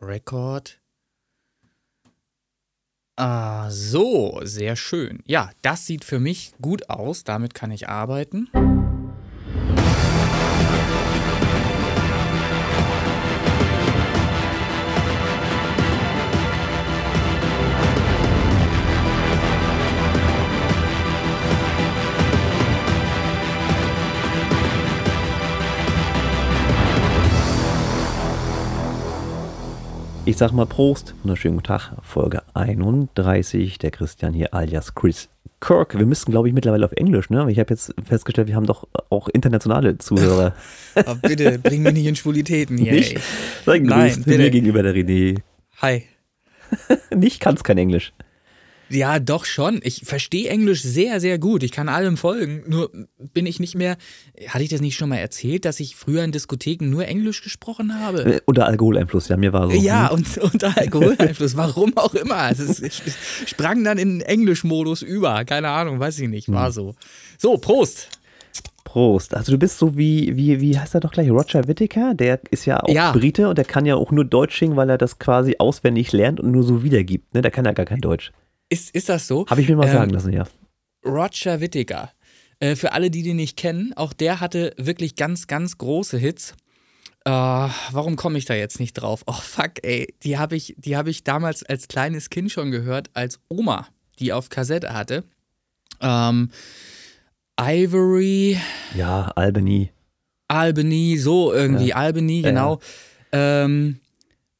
Record. Ah, so, sehr schön. Ja, das sieht für mich gut aus. Damit kann ich arbeiten. Ich sag mal Prost, wunderschönen guten Tag, Folge 31, der Christian hier alias Chris Kirk. Wir müssten, glaube ich, mittlerweile auf Englisch, ne? Ich habe jetzt festgestellt, wir haben doch auch internationale Zuhörer. Oh, bitte, bring mich nicht in Schwulitäten hier, Nicht? Sei Nein, gegrüßt, bitte. mir gegenüber der René. Hi. Nicht kannst kein Englisch. Ja, doch schon. Ich verstehe Englisch sehr, sehr gut. Ich kann allem folgen. Nur bin ich nicht mehr. Hatte ich das nicht schon mal erzählt, dass ich früher in Diskotheken nur Englisch gesprochen habe? Äh, Unter Alkoholeinfluss, ja, mir war so. Ja, hm. und unter Alkoholeinfluss, warum auch immer. Es ist, es sprang dann in Englischmodus über. Keine Ahnung, weiß ich nicht. Hm. War so. So, Prost. Prost. Also du bist so wie, wie, wie heißt er doch gleich? Roger Whittaker, der ist ja auch Ja. Brite und der kann ja auch nur Deutsch singen, weil er das quasi auswendig lernt und nur so wiedergibt. Ne? Der kann ja gar kein Deutsch. Ist, ist das so? Habe ich mir mal Ähm, sagen lassen, ja. Roger Whittaker. Äh, für alle, die den nicht kennen, auch der hatte wirklich ganz, ganz große Hits. Äh, warum komme ich da jetzt nicht drauf? Oh fuck, ey. Die habe ich, die hab ich damals als kleines Kind schon gehört, als Oma die auf Kassette hatte. Ähm, Ivory, Ja, Albany. Albany, so irgendwie, Albany, Ja, genau. Ähm,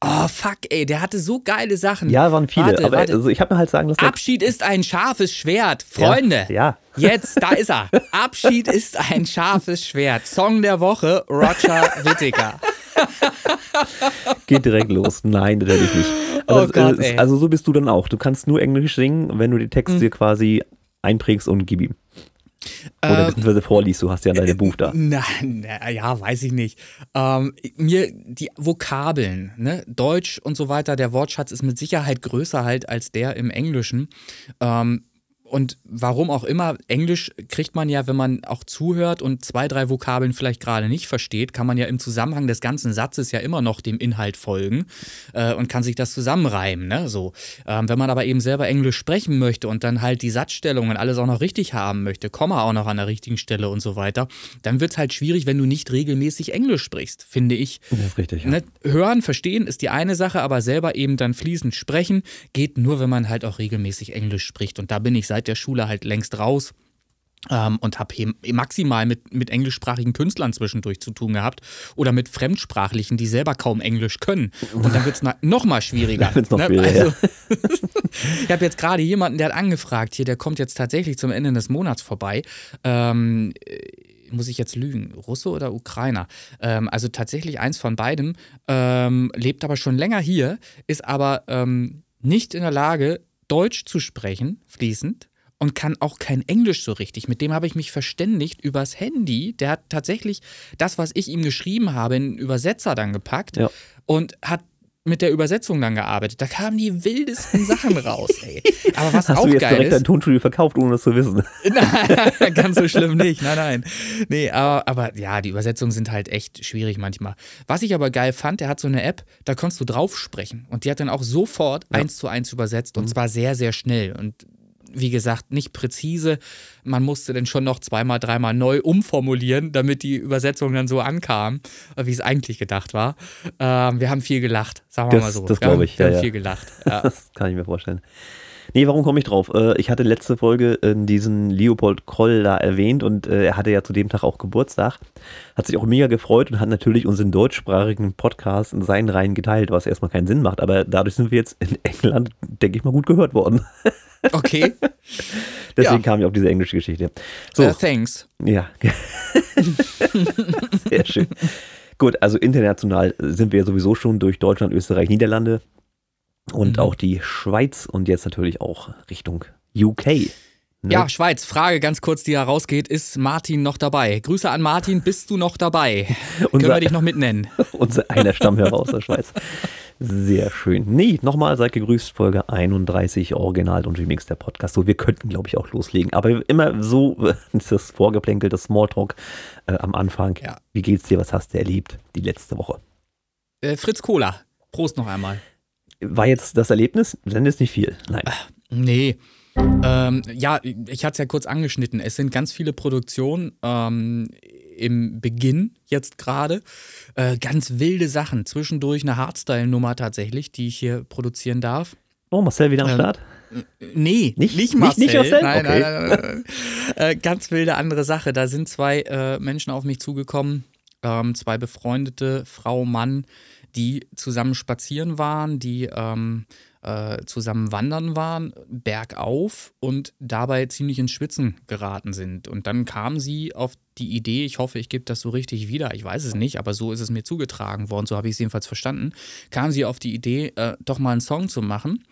oh fuck, ey, der hatte so geile Sachen. Ja, waren viele. Warte, aber warte. Also ich habe mir halt sagen lassen. Abschied ist ein scharfes Schwert. Freunde, Ja. jetzt, da ist er. Abschied ist ein scharfes Schwert. Song der Woche, Roger Whittaker. Geht direkt los. Nein, natürlich nicht. Oh Aber es- Gott, ey. also so bist du dann auch. Du kannst nur Englisch singen, wenn du die Texte dir quasi einprägst und gib ihm. Oder Ähm, beziehungsweise vorliest, du hast ja deine Buch da. Na, na, ja, weiß ich nicht. Ähm, mir die Vokabeln, ne? Deutsch und so weiter, der Wortschatz ist mit Sicherheit größer halt als der im Englischen. Ähm, und warum auch immer, Englisch kriegt man ja, wenn man auch zuhört und zwei, drei Vokabeln vielleicht gerade nicht versteht, kann man ja im Zusammenhang des ganzen Satzes ja immer noch dem Inhalt folgen äh, und kann sich das zusammenreimen. Ne? So. Ähm, wenn man aber eben selber Englisch sprechen möchte und dann halt die Satzstellungen alles auch noch richtig haben möchte, Komma auch noch an der richtigen Stelle und so weiter, dann wird es halt schwierig, wenn du nicht regelmäßig Englisch sprichst, finde ich. Das ist richtig. Ja. Ne? Hören, verstehen ist die eine Sache, aber selber eben dann fließend sprechen geht nur, wenn man halt auch regelmäßig Englisch spricht. Und da bin ich seit der Schule halt längst raus. Ähm, und habe hier maximal mit, mit englischsprachigen Künstlern zwischendurch zu tun gehabt oder mit Fremdsprachlichen, die selber kaum Englisch können. Und dann wird es noch mal schwieriger. Noch ne? schwieriger, also, ich habe jetzt gerade jemanden, der hat angefragt, hier, der kommt jetzt tatsächlich zum Ende des Monats vorbei. Ähm, muss ich jetzt lügen, Russe oder Ukrainer? Ähm, also tatsächlich eins von beidem, ähm, lebt aber schon länger hier, ist aber ähm, nicht in der Lage, Deutsch zu sprechen, fließend. Und kann auch kein Englisch so richtig. Mit dem habe ich mich verständigt übers Handy. Der hat tatsächlich das, was ich ihm geschrieben habe, in einen Übersetzer dann gepackt Ja. und hat mit der Übersetzung dann gearbeitet. Da kamen die wildesten Sachen raus, ey. Aber was Hast auch du jetzt geil direkt ist. dein Tonstudio verkauft, ohne das zu wissen? Nein, ganz so schlimm nicht. Nein, nein. Nee, aber, aber ja, die Übersetzungen sind halt echt schwierig manchmal. Was ich aber geil fand, der hat so eine App, da konntest du drauf sprechen. Und die hat dann auch sofort eins zu eins übersetzt. Und zwar sehr, sehr schnell. Und wie gesagt, nicht präzise. Man musste dann schon noch zweimal, dreimal neu umformulieren, damit die Übersetzung dann so ankam, äh, wie es eigentlich gedacht war. Ähm, wir haben viel gelacht, sagen wir Das- mal so. das Wir haben- glaub ich, Wir ja, haben ja. viel gelacht. Ja. Das kann ich mir vorstellen. Nee, warum komme ich drauf? Äh, Ich hatte letzte Folge äh, diesen Leopold Kroll da erwähnt und äh, er hatte ja zu dem Tag auch Geburtstag. Hat sich auch mega gefreut und hat natürlich unseren deutschsprachigen Podcast in seinen Reihen geteilt, was erstmal keinen Sinn macht. Aber dadurch sind wir jetzt in England, denke ich mal, gut gehört worden. Okay, Deswegen Ja. kam ich auf diese englische Geschichte. So, äh, thanks. ja. Sehr schön. Gut, also international sind wir ja sowieso schon durch Deutschland, Österreich, Niederlande und Mhm. auch die Schweiz und jetzt natürlich auch Richtung UK. Ne? Ja, Schweiz, Frage ganz kurz, die da rausgeht, ist Martin noch dabei? Grüße an Martin, bist du noch dabei? Können Unser- wir dich noch mitnennen? Unser einer Stammhörer aus der Schweiz. Sehr schön. Nee, nochmal seid gegrüßt, Folge 31, Original und Remix der Podcast. So, wir könnten, glaube ich, auch loslegen. Aber immer so, das Vorgeplänkel, das Smalltalk äh, am Anfang. Ja. Wie geht's dir? Was hast du erlebt die letzte Woche? Äh, Fritz Kohler. Prost noch einmal. War jetzt das Erlebnis? Dann ist nicht viel. Nein. Nee. Ähm, ja, ich hatte es ja kurz angeschnitten. Es sind ganz viele Produktionen ähm, im Beginn jetzt gerade. Äh, ganz wilde Sachen. Zwischendurch eine Hardstyle-Nummer tatsächlich, die ich hier produzieren darf. Oh, Marcel wieder am Ähm, Start? Nee, Nicht- nicht, nicht- Marcel. nicht Marcel? Nein, Okay. nein, nein, nein, nein. äh, ganz wilde andere Sache. Da sind zwei äh, Menschen auf mich zugekommen, ähm, zwei befreundete Frau, Mann, die zusammen spazieren waren, die ähm, äh, zusammen wandern waren, bergauf und dabei ziemlich ins Schwitzen geraten sind. Und dann kam sie auf die Idee, ich hoffe, ich gebe das so richtig wieder, ich weiß es nicht, aber so ist es mir zugetragen worden, so habe ich es jedenfalls verstanden, kam sie auf die Idee, äh, doch mal einen Song zu machen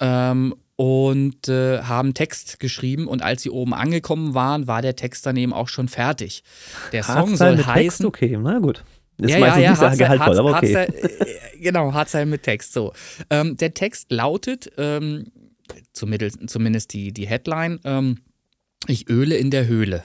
ähm, und äh, haben Text geschrieben und als sie oben angekommen waren, war der Text dann eben auch schon fertig. Der Song soll mit heißen. Text? Okay, na gut. Ist ja, meistens ja, ja, nicht so Hardstyle- gehaltvoll, aber okay. Hardstyle, äh, genau, Hardstyle mit Text. So. Ähm, der Text lautet, ähm, zumindest, zumindest die, die Headline, ähm, ich öle in der Höhle.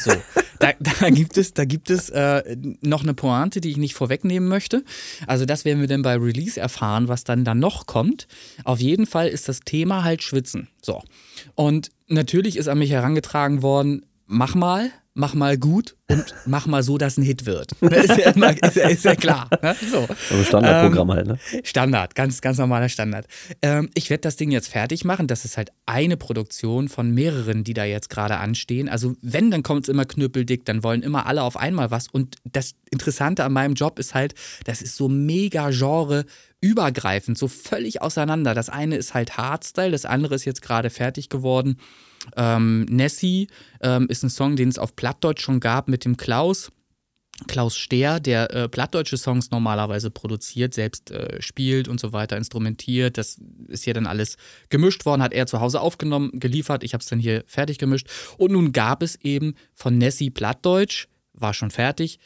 So. Da, da gibt es, da gibt es äh, noch eine Pointe, die ich nicht vorwegnehmen möchte. Also das werden wir dann bei Release erfahren, was dann da noch kommt. Auf jeden Fall ist das Thema halt Schwitzen. So. Und natürlich ist an mich herangetragen worden, mach mal, mach mal gut und mach mal so, dass ein Hit wird. Ist ja, immer, ist ja, ist ja klar. Ne? So. Also Standardprogramm halt, ne? Standard, ganz, ganz normaler Standard. Ähm, ich werde das Ding jetzt fertig machen. Das ist halt eine Produktion von mehreren, die da jetzt gerade anstehen. Also, wenn, dann kommt es immer knüppeldick, dann wollen immer alle auf einmal was. Und das Interessante an meinem Job ist halt, das ist so mega Genre übergreifend, so völlig auseinander. Das eine ist halt Hardstyle, das andere ist jetzt gerade fertig geworden. Ähm, Nessie ähm, ist ein Song, den es auf Plattdeutsch schon gab mit dem Klaus. Klaus Stehr, der äh, plattdeutsche Songs normalerweise produziert, selbst äh, spielt und so weiter, instrumentiert. Das ist hier dann alles gemischt worden, hat er zu Hause aufgenommen, geliefert. Ich habe es dann hier fertig gemischt. Und nun gab es eben von Nessie Plattdeutsch, war schon fertig,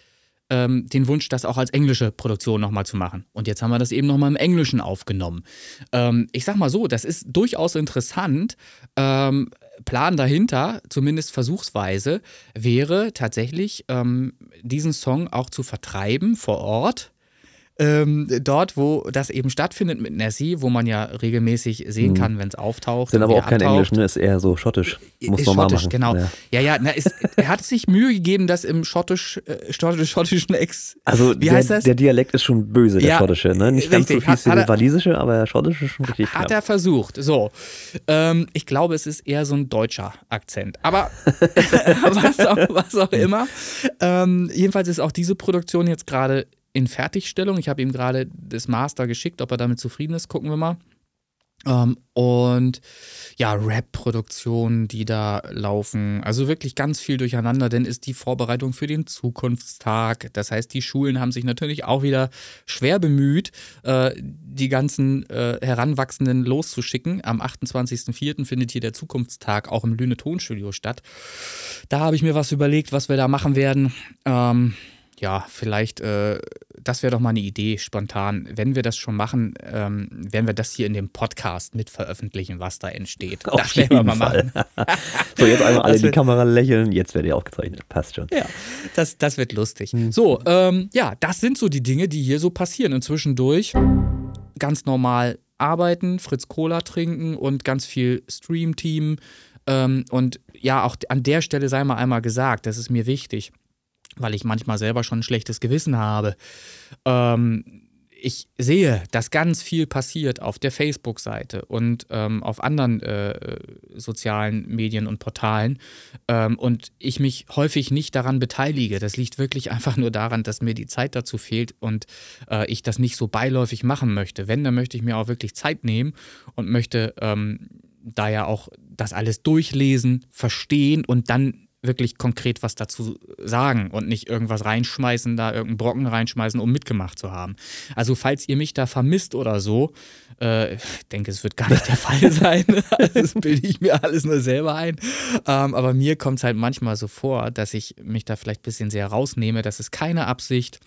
ähm, den Wunsch, das auch als englische Produktion nochmal zu machen. Und jetzt haben wir das eben nochmal im Englischen aufgenommen. Ähm, ich sag mal so, das ist durchaus interessant. Ähm, Plan dahinter, zumindest versuchsweise, wäre tatsächlich, ähm, diesen Song auch zu vertreiben vor Ort. Ähm, dort, wo das eben stattfindet mit Nessie, wo man ja regelmäßig sehen kann, wenn es auftaucht. Sind aber auch kein abtaucht. Englisch, ne? Ist eher so schottisch. Muss ist man mal schottisch, machen. genau. Ja. Ja, ja, na, ist, er hat sich Mühe gegeben, das im schottisch, äh, schottisch, schottischen Ex. Also Wie der, heißt das? der Dialekt ist schon böse, der Ja, schottische, ne? Nicht ganz so richtig. viel wie er- walisische, aber der schottische ist schon richtig Hat knapp. er versucht. So. Ähm, ich glaube, es ist eher so ein deutscher Akzent. Aber was, auch, was auch immer. Ähm, jedenfalls ist auch diese Produktion jetzt gerade in Fertigstellung. Ich habe ihm gerade das Master geschickt, ob er damit zufrieden ist. Gucken wir mal. Ähm, und ja, Rap-Produktionen, die da laufen. Also wirklich ganz viel durcheinander, denn ist die Vorbereitung für den Zukunftstag. Das heißt, die Schulen haben sich natürlich auch wieder schwer bemüht, äh, die ganzen äh, Heranwachsenden loszuschicken. Am 28.04. findet hier der Zukunftstag auch im Lüne Tonstudio statt. Da habe ich mir was überlegt, was wir da machen werden. Ähm, ja, vielleicht, äh, das wäre doch mal eine Idee, spontan. Wenn wir das schon machen, ähm, werden wir das hier in dem Podcast mit veröffentlichen, was da entsteht. Auf das werden wir jeden mal Fall. machen. So, jetzt einmal alle Das in die Kamera lächeln. Jetzt werdet ihr aufgezeichnet. Passt schon. Ja, das, das wird lustig. So, ähm, ja, das sind so die Dinge, die hier so passieren. Und zwischendurch ganz normal arbeiten, Fritz Cola trinken und ganz viel Stream-Team. Ähm, und ja, auch an der Stelle sei mal einmal gesagt, das ist mir wichtig, weil ich manchmal selber schon ein schlechtes Gewissen habe. Ähm, ich sehe, dass ganz viel passiert auf der Facebook-Seite und ähm, auf anderen äh, sozialen Medien und Portalen ähm, und ich mich häufig nicht daran beteilige. Das liegt wirklich einfach nur daran, dass mir die Zeit dazu fehlt und äh, ich das nicht so beiläufig machen möchte. Wenn, dann möchte ich mir auch wirklich Zeit nehmen und möchte ähm, da ja auch das alles durchlesen, verstehen und dann wirklich konkret was dazu sagen und nicht irgendwas reinschmeißen, da irgendeinen Brocken reinschmeißen, um mitgemacht zu haben. Also falls ihr mich da vermisst oder so, äh, ich denke, es wird gar nicht der Fall sein. das bilde ich mir alles nur selber ein. Ähm, aber mir kommt es halt manchmal so vor, dass ich mich da vielleicht ein bisschen sehr rausnehme. Das ist keine Absicht.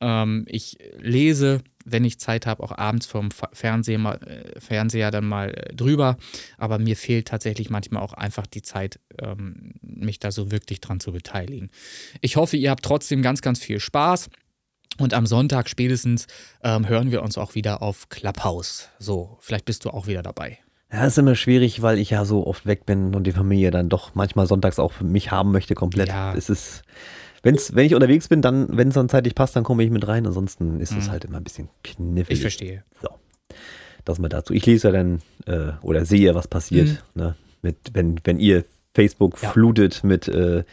Ähm, ich lese, wenn ich Zeit habe, auch abends vom Fernseher, mal, äh, Fernseher dann mal äh, drüber. Aber mir fehlt tatsächlich manchmal auch einfach die Zeit, ähm, mich da so wirklich dran zu beteiligen. Ich hoffe, ihr habt trotzdem ganz, ganz viel Spaß. Und am Sonntag spätestens ähm, hören wir uns auch wieder auf Clubhouse. So, vielleicht bist du auch wieder dabei. Ja, ist immer schwierig, weil ich ja so oft weg bin und die Familie dann doch manchmal sonntags auch für mich haben möchte komplett. Ja. Es ist, wenn's, wenn ich unterwegs bin, dann, wenn es dann zeitlich passt, dann komme ich mit rein. Ansonsten ist es mhm. halt immer ein bisschen knifflig. Ich verstehe. So, das mal dazu. Ich lese ja dann äh, oder sehe, was passiert, mhm. ne? mit, wenn, wenn ihr Facebook ja. flutet mit äh,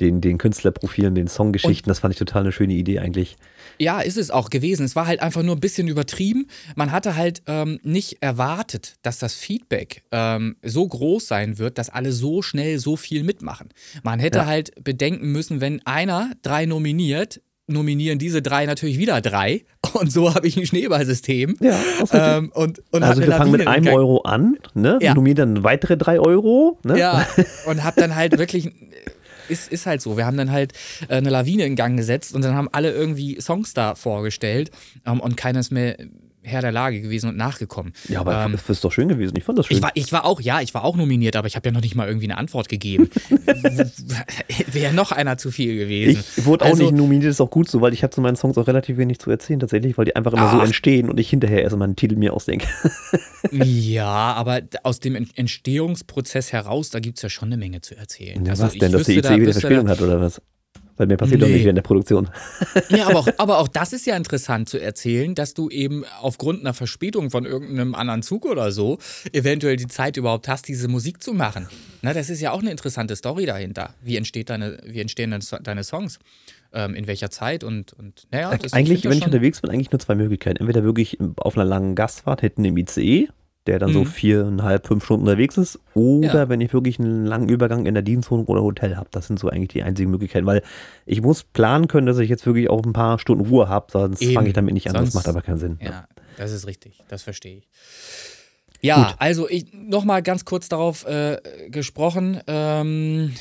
den, den Künstlerprofilen, den Songgeschichten. Und das fand ich total eine schöne Idee eigentlich. Ja, ist es auch gewesen. Es war halt einfach nur ein bisschen übertrieben. Man hatte halt ähm, nicht erwartet, dass das Feedback ähm, so groß sein wird, dass alle so schnell so viel mitmachen. Man hätte ja. halt bedenken müssen, wenn einer drei nominiert, nominieren diese drei natürlich wieder drei. Und so habe ich ein Schneeballsystem. Ja, ähm, und, und also wir fangen mit einem Euro an, ne? Ja. nominieren dann weitere drei Euro. Ne? Ja, und habe dann halt wirklich ist, ist halt so. Wir haben dann halt äh, eine Lawine in Gang gesetzt und dann haben alle irgendwie Songs da vorgestellt ähm, und keiner ist mehr Herr der Lage gewesen und nachgekommen. Ja, aber ähm, das ist doch schön gewesen. Ich fand das schön. Ich war, ich war auch, ja, ich war auch nominiert, aber ich habe ja noch nicht mal irgendwie eine Antwort gegeben. Wäre noch einer zu viel gewesen. Ich wurde auch also, nicht nominiert, ist auch gut so, weil ich habe zu meinen Songs auch relativ wenig zu erzählen, tatsächlich, weil die einfach immer ach. so entstehen und ich hinterher erst mal einen Titel mir ausdenke. ja, aber aus dem Entstehungsprozess heraus, da gibt es ja schon eine Menge zu erzählen. Ja, also was denn, dass die ICE wieder Verspielung hat oder was? Weil mir passiert nee. doch nicht während der Produktion. Ja, aber auch, aber auch das ist ja interessant zu erzählen, dass du eben aufgrund einer Verspätung von irgendeinem anderen Zug oder so eventuell die Zeit überhaupt hast, diese Musik zu machen. Na, das ist ja auch eine interessante Story dahinter. Wie, entsteht deine, wie entstehen deine Songs? Ähm, in welcher Zeit und, und naja. Das, eigentlich, wenn ich unterwegs bin, eigentlich nur zwei Möglichkeiten. Entweder wirklich auf einer langen Gastfahrt hinten im ICE der dann mhm. so viereinhalb, fünf Stunden unterwegs ist. Oder ja. wenn ich wirklich einen langen Übergang in der Dienstwohnung oder Hotel habe. Das sind so eigentlich die einzigen Möglichkeiten. Weil ich muss planen können, dass ich jetzt wirklich auch ein paar Stunden Ruhe habe, sonst fange ich damit nicht an. Sonst, das macht aber keinen Sinn. Ja, ja, das ist richtig. Das verstehe ich. Ja, Gut. also ich nochmal ganz kurz darauf äh, gesprochen. Ähm,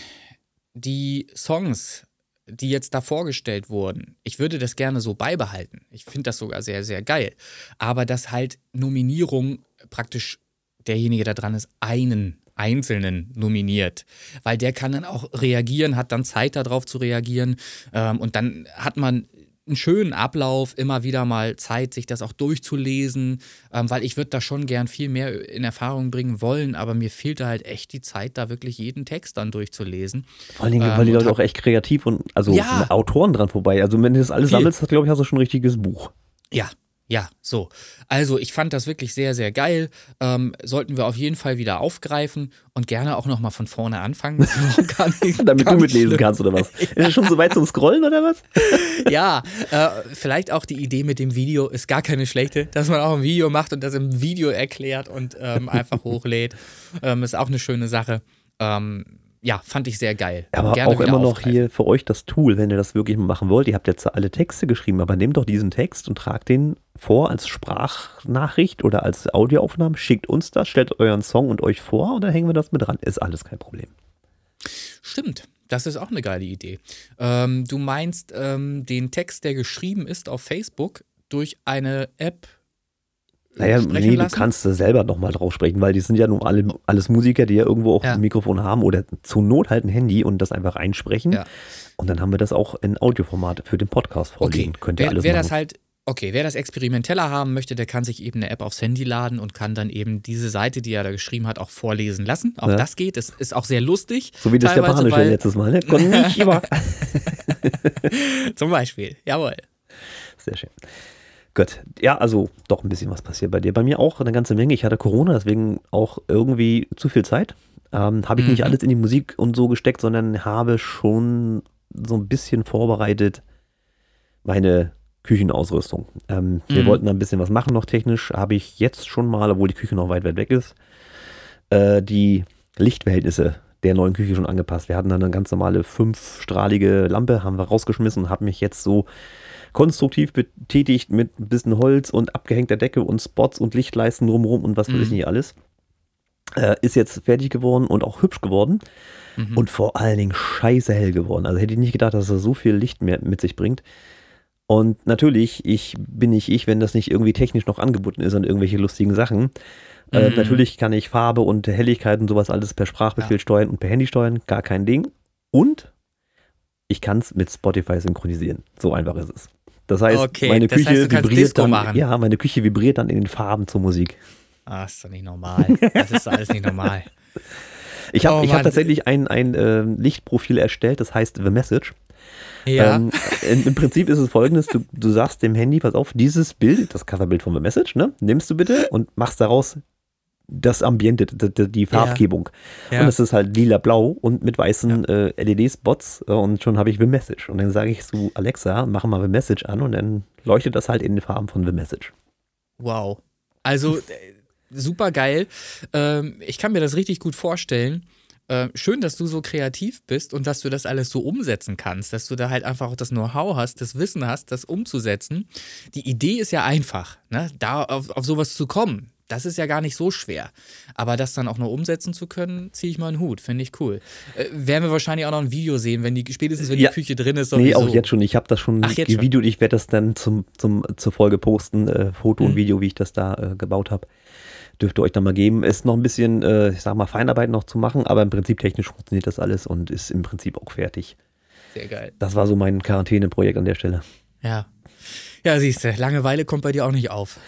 die Songs, die jetzt da vorgestellt wurden, ich würde das gerne so beibehalten. Ich finde das sogar sehr, sehr geil. Aber dass halt Nominierung praktisch derjenige, der dran ist, einen Einzelnen nominiert, weil der kann dann auch reagieren, hat dann Zeit darauf zu reagieren ähm, und dann hat man einen schönen Ablauf, immer wieder mal Zeit, sich das auch durchzulesen, ähm, weil ich würde da schon gern viel mehr in Erfahrung bringen wollen, aber mir fehlte halt echt die Zeit, da wirklich jeden Text dann durchzulesen. Vor allen Dingen, ähm, weil die Leute auch echt kreativ und also ja, Autoren dran vorbei. Also wenn du das alles sammelst, glaube ich, hast du schon ein richtiges Buch. Ja, ja, so. Also ich fand das wirklich sehr, sehr geil. Ähm, sollten wir auf jeden Fall wieder aufgreifen und gerne auch nochmal von vorne anfangen. Nicht, Damit du mitlesen schlimm. kannst oder was? Ist das schon so weit zum Scrollen oder was? ja, äh, vielleicht auch die Idee mit dem Video ist gar keine schlechte, dass man auch ein Video macht und das im Video erklärt und ähm, einfach hochlädt. Ähm, ist auch eine schöne Sache. Ähm, ja, fand ich sehr geil. Aber Gerne auch immer noch hier für euch das Tool, wenn ihr das wirklich machen wollt. Ihr habt jetzt alle Texte geschrieben, aber nehmt doch diesen Text und tragt den vor als Sprachnachricht oder als Audioaufnahme. Schickt uns das, stellt euren Song und euch vor und dann hängen wir das mit dran. Ist alles kein Problem. Stimmt. Das ist auch eine geile Idee. Ähm, du meinst ähm, den Text, der geschrieben ist auf Facebook, durch eine App naja, nee, lassen? du kannst selber nochmal drauf sprechen, weil die sind ja nun alle, alles Musiker, die ja irgendwo auch ja. ein Mikrofon haben oder zur Not halt ein Handy und das einfach einsprechen. Ja. Und dann haben wir das auch in Audioformat für den Podcast vorliegen. Okay. Könnt ihr wer, alles wer machen. das halt, okay, wer das experimenteller haben möchte, der kann sich eben eine App aufs Handy laden und kann dann eben diese Seite, die er da geschrieben hat, auch vorlesen lassen. Auch ja. das geht. Das ist auch sehr lustig. So wie das Japanische letztes Mal, ne? Konnichiwa. Zum Beispiel, jawohl. Sehr schön. Gut, ja, also doch ein bisschen was passiert bei dir. Bei mir auch eine ganze Menge. Ich hatte Corona, deswegen auch irgendwie zu viel Zeit. Ähm, habe ich mhm. nicht alles in die Musik und so gesteckt, sondern habe schon so ein bisschen vorbereitet meine Küchenausrüstung. Ähm, mhm. Wir wollten da ein bisschen was machen noch technisch. Habe ich jetzt schon mal, obwohl die Küche noch weit, weit weg ist, äh, die Lichtverhältnisse der neuen Küche schon angepasst. Wir hatten dann eine ganz normale fünfstrahlige Lampe, haben wir rausgeschmissen und habe mich jetzt so konstruktiv betätigt mit ein bisschen Holz und abgehängter Decke und Spots und Lichtleisten drumherum und was weiß ich mhm. nicht alles. Äh, ist jetzt fertig geworden und auch hübsch geworden mhm. und vor allen Dingen scheiße hell geworden. Also hätte ich nicht gedacht, dass er so viel Licht mehr mit sich bringt. Und natürlich, ich bin nicht ich, wenn das nicht irgendwie technisch noch angeboten ist an irgendwelche lustigen Sachen. Äh, mhm. natürlich kann ich Farbe und Helligkeit und sowas alles per Sprachbefehl ja. steuern und per Handy steuern, gar kein Ding. Und ich kann es mit Spotify synchronisieren. So einfach ist es. Das heißt, Okay, meine das Küche heißt, du kannst vibriert Disco dann. machen. Ja, meine Küche vibriert dann in den Farben zur Musik. Ah, ist doch nicht normal. Das ist doch alles nicht normal. Ich habe Oh, ich hab tatsächlich ein, ein ähm, Lichtprofil erstellt, das heißt The Message. Ja. Ähm, im, Im Prinzip ist es folgendes: du, du sagst dem Handy, pass auf, dieses Bild, das Coverbild von The Message, ne, nimmst du bitte und machst daraus das Ambiente, die, Farbgebung. ja. Und es ist halt lila-blau und mit weißen äh, LED-Spots äh, und schon habe ich The Message. Und dann sage ich zu Alexa, mach mal The Message an und dann leuchtet das halt in den Farben von The Message. Wow. Also äh, super geil. Ähm, ich kann mir das richtig gut vorstellen. Äh, schön, dass du so kreativ bist und dass du das alles so umsetzen kannst, dass du da halt einfach auch das Know-how hast, das Wissen hast, das umzusetzen. Die Idee ist ja einfach, ne? da auf, auf sowas zu kommen. Das ist ja gar nicht so schwer. Aber das dann auch noch umsetzen zu können, ziehe ich mal einen Hut. Finde ich cool. Äh, werden wir wahrscheinlich auch noch ein Video sehen, wenn die, spätestens wenn Ja. die Küche drin ist. Nee, sowieso. auch jetzt schon. Ich habe das schon Ach, gevideot. Ich werde das dann zum, zum, zur Folge posten, äh, Foto und Mhm. Video, wie ich das da äh, gebaut habe. Dürft ihr euch dann mal geben. Ist noch ein bisschen, äh, ich sag mal, Feinarbeit noch zu machen, aber im Prinzip technisch funktioniert das alles und ist im Prinzip auch fertig. Sehr geil. Das war so mein Quarantäneprojekt an der Stelle. Ja. Ja, siehst du, Langeweile kommt bei dir auch nicht auf.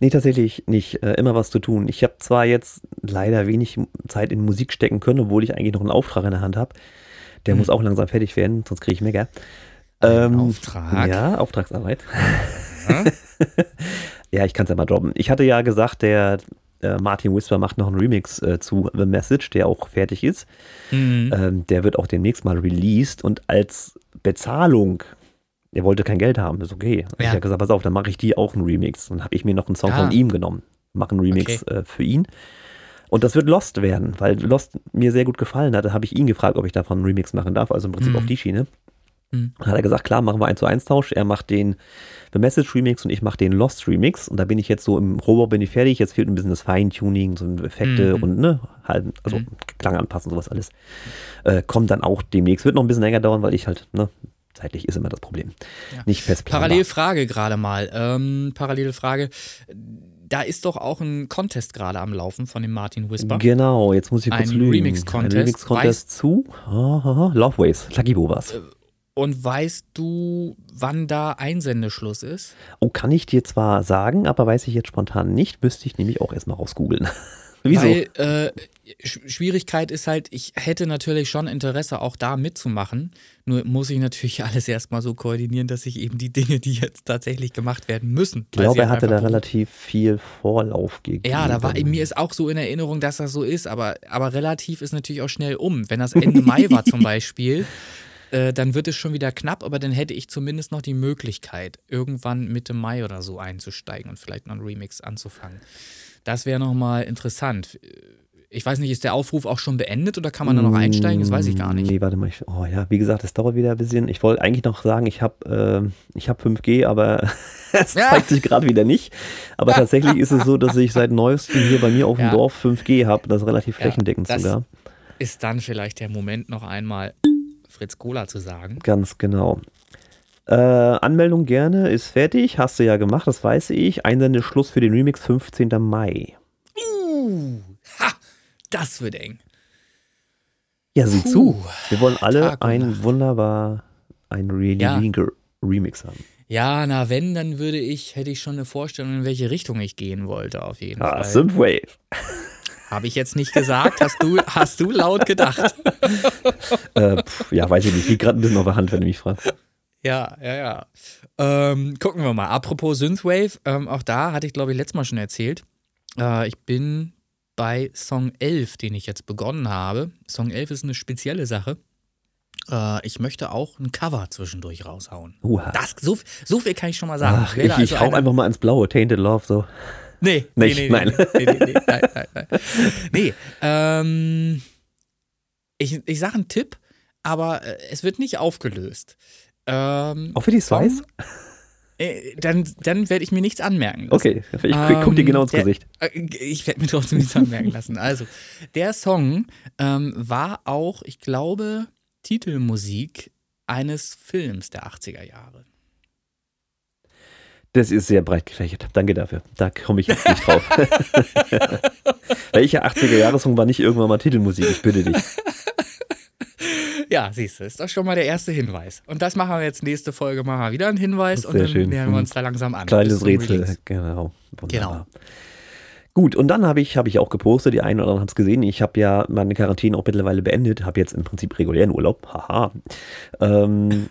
Nee, tatsächlich nicht. Äh, immer was zu tun. Ich habe zwar jetzt leider wenig Zeit in Musik stecken können, obwohl ich eigentlich noch einen Auftrag in der Hand habe. Der Mhm. muss auch langsam fertig werden, sonst kriege ich Mecker. Ein Auftrag? Ja, Auftragsarbeit. Ja. Ja, ich kann es ja mal droppen. Ich hatte ja gesagt, der äh, Martin Whisper macht noch einen Remix äh, zu The Message, der auch fertig ist. Mhm. Ähm, der wird auch demnächst mal released und als Bezahlung, er wollte kein Geld haben, ist okay. Ich Ja. habe gesagt, pass auf, dann mache ich die auch einen Remix. Dann habe ich mir noch einen Song Ah. von ihm genommen, mache einen Remix äh, für ihn. Und das wird Lost werden, weil Lost mir sehr gut gefallen hat. Da habe ich ihn gefragt, ob ich davon einen Remix machen darf, also im Prinzip Mhm. auf die Schiene. Mhm. Dann hat er gesagt, klar, machen wir 1 zu 1 Tausch. Er macht den The Message Remix und ich mache den Lost Remix. Und da bin ich jetzt so im Rohbau bin ich fertig. Jetzt fehlt ein bisschen das Feintuning, so Effekte Mhm. und ne, halt, also Mhm. Klang anpassen, sowas alles. Äh, kommt dann auch demnächst. Wird noch ein bisschen länger dauern, weil ich halt, ne, zeitlich ist immer das Problem. Ja. Nicht fest planbar. Parallel Frage gerade mal. Ähm, parallele Frage. Da ist doch auch ein Contest gerade am Laufen von dem Martin Whisper. Genau, jetzt muss ich kurz Ein lügen. Remix-Contest. Ein Remix-Contest zu oh, oh, oh, Love Waves. Lagibo war's. Äh, Und weißt du, wann da Einsendeschluss ist? Oh, kann ich dir zwar sagen, aber weiß ich jetzt spontan nicht. Müsste ich nämlich auch erstmal rausgoogeln. Wieso? Weil äh, Sch- Schwierigkeit ist halt, ich hätte natürlich schon Interesse, auch da mitzumachen. Nur muss ich natürlich alles erstmal so koordinieren, dass ich eben die Dinge, die jetzt tatsächlich gemacht werden müssen. ich glaube, er sie hatte da relativ viel Vorlauf gegeben. Ja, da war mir ist auch so in Erinnerung, dass das so ist, aber, aber relativ ist natürlich auch schnell um. Wenn das Ende Mai war zum Beispiel, äh, dann wird es schon wieder knapp, aber dann hätte ich zumindest noch die Möglichkeit, irgendwann Mitte Mai oder so einzusteigen und vielleicht noch einen Remix anzufangen. Das wäre nochmal interessant. Ich weiß nicht, ist der Aufruf auch schon beendet oder kann man da noch einsteigen? Das weiß ich gar nicht. Nee, warte mal. Ich, oh ja, wie gesagt, es dauert wieder ein bisschen. Ich wollte eigentlich noch sagen, ich habe äh, ich hab 5G, aber es Ja. zeigt sich gerade wieder nicht. Aber tatsächlich ist es so, dass ich seit neuestem hier bei mir auf dem Ja. Dorf 5G habe. Das relativ Ja, flächendeckend das- sogar. Ist dann vielleicht der Moment, noch einmal Fritz Cola zu sagen? Ganz genau. Äh, Anmeldung gerne, ist fertig. Hast du ja gemacht, das weiß ich. Einsendeschluss für den Remix 15. Mai. Uh, ha, das wird eng. Ja, sieh zu. Wir wollen alle Tag und ein Nacht. wunderbar, ein really Ja. Re- Remix haben. Ja, na wenn, dann würde ich, hätte ich schon eine Vorstellung, in welche Richtung ich gehen wollte, auf jeden Ah, Fall. Synthwave. Habe ich jetzt nicht gesagt, hast du, hast du laut gedacht. äh, pf, ja, weiß ich nicht. Liegt gerade ein bisschen auf der Hand, wenn du mich fragst. Ja, ja, ja. Ähm, gucken wir mal. Apropos Synthwave, ähm, auch da hatte ich, glaube ich, letztes Mal schon erzählt. Äh, ich bin bei Song 11, den ich jetzt begonnen habe. Song 11 ist eine spezielle Sache. Äh, ich möchte auch ein Cover zwischendurch raushauen. Uha. Das, so, so viel kann ich schon mal sagen. Ach, werde ich, ich also hau eine- einfach mal ins Blaue. Tainted Love, so. Nee, Nicht, nee, nee, nein. Nee, nee, nee, nee, nein, nein, nein. Nee, ähm, ich, ich sage einen Tipp, aber äh, es wird nicht aufgelöst. Ähm, Auch für die Song- Spice? äh, dann dann werde ich mir nichts anmerken. lassen. Okay, ich guck, guck dir Ähm, genau ins der- Gesicht. Äh, Ich werde mir trotzdem nichts anmerken lassen. Also, der Song ähm, war auch, ich glaube, Titelmusik eines Films der 80er Jahre. Das ist sehr breit gefächert. Danke dafür. Da komme ich jetzt nicht drauf. Welcher 80er-Jahre-Song war nicht irgendwann mal Titelmusik? Ich bitte dich. Ja, siehst du, ist doch schon mal der erste Hinweis. Und das machen wir jetzt nächste Folge, machen wir wieder einen Hinweis und dann schön. nähern wir uns da langsam an. Kleines Rätsel, Release. genau. Wunderbar. Genau. Gut, und dann habe ich, hab ich auch gepostet, die einen oder anderen haben es gesehen. Ich habe ja meine Quarantäne auch mittlerweile beendet, habe jetzt im Prinzip regulären Urlaub. Haha. Ähm,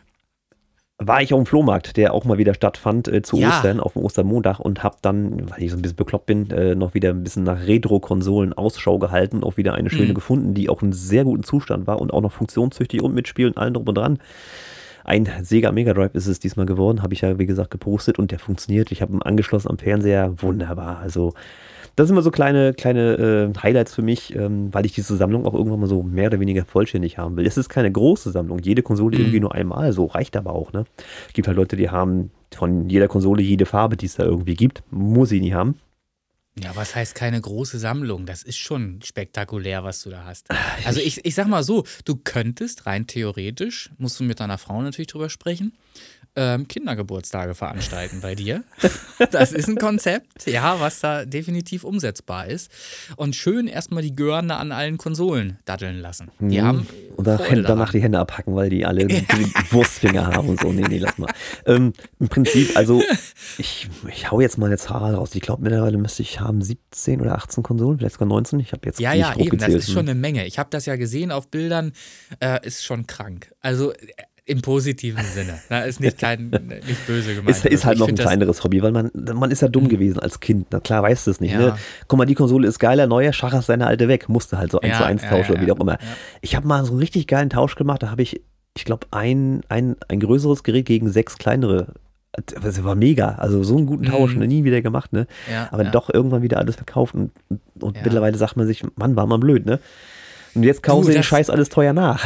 war ich auf dem Flohmarkt, der auch mal wieder stattfand äh, zu Ja. Ostern, auf dem Ostermontag und habe dann, weil ich so ein bisschen bekloppt bin, äh, noch wieder ein bisschen nach Retro-Konsolen Ausschau gehalten, auch wieder eine schöne Mhm. gefunden, die auch in sehr guten Zustand war und auch noch funktionstüchtig und mitspielen, allen drum und dran. Ein Sega Mega Drive ist es diesmal geworden, habe ich ja wie gesagt gepostet und der funktioniert. Ich habe ihn angeschlossen am Fernseher, wunderbar. Also das sind immer so kleine, kleine äh, Highlights für mich, ähm, weil ich diese Sammlung auch irgendwann mal so mehr oder weniger vollständig haben will. Es ist keine große Sammlung, jede Konsole Mhm. irgendwie nur einmal, so reicht aber auch. Ne? Es gibt halt Leute, die haben von jeder Konsole jede Farbe, die es da irgendwie gibt, muss ich nie haben. Ja, was heißt keine große Sammlung? Das ist schon spektakulär, was du da hast. Also ich, ich sag mal so, du könntest rein theoretisch, musst du mit deiner Frau natürlich drüber sprechen, ähm, Kindergeburtstage veranstalten bei dir. Das ist ein Konzept, ja, was da definitiv umsetzbar ist. Und schön erstmal die Görne an allen Konsolen daddeln lassen. Die haben Mhm. Und dann, Freude danach die Hände abhacken, weil die alle die Wurstfinger haben und so. Nee, nee, lass mal. Ähm, Im Prinzip, also ich, ich hau jetzt mal eine Zahl raus. Ich glaube, mittlerweile müsste ich haben 17 oder 18 Konsolen, vielleicht sogar 19. Ich habe jetzt Ja, nicht ja, eben, das ist schon eine Menge. Ich habe das ja gesehen auf Bildern, äh, ist schon krank. Also äh, im positiven Sinne. Da ist nicht, kein, nicht böse gemeint. Ist, ist halt Ich noch ein kleineres Hobby, weil man, man ist ja dumm gewesen als Kind. Na klar, weißt du es nicht. Ja. Ne? Guck mal, die Konsole ist geiler, neuer, schacherst deine alte weg. Musste halt so eins Ja, zu eins ja, tauschen oder wie auch immer. Ich habe mal so einen richtig geilen Tausch gemacht. Da habe ich, ich glaube, ein, ein, ein größeres Gerät gegen sechs kleinere. Das war mega. Also so einen guten Tausch, Mhm. ne? nie wieder gemacht. Ne? Ja, Aber ja. doch irgendwann wieder alles verkauft. Und, und Ja. mittlerweile sagt man sich, Mann, war man blöd. Ne? Und jetzt kaufen Du, sie den Scheiß alles teuer nach.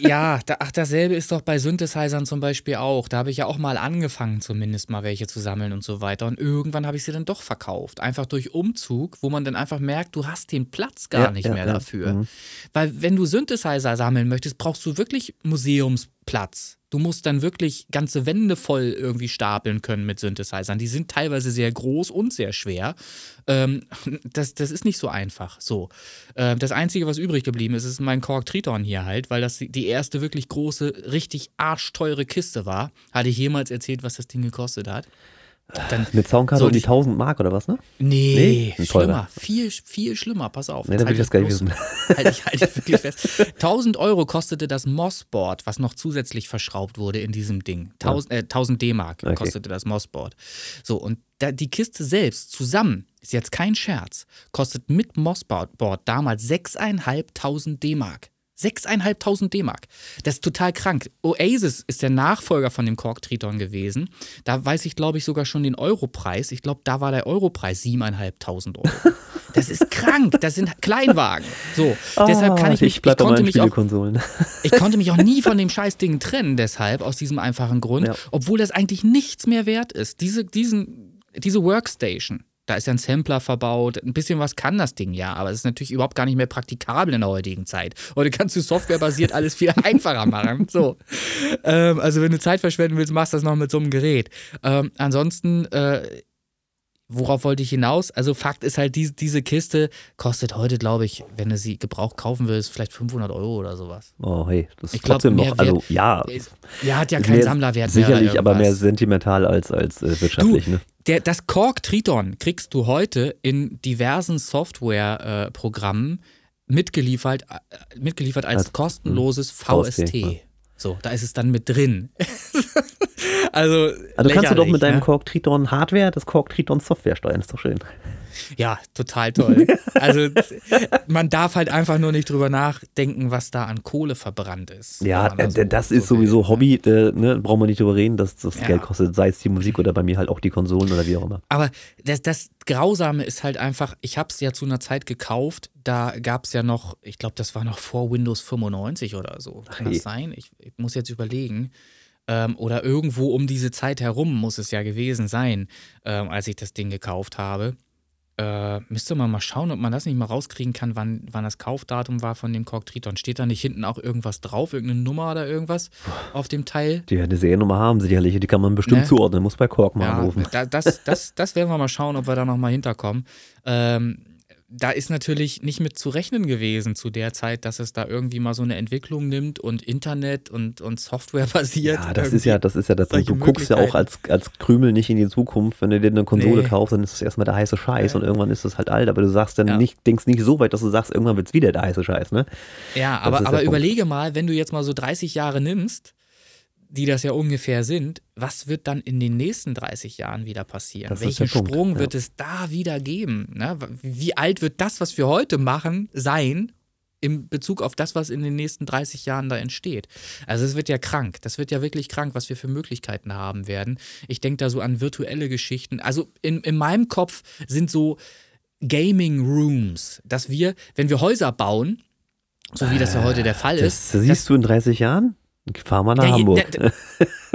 Ja, da, ach, dasselbe ist doch bei Synthesizern zum Beispiel auch. Da habe ich ja auch mal angefangen, zumindest mal welche zu sammeln und so weiter. Und irgendwann habe ich sie dann doch verkauft. Einfach durch Umzug, wo man dann einfach merkt, du hast den Platz gar Ja, nicht ja, mehr ja. dafür. Mhm. Weil wenn du Synthesizer sammeln möchtest, brauchst du wirklich Museumsplatz. Du musst dann wirklich ganze Wände voll irgendwie stapeln können mit Synthesizern. Die sind teilweise sehr groß und sehr schwer. Ähm, das, das ist nicht so einfach. So. Ähm, das Einzige, was übrig geblieben ist, ist mein Korg Triton hier halt, weil das die- die erste wirklich große, richtig arschteure Kiste war. Hatte ich jemals erzählt, was das Ding gekostet hat? Dann, Mit Soundkarte So, um die die- 1000 Mark oder was, ne? nee, Nee, schlimmer. Viel, viel schlimmer. Pass auf. Nee, da will ich das gar nicht wissen. Halte ich, halte ich wirklich fest. 1000 Euro kostete das Mossboard, was noch zusätzlich verschraubt wurde in diesem Ding. 1000, äh, 1000 D-Mark Okay. kostete das Mossboard. So, und da, die Kiste selbst zusammen, ist jetzt kein Scherz, kostet mit Mossboard damals 6.500 D-Mark. 6.500 D-Mark. Das ist total krank. Oasis ist der Nachfolger von dem Korg Triton gewesen. Da weiß ich, glaube ich, sogar schon den Europreis. Ich glaube, da war der Europreis 7.500 Euro. Das ist krank. Das sind Kleinwagen. So, deshalb kann ich mich, ich bei konnte mich auch ich konnte mich auch nie von dem Scheißding trennen, deshalb, aus diesem einfachen Grund, Ja. obwohl das eigentlich nichts mehr wert ist. Diese, diesen, diese Workstation, da ist ja ein Sampler verbaut, ein bisschen was kann das Ding ja, aber es ist natürlich überhaupt gar nicht mehr praktikabel in der heutigen Zeit. Heute kannst du softwarebasiert alles viel einfacher machen. So. Ähm, also, wenn du Zeit verschwenden willst, machst du das noch mit so einem Gerät. Ähm, ansonsten, äh, worauf wollte ich hinaus? Also, Fakt ist halt, diese, diese Kiste kostet heute, glaube ich, wenn du sie gebraucht kaufen willst, vielleicht 500 Euro oder sowas. Oh, hey, das ist glaub, trotzdem mehr noch, also ja. Ja, hat ja keinen mehr- Sammlerwert mehr. Sicherlich, oder aber mehr sentimental als, als äh, wirtschaftlich, ne? Der, das Korg Triton kriegst du heute in diversen Softwareprogrammen mitgeliefert, äh, mitgeliefert als, Als- kostenloses VST, VST. ja. So, da ist es dann mit drin. also, Also kannst du doch mit deinem ne? Korg Triton Hardware das Korg Triton Software steuern, ist doch schön. Ja, total toll. Also, man darf halt einfach nur nicht drüber nachdenken, was da an Kohle verbrannt ist. Ja, äh, so- das so ist sowieso will, ne? Hobby, äh, ne? brauchen wir nicht drüber reden, dass das Ja. Geld kostet, sei es die Musik oder bei mir halt auch die Konsolen oder wie auch immer. Aber das, das Grausame ist halt einfach, ich habe es ja zu einer Zeit gekauft, da gab es ja noch, ich glaube, das war noch vor Windows 95 oder so. Kann Ach das sein? Ich, ich muss jetzt überlegen. Ähm, oder irgendwo um diese Zeit herum muss es ja gewesen sein, ähm, als ich das Ding gekauft habe. Äh, müsste man mal schauen, ob man das nicht mal rauskriegen kann, wann, wann das Kaufdatum war von dem Korg Triton. Steht da nicht hinten auch irgendwas drauf, irgendeine Nummer oder irgendwas auf dem Teil? Die werden eine Seriennummer haben, sicherlich, die kann man bestimmt Ne? zuordnen, muss bei Korg mal Ja, anrufen. da, das, das, das werden wir mal schauen, ob wir da nochmal hinterkommen. Ähm, da ist natürlich nicht mit zu rechnen gewesen zu der Zeit, dass es da irgendwie mal so eine Entwicklung nimmt und Internet und, und Software basiert. Ja, das ist ja, das ist ja Punkt. Du guckst ja auch als, als Krümel nicht in die Zukunft. Wenn du dir eine Konsole nee. kaufst, dann ist es erstmal der heiße Scheiß ja. und irgendwann ist es halt alt. Aber du sagst dann ja. nicht, denkst nicht so weit, dass du sagst, irgendwann wird es wieder der heiße Scheiß, ne? Ja, das aber, aber überlege mal, wenn du jetzt mal so 30 Jahre nimmst, die das ja ungefähr sind, was wird dann in den nächsten 30 Jahren wieder passieren? Das Welchen Sprung Punkt, wird es da wieder geben? Ne? Wie alt wird das, was wir heute machen, sein in Bezug auf das, was in den nächsten 30 Jahren da entsteht. Also es wird ja krank, das wird ja wirklich krank, was wir für Möglichkeiten haben werden. Ich denke da so an virtuelle Geschichten. Also in, in meinem Kopf sind so Gaming Rooms, dass wir, wenn wir Häuser bauen, so wie das ja heute der Fall ist. Das siehst du in 30 Jahren? Fahr mal nach ja, Hamburg.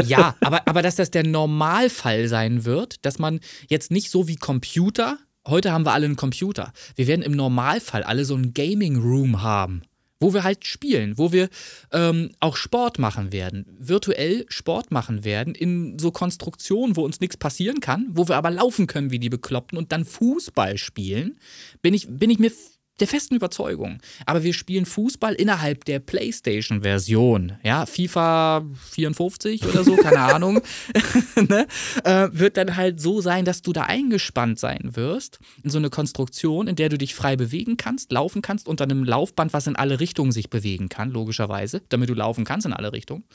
ja, aber, aber dass das der Normalfall sein wird, dass man jetzt nicht so wie Computer, heute haben wir alle einen Computer, wir werden im Normalfall alle so einen Gaming Room haben wo wir halt spielen, wo wir ähm, auch Sport machen werden, virtuell Sport machen werden, in so Konstruktionen, wo uns nichts passieren kann, wo wir aber laufen können wie die Bekloppten und dann Fußball spielen, bin ich, bin ich mir der festen Überzeugung. Aber wir spielen Fußball innerhalb der PlayStation-Version. Ja, FIFA 54 oder so, keine Ahnung. ne? äh, wird dann halt so sein, dass du da eingespannt sein wirst in so eine Konstruktion, in der du dich frei bewegen kannst, laufen kannst, unter einem Laufband, was in alle Richtungen sich bewegen kann, logischerweise, damit du laufen kannst in alle Richtungen.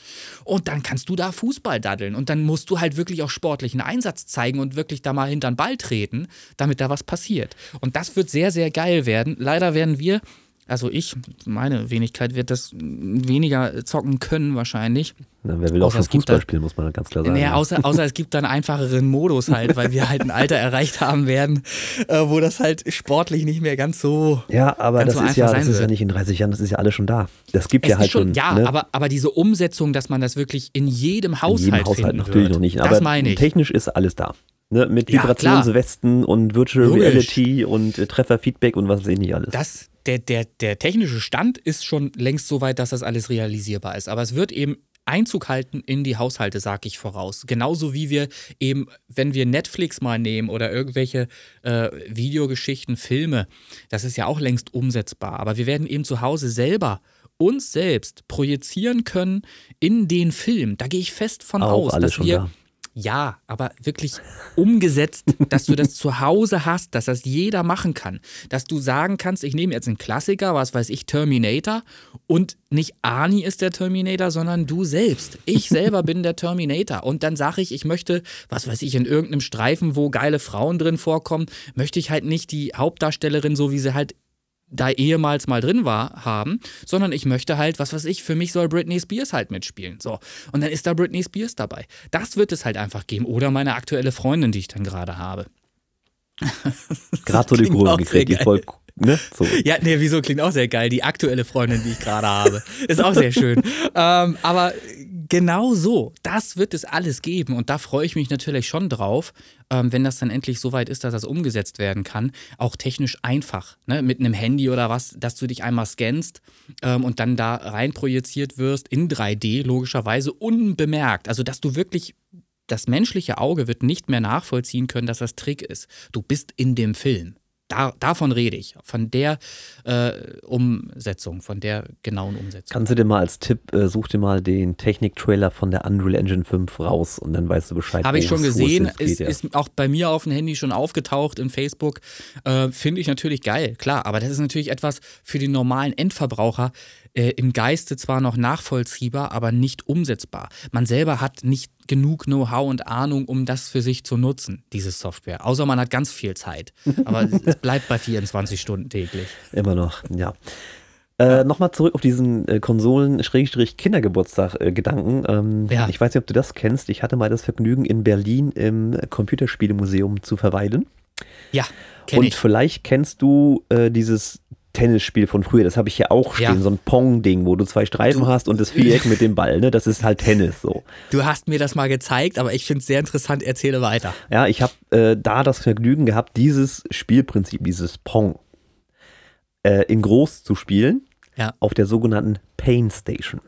Und dann kannst du da Fußball daddeln. Und dann musst du halt wirklich auch sportlichen Einsatz zeigen und wirklich da mal hinter den Ball treten, damit da was passiert. Und das wird sehr, sehr geil werden leider werden wir, also ich, meine Wenigkeit wird das weniger zocken können wahrscheinlich. Na, wer will auch schon Fußball dann, spielen, muss man ganz klar sagen. Naja, außer, außer es gibt dann einfacheren Modus halt, weil wir halt ein Alter erreicht haben werden, äh, wo das halt sportlich nicht mehr ganz so. Ja, aber das, so ist, ja, das ist ja nicht in 30 Jahren, das ist ja alles schon da. Das gibt es ja halt schon. schon ja, ne? aber, aber diese Umsetzung, dass man das wirklich in jedem Haushalt. In jedem Haushalt natürlich wird, noch nicht. Aber das meine ich. technisch ist alles da. Ne, mit Vibrationswesten ja, und Virtual Logisch. Reality und äh, Trefferfeedback und was weiß ich nicht alles. Das, der, der, der technische Stand ist schon längst so weit, dass das alles realisierbar ist. Aber es wird eben Einzug halten in die Haushalte, sage ich voraus. Genauso wie wir eben, wenn wir Netflix mal nehmen oder irgendwelche äh, Videogeschichten, Filme, das ist ja auch längst umsetzbar. Aber wir werden eben zu Hause selber uns selbst projizieren können in den Film. Da gehe ich fest von auch aus, dass wir. Da ja, aber wirklich umgesetzt, dass du das zu Hause hast, dass das jeder machen kann. Dass du sagen kannst, ich nehme jetzt einen Klassiker, was weiß ich, Terminator, und nicht Arnie ist der Terminator, sondern du selbst. Ich selber bin der Terminator. Und dann sage ich, ich möchte, was weiß ich, in irgendeinem Streifen, wo geile Frauen drin vorkommen, möchte ich halt nicht die Hauptdarstellerin, so wie sie halt da ehemals mal drin war, haben, sondern ich möchte halt, was weiß ich, für mich soll Britney Spears halt mitspielen. So. Und dann ist da Britney Spears dabei. Das wird es halt einfach geben. Oder meine aktuelle Freundin, die ich dann gerade habe. Gerade so die Kurve gekriegt, die voll Ne? So. Ja, nee, wieso klingt auch sehr geil. Die aktuelle Freundin, die ich gerade habe. Ist auch sehr schön. ähm, aber genau so, das wird es alles geben. Und da freue ich mich natürlich schon drauf, ähm, wenn das dann endlich so weit ist, dass das umgesetzt werden kann. Auch technisch einfach. Ne? Mit einem Handy oder was, dass du dich einmal scannst ähm, und dann da rein projiziert wirst in 3D, logischerweise unbemerkt. Also, dass du wirklich das menschliche Auge wird nicht mehr nachvollziehen können, dass das Trick ist. Du bist in dem Film. Da, davon rede ich, von der äh, Umsetzung, von der genauen Umsetzung. Kannst du dir mal als Tipp, äh, such dir mal den Technik-Trailer von der Unreal Engine 5 raus und dann weißt du Bescheid. Habe ich schon gesehen, ist, ist, ist, auch bei mir auf dem Handy schon aufgetaucht in Facebook. Äh, Finde ich natürlich geil, klar, aber das ist natürlich etwas für den normalen Endverbraucher, äh, im Geiste zwar noch nachvollziehbar, aber nicht umsetzbar. Man selber hat nicht genug Know-how und Ahnung, um das für sich zu nutzen, diese Software. Außer man hat ganz viel Zeit. Aber es bleibt bei 24 Stunden täglich. Immer noch, ja. Äh, Nochmal zurück auf diesen äh, Konsolen-Kindergeburtstag-Gedanken. Äh, ähm, ja. Ich weiß nicht, ob du das kennst. Ich hatte mal das Vergnügen, in Berlin im Computerspielemuseum zu verweilen. Ja, kenn Und ich. vielleicht kennst du äh, dieses Tennisspiel von früher, das habe ich ja auch stehen, ja. so ein Pong-Ding, wo du zwei Streifen du, hast und das Viereck mit dem Ball, ne? Das ist halt Tennis so. Du hast mir das mal gezeigt, aber ich finde es sehr interessant, erzähle weiter. Ja, ich habe äh, da das Vergnügen gehabt, dieses Spielprinzip, dieses Pong, äh, in groß zu spielen, ja. auf der sogenannten Pain Station.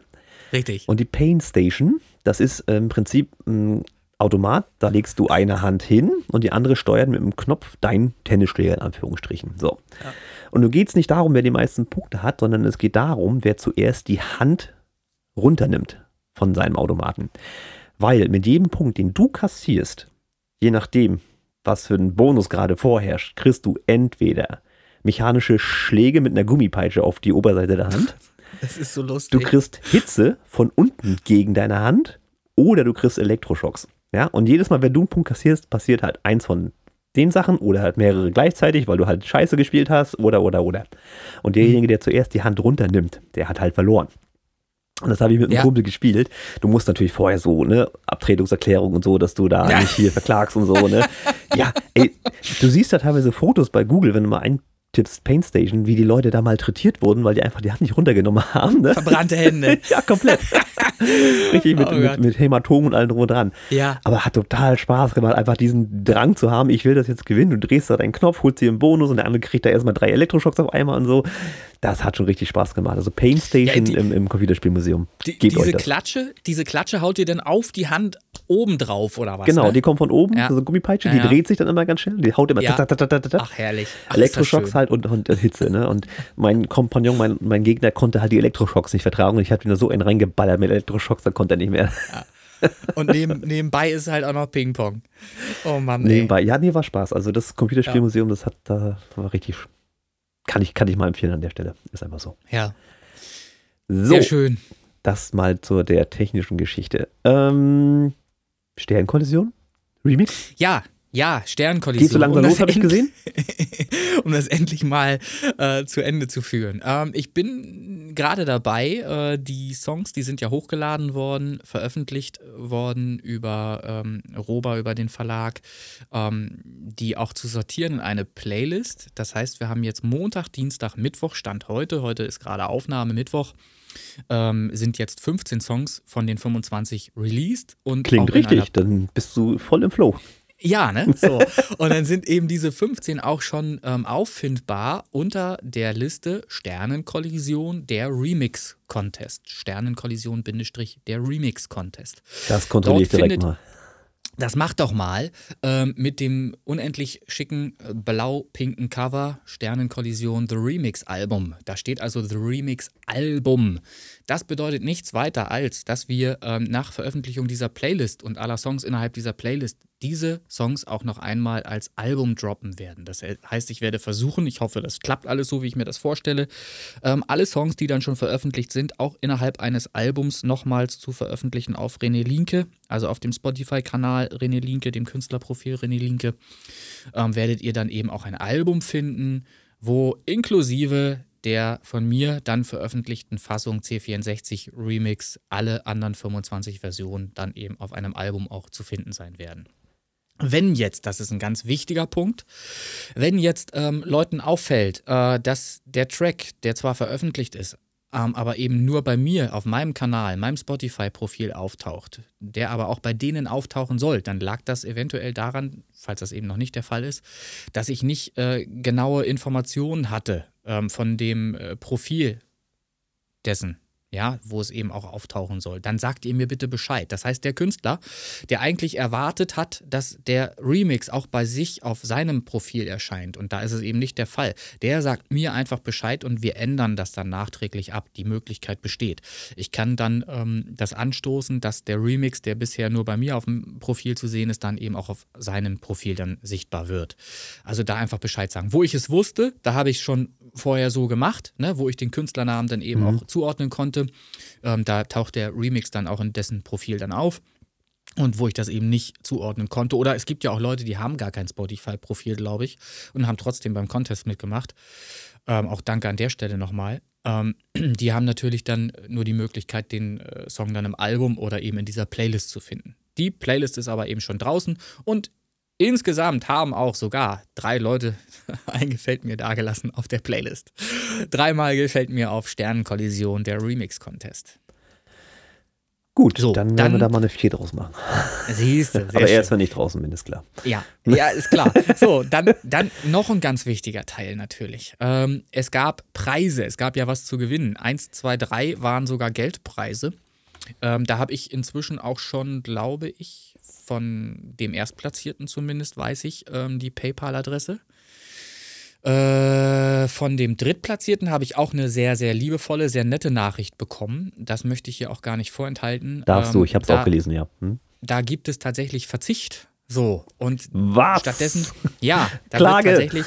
Richtig. Und die Pain Station, das ist äh, im Prinzip ein Automat, da legst du eine Hand hin und die andere steuert mit dem Knopf dein Tennisschläger in Anführungsstrichen. So. Ja. Und nun geht es nicht darum, wer die meisten Punkte hat, sondern es geht darum, wer zuerst die Hand runternimmt von seinem Automaten. Weil mit jedem Punkt, den du kassierst, je nachdem, was für ein Bonus gerade vorherrscht, kriegst du entweder mechanische Schläge mit einer Gummipeitsche auf die Oberseite der Hand. Das ist so lustig. Du kriegst Hitze von unten gegen deine Hand oder du kriegst Elektroschocks. Ja, und jedes Mal, wenn du einen Punkt kassierst, passiert halt eins von den Sachen oder halt mehrere gleichzeitig, weil du halt Scheiße gespielt hast oder, oder, oder. Und derjenige, der zuerst die Hand runternimmt, der hat halt verloren. Und das habe ich mit einem ja. Kumpel gespielt. Du musst natürlich vorher so, ne, Abtretungserklärung und so, dass du da ja. nicht viel verklagst und so, ne. ja, ey, du siehst da teilweise Fotos bei Google, wenn du mal ein, Tipps Pain Station, wie die Leute da malträtiert wurden, weil die einfach die Hand nicht runtergenommen haben. Ne? Verbrannte Hände. ja, komplett. Richtig mit, oh mit, mit, Hämatomen und allem drum und dran. Ja. Aber hat total Spaß gemacht, einfach diesen Drang zu haben, ich will das jetzt gewinnen. Du drehst da deinen Knopf, holst dir einen Bonus und der andere kriegt da erstmal drei Elektroschocks auf einmal und so. Das hat schon richtig Spaß gemacht. Also Pain Station ja, die, im, im Computerspielmuseum. Die, diese Klatsche, diese Klatsche haut dir dann auf die Hand oben drauf oder was? Genau, ne? die kommt von oben, ja. so eine Gummipeitsche, die dreht sich dann immer ganz schnell, die haut immer ja. Ach, herrlich. Ach, Elektroschocks halt und, und, Hitze, ne? Und mein Kompagnon, mein, mein Gegner konnte halt die Elektroschocks nicht vertragen und ich hatte ihn da so einen reingeballert mit Elektroschocks, da konnte er nicht mehr. Und neben, nebenbei ist halt auch noch Ping-Pong. Oh Mann. Ey. Nebenbei, ja, nee, war Spaß. Also das Computerspielmuseum, das hat da war richtig. Kann ich, kann ich mal empfehlen an der Stelle. Ist einfach so. Ja. So, Sehr schön. Das mal zu der technischen Geschichte. Ähm, Sternkollision? Remix? Ja, ja, Sternkollision. Geht so langsam um los, habe ich gesehen. um das endlich mal äh, zu Ende zu führen. Ähm, ich bin gerade dabei, äh, die Songs, die sind ja hochgeladen worden, veröffentlicht worden über ähm, Roba, über den Verlag, ähm, die auch zu sortieren in eine Playlist. Das heißt, wir haben jetzt Montag, Dienstag, Mittwoch, Stand heute. Heute ist gerade Aufnahme Mittwoch ähm, sind jetzt 15 Songs von den 25 released. Und Klingt richtig, dann bist du voll im Flow. Ja, ne? So. Und dann sind eben diese 15 auch schon ähm, auffindbar unter der Liste Sternenkollision der Remix Contest. Sternenkollision der Remix Contest. Das kontrolliere ich direkt mal. Das macht doch mal ähm, mit dem unendlich schicken äh, blau-pinken Cover Sternenkollision The Remix Album. Da steht also The Remix Album. Das bedeutet nichts weiter als, dass wir ähm, nach Veröffentlichung dieser Playlist und aller Songs innerhalb dieser Playlist diese Songs auch noch einmal als Album droppen werden. Das heißt, ich werde versuchen, ich hoffe, das klappt alles so, wie ich mir das vorstelle, ähm, alle Songs, die dann schon veröffentlicht sind, auch innerhalb eines Albums nochmals zu veröffentlichen auf René Linke, also auf dem Spotify-Kanal René Linke, dem Künstlerprofil René Linke, ähm, werdet ihr dann eben auch ein Album finden, wo inklusive der von mir dann veröffentlichten Fassung C64 Remix alle anderen 25 Versionen dann eben auf einem Album auch zu finden sein werden. Wenn jetzt, das ist ein ganz wichtiger Punkt, wenn jetzt ähm, Leuten auffällt, äh, dass der Track, der zwar veröffentlicht ist, ähm, aber eben nur bei mir auf meinem Kanal, meinem Spotify-Profil auftaucht, der aber auch bei denen auftauchen soll, dann lag das eventuell daran, falls das eben noch nicht der Fall ist, dass ich nicht äh, genaue Informationen hatte ähm, von dem äh, Profil dessen ja, wo es eben auch auftauchen soll, dann sagt ihr mir bitte Bescheid. Das heißt, der Künstler, der eigentlich erwartet hat, dass der Remix auch bei sich auf seinem Profil erscheint, und da ist es eben nicht der Fall, der sagt mir einfach Bescheid und wir ändern das dann nachträglich ab. Die Möglichkeit besteht. Ich kann dann ähm, das anstoßen, dass der Remix, der bisher nur bei mir auf dem Profil zu sehen ist, dann eben auch auf seinem Profil dann sichtbar wird. Also da einfach Bescheid sagen. Wo ich es wusste, da habe ich schon vorher so gemacht, ne, wo ich den Künstlernamen dann eben mhm. auch zuordnen konnte. Ähm, da taucht der Remix dann auch in dessen Profil dann auf. Und wo ich das eben nicht zuordnen konnte. Oder es gibt ja auch Leute, die haben gar kein Spotify-Profil, glaube ich, und haben trotzdem beim Contest mitgemacht. Ähm, auch danke an der Stelle nochmal. Ähm, die haben natürlich dann nur die Möglichkeit, den äh, Song dann im Album oder eben in dieser Playlist zu finden. Die Playlist ist aber eben schon draußen und Insgesamt haben auch sogar drei Leute ein Gefällt mir dagelassen auf der Playlist. Dreimal gefällt mir auf Sternenkollision der Remix-Contest. Gut, so, dann werden dann, wir da mal eine 4 draus machen. Siehst du, Aber er ist ja nicht draußen bin, ist klar. Ja, ja, ist klar. So, dann, dann noch ein ganz wichtiger Teil natürlich. Ähm, es gab Preise, es gab ja was zu gewinnen. Eins, zwei, drei waren sogar Geldpreise. Ähm, da habe ich inzwischen auch schon, glaube ich, von dem Erstplatzierten zumindest, weiß ich, ähm, die PayPal-Adresse. Äh, von dem Drittplatzierten habe ich auch eine sehr, sehr liebevolle, sehr nette Nachricht bekommen. Das möchte ich hier auch gar nicht vorenthalten. Darfst ähm, du, ich habe es auch gelesen, ja. Hm? Da gibt es tatsächlich Verzicht. So, und Was? stattdessen, ja, da Klage. wird tatsächlich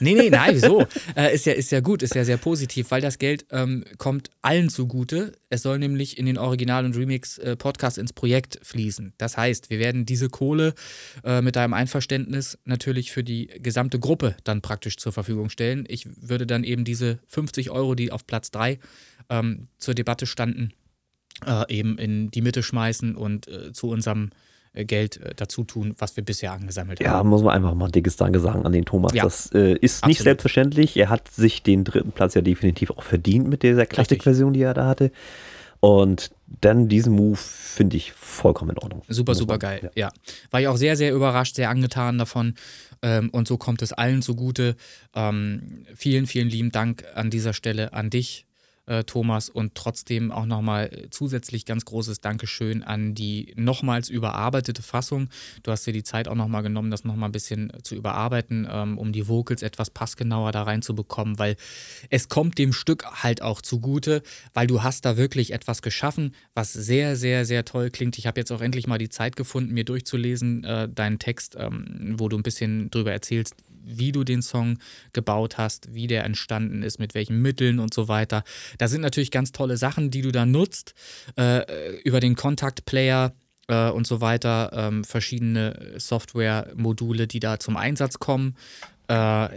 Nee, nee, nein, wieso? äh, ist, ja, ist ja gut, ist ja sehr positiv, weil das Geld ähm, kommt allen zugute. Es soll nämlich in den Original- und Remix-Podcast äh, ins Projekt fließen. Das heißt, wir werden diese Kohle äh, mit deinem Einverständnis natürlich für die gesamte Gruppe dann praktisch zur Verfügung stellen. Ich würde dann eben diese 50 Euro, die auf Platz 3 ähm, zur Debatte standen, äh, eben in die Mitte schmeißen und äh, zu unserem Geld äh, dazu tun, was wir bisher angesammelt haben. Ja, muss man einfach mal ein dickes Danke sagen an den Thomas. Ja, das äh, ist absolut. nicht selbstverständlich. Er hat sich den dritten Platz ja definitiv auch verdient mit dieser Klassikversion, die er da hatte. Und dann diesen Move finde ich vollkommen in Ordnung. Super, super man, geil. Ja. ja. War ich auch sehr, sehr überrascht, sehr angetan davon. Ähm, und so kommt es allen zugute. Ähm, vielen, vielen lieben Dank an dieser Stelle an dich, äh, Thomas. Und trotzdem auch nochmal zusätzlich ganz großes Dankeschön an die nochmals überarbeitete Fassung. Du hast dir die Zeit auch nochmal genommen, das nochmal ein bisschen zu überarbeiten, ähm, um die Vocals etwas passgenauer da reinzubekommen, weil es kommt dem Stück halt auch zugute, weil du hast da wirklich etwas geschaffen, was sehr, sehr, sehr toll klingt. Ich habe jetzt auch endlich mal die Zeit gefunden, mir durchzulesen, äh, deinen Text, ähm, wo du ein bisschen drüber erzählst, wie du den Song gebaut hast, wie der entstanden ist, mit welchen Mitteln und so weiter. Da sind natürlich ganz tolle Sachen, die du da nutzt, äh, über den Contact-Player äh, und so weiter, ähm, verschiedene Software-Module, die da zum Einsatz kommen. Äh,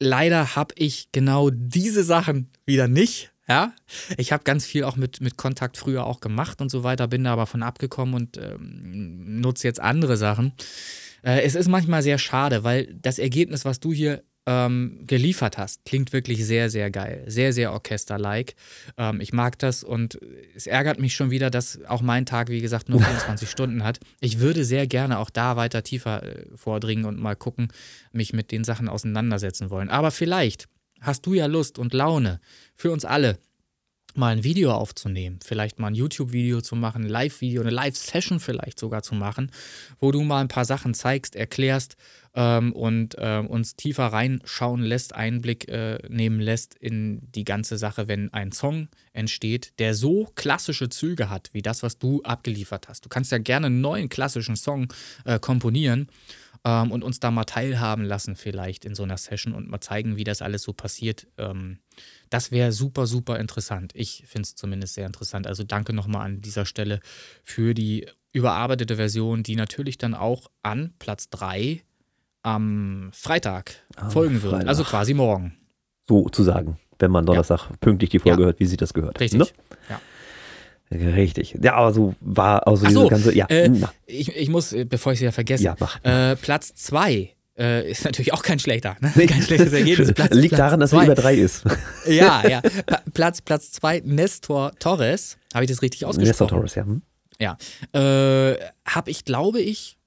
leider habe ich genau diese Sachen wieder nicht. Ja, ich habe ganz viel auch mit, mit Kontakt früher auch gemacht und so weiter, bin da aber von abgekommen und ähm, nutze jetzt andere Sachen. Äh, es ist manchmal sehr schade, weil das Ergebnis, was du hier ähm, geliefert hast, klingt wirklich sehr, sehr geil. Sehr, sehr orchesterlike. Ähm, ich mag das und es ärgert mich schon wieder, dass auch mein Tag, wie gesagt, nur 24 Stunden hat. Ich würde sehr gerne auch da weiter tiefer äh, vordringen und mal gucken, mich mit den Sachen auseinandersetzen wollen. Aber vielleicht hast du ja Lust und Laune für uns alle mal ein Video aufzunehmen, vielleicht mal ein YouTube-Video zu machen, ein Live-Video, eine Live-Session vielleicht sogar zu machen, wo du mal ein paar Sachen zeigst, erklärst ähm, und äh, uns tiefer reinschauen lässt, Einblick äh, nehmen lässt in die ganze Sache, wenn ein Song entsteht, der so klassische Züge hat, wie das, was du abgeliefert hast. Du kannst ja gerne einen neuen klassischen Song äh, komponieren ähm, und uns da mal teilhaben lassen, vielleicht in so einer Session und mal zeigen, wie das alles so passiert. Ähm, das wäre super, super interessant. Ich finde es zumindest sehr interessant. Also danke nochmal an dieser Stelle für die überarbeitete Version, die natürlich dann auch an Platz 3 am Freitag am folgen Freitag. wird. Also quasi morgen. So zu sagen, wenn man Donnerstag ja. pünktlich die Folge ja. hört, wie sie das gehört. Richtig. Ne? Ja. Richtig. Ja, aber so war also diese so, ganze. Ja. Äh, ich, ich muss, äh, bevor ich es ja vergesse, ja, mach. Äh, Platz 2 äh, ist natürlich auch kein schlechter. Ne? Kein schlechtes Ergebnis. Platz, Liegt Platz daran, dass er über drei ist. ja, ja. Platz, Platz zwei, Nestor Torres. Habe ich das richtig ausgesprochen? Nestor Torres, ja. Hm. Ja. Äh, habe ich, glaube ich,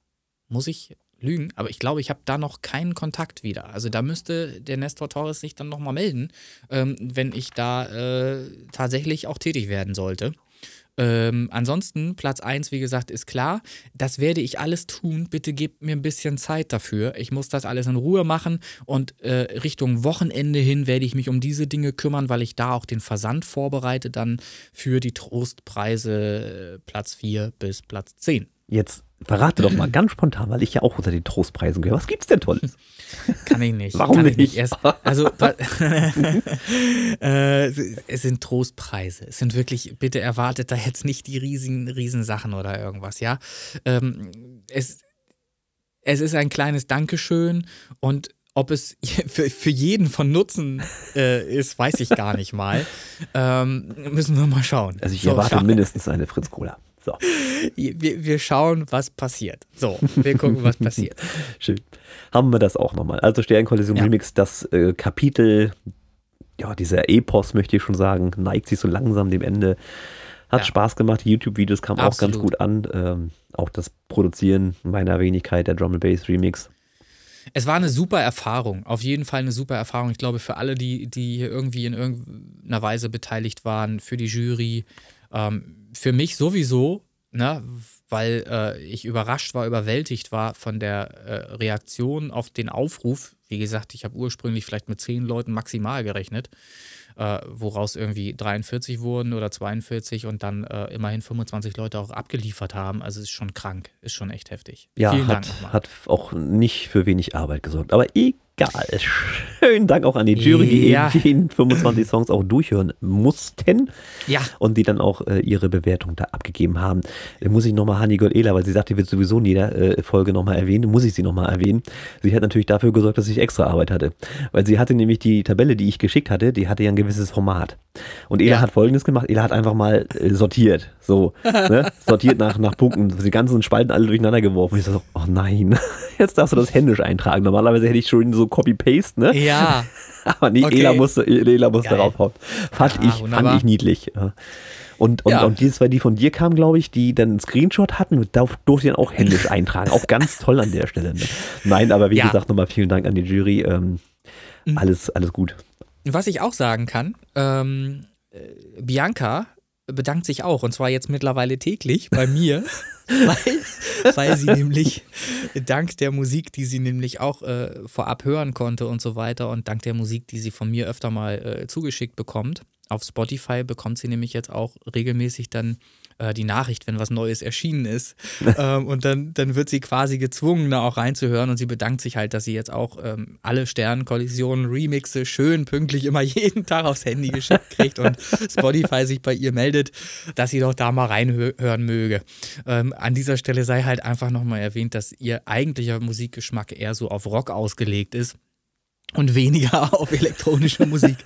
muss ich lügen, aber ich glaube, ich habe da noch keinen Kontakt wieder. Also da müsste der Nestor Torres sich dann nochmal melden, ähm, wenn ich da äh, tatsächlich auch tätig werden sollte. Ähm, ansonsten, Platz 1, wie gesagt, ist klar. Das werde ich alles tun. Bitte gebt mir ein bisschen Zeit dafür. Ich muss das alles in Ruhe machen und äh, Richtung Wochenende hin werde ich mich um diese Dinge kümmern, weil ich da auch den Versand vorbereite, dann für die Trostpreise äh, Platz 4 bis Platz 10. Jetzt verrate doch mal ganz spontan, weil ich ja auch unter den Trostpreisen gehöre. Was gibt's denn Tolles? Kann ich nicht. Warum Kann nicht? nicht? Erst, also, äh, es sind Trostpreise. Es sind wirklich, bitte erwartet da jetzt nicht die riesigen, riesen Sachen oder irgendwas, ja. Ähm, es, es ist ein kleines Dankeschön und ob es für, für jeden von Nutzen äh, ist, weiß ich gar nicht mal. Ähm, müssen wir mal schauen. Also ich so, erwarte mindestens eine Fritz Cola. So. Wir, wir schauen, was passiert. So, wir gucken, was passiert. Schön. Haben wir das auch nochmal. Also Sternkollision ja. Remix, das äh, Kapitel, ja, dieser Epos, möchte ich schon sagen, neigt sich so langsam dem Ende. Hat ja. Spaß gemacht. Die YouTube-Videos kamen auch ganz gut an. Ähm, auch das Produzieren meiner Wenigkeit, der Drum and Bass Remix. Es war eine super Erfahrung, auf jeden Fall eine super Erfahrung. Ich glaube, für alle, die, die hier irgendwie in irgendeiner Weise beteiligt waren, für die Jury, ähm, für mich sowieso ne, weil äh, ich überrascht war, überwältigt war von der äh, Reaktion auf den Aufruf. Wie gesagt, ich habe ursprünglich vielleicht mit zehn Leuten maximal gerechnet, äh, woraus irgendwie 43 wurden oder 42 und dann äh, immerhin 25 Leute auch abgeliefert haben. Also es ist schon krank, ist schon echt heftig. Ja, Vielen hat, hat auch nicht für wenig Arbeit gesorgt. Aber egal Geil. Schönen Dank auch an die Jury, die ja. eben die 25 Songs auch durchhören mussten. Ja. Und die dann auch äh, ihre Bewertung da abgegeben haben. Da muss ich nochmal Hani Ela, weil sie sagt, die wird sowieso in jeder äh, Folge nochmal erwähnen, muss ich sie nochmal erwähnen. Sie hat natürlich dafür gesorgt, dass ich extra Arbeit hatte. Weil sie hatte nämlich die Tabelle, die ich geschickt hatte, die hatte ja ein gewisses Format. Und Ela ja. hat folgendes gemacht, Ela hat einfach mal äh, sortiert. So, ne? sortiert nach, nach Punkten. Die ganzen Spalten alle durcheinander geworfen. Ich so, oh nein, jetzt darfst du das händisch eintragen. Normalerweise hätte ich schon so Copy-Paste, ne? Ja. Aber nee, okay. Ela musste, Ela musste draufhauen. Fand, ja, ich, fand ich niedlich. Und, und, ja. und die zwei, die von dir kamen, glaube ich, die dann einen Screenshot hatten, durfte ich dann auch händisch eintragen. Auch ganz toll an der Stelle. Ne? Nein, aber wie ja. gesagt, nochmal vielen Dank an die Jury. Ähm, mhm. alles, alles gut. Was ich auch sagen kann, ähm, äh, Bianca bedankt sich auch und zwar jetzt mittlerweile täglich bei mir, weil, weil sie nämlich dank der Musik, die sie nämlich auch äh, vorab hören konnte und so weiter und dank der Musik, die sie von mir öfter mal äh, zugeschickt bekommt, auf Spotify bekommt sie nämlich jetzt auch regelmäßig dann äh, die Nachricht, wenn was Neues erschienen ist. ähm, und dann, dann wird sie quasi gezwungen, da auch reinzuhören und sie bedankt sich halt, dass sie jetzt auch ähm, alle Sternkollisionen, Remixe schön pünktlich immer jeden Tag aufs Handy geschickt kriegt und Spotify sich bei ihr meldet, dass sie doch da mal reinhören möge. Ähm, an dieser Stelle sei halt einfach nochmal erwähnt, dass ihr eigentlicher Musikgeschmack eher so auf Rock ausgelegt ist und weniger auf elektronische Musik.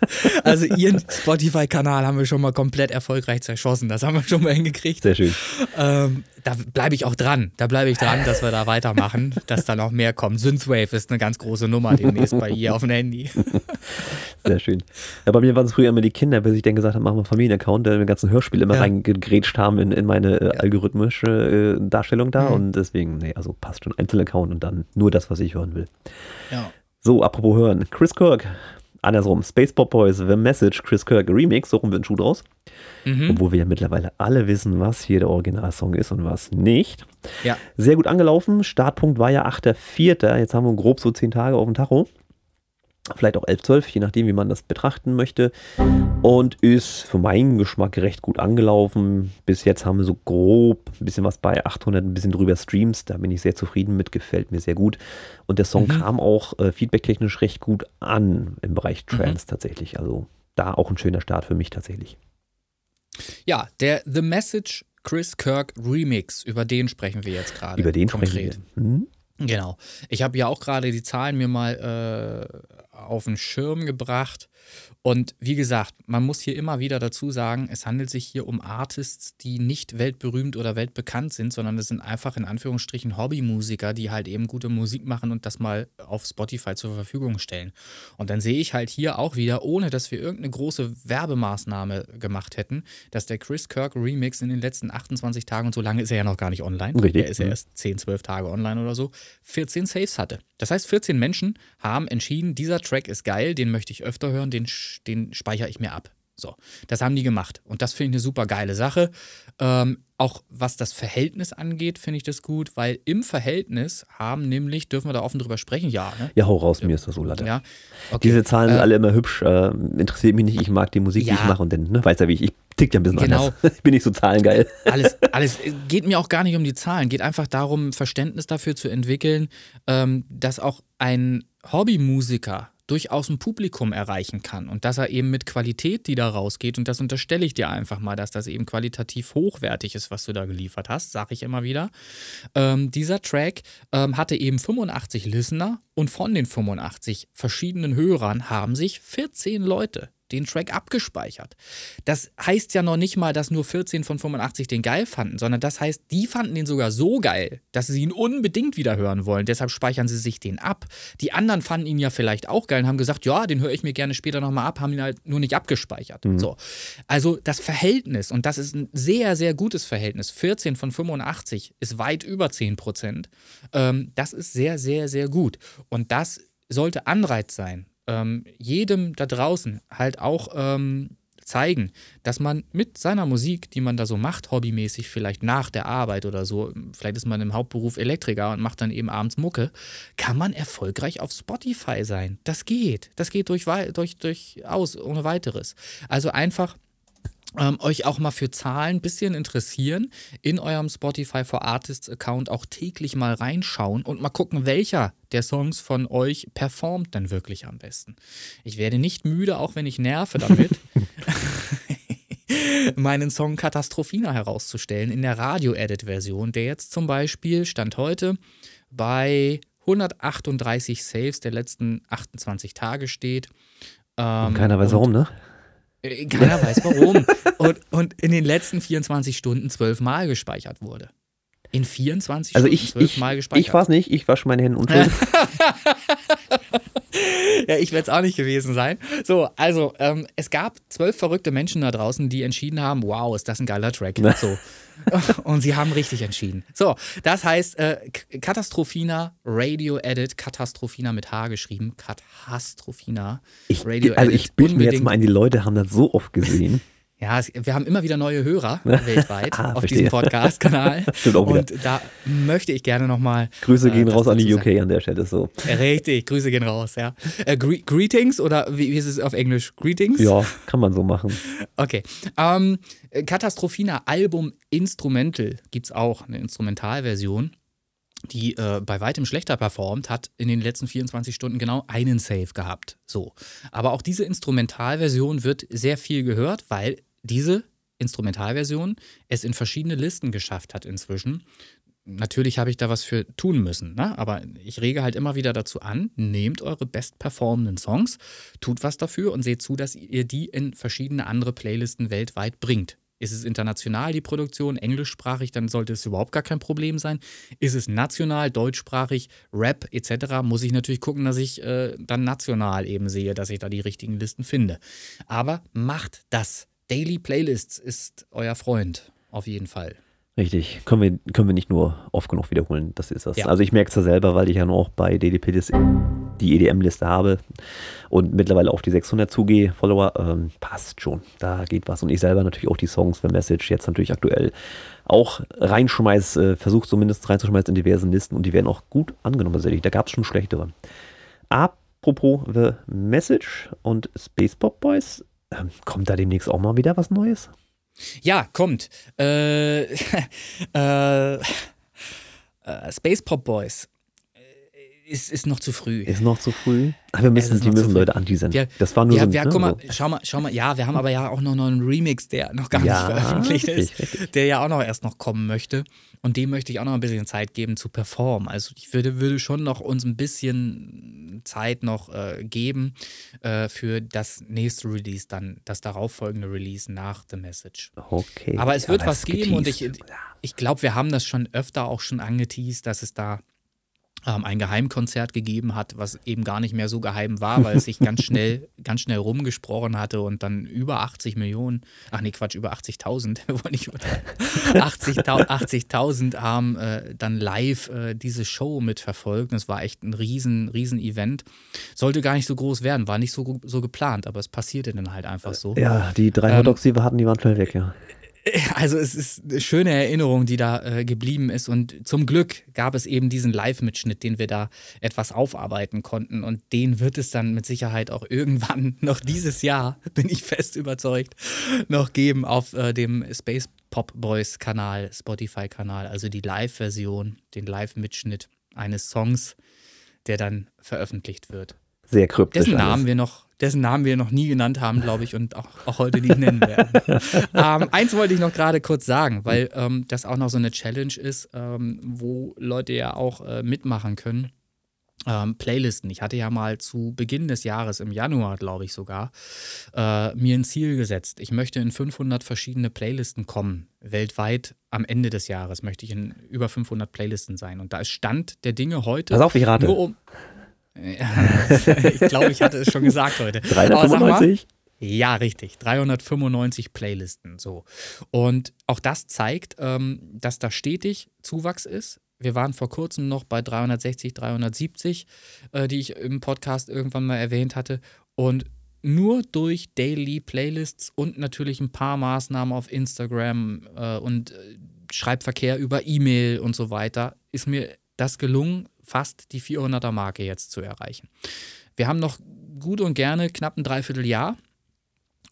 Also ihren Spotify-Kanal haben wir schon mal komplett erfolgreich zerschossen. Das haben wir schon mal hingekriegt. Sehr schön. Ähm, da bleibe ich auch dran. Da bleibe ich dran, dass wir da weitermachen, dass da noch mehr kommt. Synthwave ist eine ganz große Nummer demnächst bei ihr auf dem Handy. Sehr schön. Ja, bei mir waren es früher immer die Kinder, bis ich dann gesagt habe, machen wir einen Familienaccount, der den ganzen Hörspiel immer ja. reingegrätscht haben in, in meine äh, algorithmische äh, Darstellung da. Mhm. Und deswegen, nee, also passt schon. Einzelaccount und dann nur das, was ich hören will. Ja. So, apropos hören. Chris Kirk, andersrum, Space Pop Boys, The Message, Chris Kirk Remix, so rum wird ein Schuh draus. Mhm. Obwohl wir ja mittlerweile alle wissen, was hier der Originalsong ist und was nicht. Ja. Sehr gut angelaufen. Startpunkt war ja 8.4. Jetzt haben wir grob so 10 Tage auf dem Tacho vielleicht auch 11, 12, je nachdem, wie man das betrachten möchte. Und ist für meinen Geschmack recht gut angelaufen. Bis jetzt haben wir so grob ein bisschen was bei 800, ein bisschen drüber Streams. Da bin ich sehr zufrieden mit, gefällt mir sehr gut. Und der Song mhm. kam auch äh, feedbacktechnisch recht gut an im Bereich mhm. Trance mhm. tatsächlich. Also da auch ein schöner Start für mich tatsächlich. Ja, der The Message Chris Kirk Remix, über den sprechen wir jetzt gerade. Über den konkret. sprechen wir. Mhm. Genau. Ich habe ja auch gerade die Zahlen mir mal äh, auf den Schirm gebracht. Und wie gesagt, man muss hier immer wieder dazu sagen, es handelt sich hier um Artists, die nicht weltberühmt oder weltbekannt sind, sondern es sind einfach in Anführungsstrichen Hobbymusiker, die halt eben gute Musik machen und das mal auf Spotify zur Verfügung stellen. Und dann sehe ich halt hier auch wieder, ohne dass wir irgendeine große Werbemaßnahme gemacht hätten, dass der Chris Kirk Remix in den letzten 28 Tagen, und so lange ist er ja noch gar nicht online, Richtig. er ist ja erst 10, 12 Tage online oder so, 14 Saves hatte. Das heißt, 14 Menschen haben entschieden, dieser Track ist geil, den möchte ich öfter hören, den, den speichere ich mir ab. So, das haben die gemacht. Und das finde ich eine super geile Sache. Ähm, auch was das Verhältnis angeht, finde ich das gut, weil im Verhältnis haben nämlich, dürfen wir da offen drüber sprechen? Ja, ne? Ja, hau raus, mir ist das so latte. Ja. Okay. Diese Zahlen sind äh, alle immer hübsch, äh, interessiert mich nicht, ich mag die Musik, ja. die ich mache und dann, ne, weiß ja wie ich, ich tick ja ein bisschen genau. anders. Ich bin nicht so zahlengeil. Alles, alles, geht mir auch gar nicht um die Zahlen, geht einfach darum, Verständnis dafür zu entwickeln, ähm, dass auch ein Hobbymusiker durchaus ein Publikum erreichen kann und dass er eben mit Qualität, die da rausgeht, und das unterstelle ich dir einfach mal, dass das eben qualitativ hochwertig ist, was du da geliefert hast, sage ich immer wieder. Ähm, dieser Track ähm, hatte eben 85 Listener und von den 85 verschiedenen Hörern haben sich 14 Leute den Track abgespeichert. Das heißt ja noch nicht mal, dass nur 14 von 85 den geil fanden, sondern das heißt, die fanden den sogar so geil, dass sie ihn unbedingt wieder hören wollen. Deshalb speichern sie sich den ab. Die anderen fanden ihn ja vielleicht auch geil und haben gesagt, ja, den höre ich mir gerne später nochmal ab, haben ihn halt nur nicht abgespeichert. Mhm. So. Also das Verhältnis, und das ist ein sehr, sehr gutes Verhältnis, 14 von 85 ist weit über 10 Prozent. Ähm, das ist sehr, sehr, sehr gut. Und das sollte Anreiz sein, ähm, jedem da draußen halt auch ähm, zeigen, dass man mit seiner Musik, die man da so macht, hobbymäßig, vielleicht nach der Arbeit oder so, vielleicht ist man im Hauptberuf Elektriker und macht dann eben abends Mucke, kann man erfolgreich auf Spotify sein. Das geht. Das geht durch, durch, durchaus ohne weiteres. Also einfach ähm, euch auch mal für Zahlen ein bisschen interessieren, in eurem Spotify for Artists Account auch täglich mal reinschauen und mal gucken, welcher der Songs von euch performt denn wirklich am besten. Ich werde nicht müde, auch wenn ich nerve damit, meinen Song Katastrophina herauszustellen in der Radio-Edit-Version, der jetzt zum Beispiel, Stand heute, bei 138 Saves der letzten 28 Tage steht. Ähm, keiner weiß warum, ne? Äh, keiner weiß warum. und, und in den letzten 24 Stunden zwölfmal gespeichert wurde. In 24 also Stunden ich, zwölfmal gespeichert. Ich es nicht, ich wasche meine Hände unschuldig. ja, ich werde es auch nicht gewesen sein. So, also, ähm, es gab zwölf verrückte Menschen da draußen, die entschieden haben: wow, ist das ein geiler Track. So. Und sie haben richtig entschieden. So, das heißt, äh, Katastrophina Radio Edit, Katastrophina mit H geschrieben, Katastrophina Radio ich, Also, ich bilde mir jetzt mal ein, die Leute haben das so oft gesehen. Ja, es, wir haben immer wieder neue Hörer weltweit ah, auf diesem Podcast-Kanal. Stimmt auch wieder. Und da möchte ich gerne nochmal. Grüße äh, gehen raus an die UK sagen. an der Stelle so. Richtig, Grüße gehen raus, ja. Äh, gre greetings oder wie, wie, ist es auf Englisch? Greetings? Ja, kann man so machen. Okay. Ähm, Katastrophina Album Instrumental gibt es auch, eine Instrumentalversion die äh, bei weitem schlechter performt, hat in den letzten 24 Stunden genau einen Save gehabt. So. Aber auch diese Instrumentalversion wird sehr viel gehört, weil diese Instrumentalversion es in verschiedene Listen geschafft hat inzwischen. Natürlich habe ich da was für tun müssen, ne? aber ich rege halt immer wieder dazu an, nehmt eure bestperformenden Songs, tut was dafür und seht zu, dass ihr die in verschiedene andere Playlisten weltweit bringt. Ist es international die Produktion, englischsprachig, dann sollte es überhaupt gar kein Problem sein. Ist es national, deutschsprachig, Rap etc., muss ich natürlich gucken, dass ich äh, dann national eben sehe, dass ich da die richtigen Listen finde. Aber macht das. Daily Playlists ist euer Freund, auf jeden Fall. Richtig, können wir, können wir nicht nur oft genug wiederholen, das ist das. Ja. Also ich merke es ja selber, weil ich ja noch bei DDP die EDM-Liste habe und mittlerweile auf die 600 zugehe, Follower, ähm, passt schon, da geht was. Und ich selber natürlich auch die Songs für Message jetzt natürlich aktuell auch reinschmeiß, äh, versuche zumindest reinzuschmeißen in diversen Listen und die werden auch gut angenommen tatsächlich. Da gab es schon schlechtere. Apropos The Message und Space Pop Boys, ähm, kommt da demnächst auch mal wieder was Neues? Ja, kommt. Äh, äh, äh, Space Pop Boys ist, ist noch zu früh. Ist noch zu früh? Aber wir müssen, die müssen Leute anteasern. Ja, das war nur ja, so, ja, ne, guck mal, schau mal, schau mal, ja, wir haben aber ja auch noch einen Remix, der noch gar ja, nicht veröffentlicht richtig, ist, richtig. der ja auch noch erst noch kommen möchte. Und dem möchte ich auch noch ein bisschen Zeit geben zu performen. Also ich würde, würde schon noch uns ein bisschen Zeit noch äh, geben äh, für das nächste Release, dann das darauffolgende Release nach The Message. Okay. Aber es wird was geben und ich, ich glaube, wir haben das schon öfter auch schon angeteased, dass es da ein Geheimkonzert gegeben hat, was eben gar nicht mehr so geheim war, weil es sich ganz schnell, ganz schnell rumgesprochen hatte und dann über 80 Millionen, ach nee, Quatsch, über 80.000, wir wollen nicht über 80.000 80 haben äh, dann live äh, diese Show mitverfolgt. Das war echt ein riesen, riesen Event. Sollte gar nicht so groß werden, war nicht so, so geplant, aber es passierte dann halt einfach so. Ja, die drei Hotdogs, ähm, die wir hatten, die waren schnell weg, ja. Also es ist eine schöne Erinnerung, die da äh, geblieben ist. Und zum Glück gab es eben diesen Live-Mitschnitt, den wir da etwas aufarbeiten konnten. Und den wird es dann mit Sicherheit auch irgendwann noch dieses Jahr, bin ich fest überzeugt, noch geben auf äh, dem Space Pop Boys Kanal, Spotify-Kanal. Also die Live-Version, den Live-Mitschnitt eines Songs, der dann veröffentlicht wird. Sehr kryptisch. Dessen Namen wir noch dessen Namen wir noch nie genannt haben, glaube ich, und auch, auch heute nicht nennen werden. ähm, eins wollte ich noch gerade kurz sagen, weil ähm, das auch noch so eine Challenge ist, ähm, wo Leute ja auch äh, mitmachen können. Ähm, Playlisten. Ich hatte ja mal zu Beginn des Jahres, im Januar, glaube ich sogar, äh, mir ein Ziel gesetzt. Ich möchte in 500 verschiedene Playlisten kommen. Weltweit am Ende des Jahres möchte ich in über 500 Playlisten sein. Und da ist Stand der Dinge heute. Pass auf, ich rate. Nur um, ich glaube, ich hatte es schon gesagt heute. 395? Ja, richtig. 395 Playlisten. So. Und auch das zeigt, ähm, dass da stetig Zuwachs ist. Wir waren vor kurzem noch bei 360, 370, äh, die ich im Podcast irgendwann mal erwähnt hatte. Und nur durch Daily Playlists und natürlich ein paar Maßnahmen auf Instagram äh, und äh, Schreibverkehr über E-Mail und so weiter, ist mir das gelungen, fast die 400er Marke jetzt zu erreichen. Wir haben noch gut und gerne knapp ein Dreivierteljahr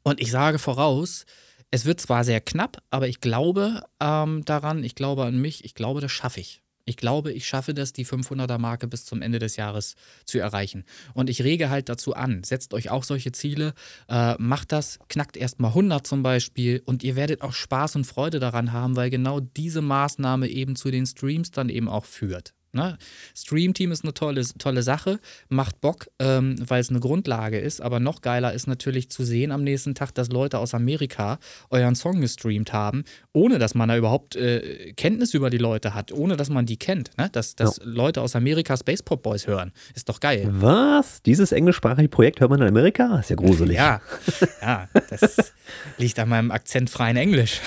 und ich sage voraus, es wird zwar sehr knapp, aber ich glaube ähm, daran, ich glaube an mich, ich glaube, das schaffe ich. Ich glaube, ich schaffe das, die 500er-Marke bis zum Ende des Jahres zu erreichen. Und ich rege halt dazu an, setzt euch auch solche Ziele, äh, macht das, knackt erstmal 100 zum Beispiel und ihr werdet auch Spaß und Freude daran haben, weil genau diese Maßnahme eben zu den Streams dann eben auch führt. Ne? Stream-Team ist eine tolle, tolle Sache, macht Bock, ähm, weil es eine Grundlage ist, aber noch geiler ist natürlich zu sehen am nächsten Tag, dass Leute aus Amerika euren Song gestreamt haben, ohne dass man da überhaupt äh, Kenntnis über die Leute hat, ohne dass man die kennt. Ne? Dass, dass ja. Leute aus Amerika Space Pop Boys hören, ist doch geil. Was? Dieses englischsprachige Projekt hört man in Amerika? Ist ja gruselig. Ja, ja das liegt an meinem akzentfreien Englisch.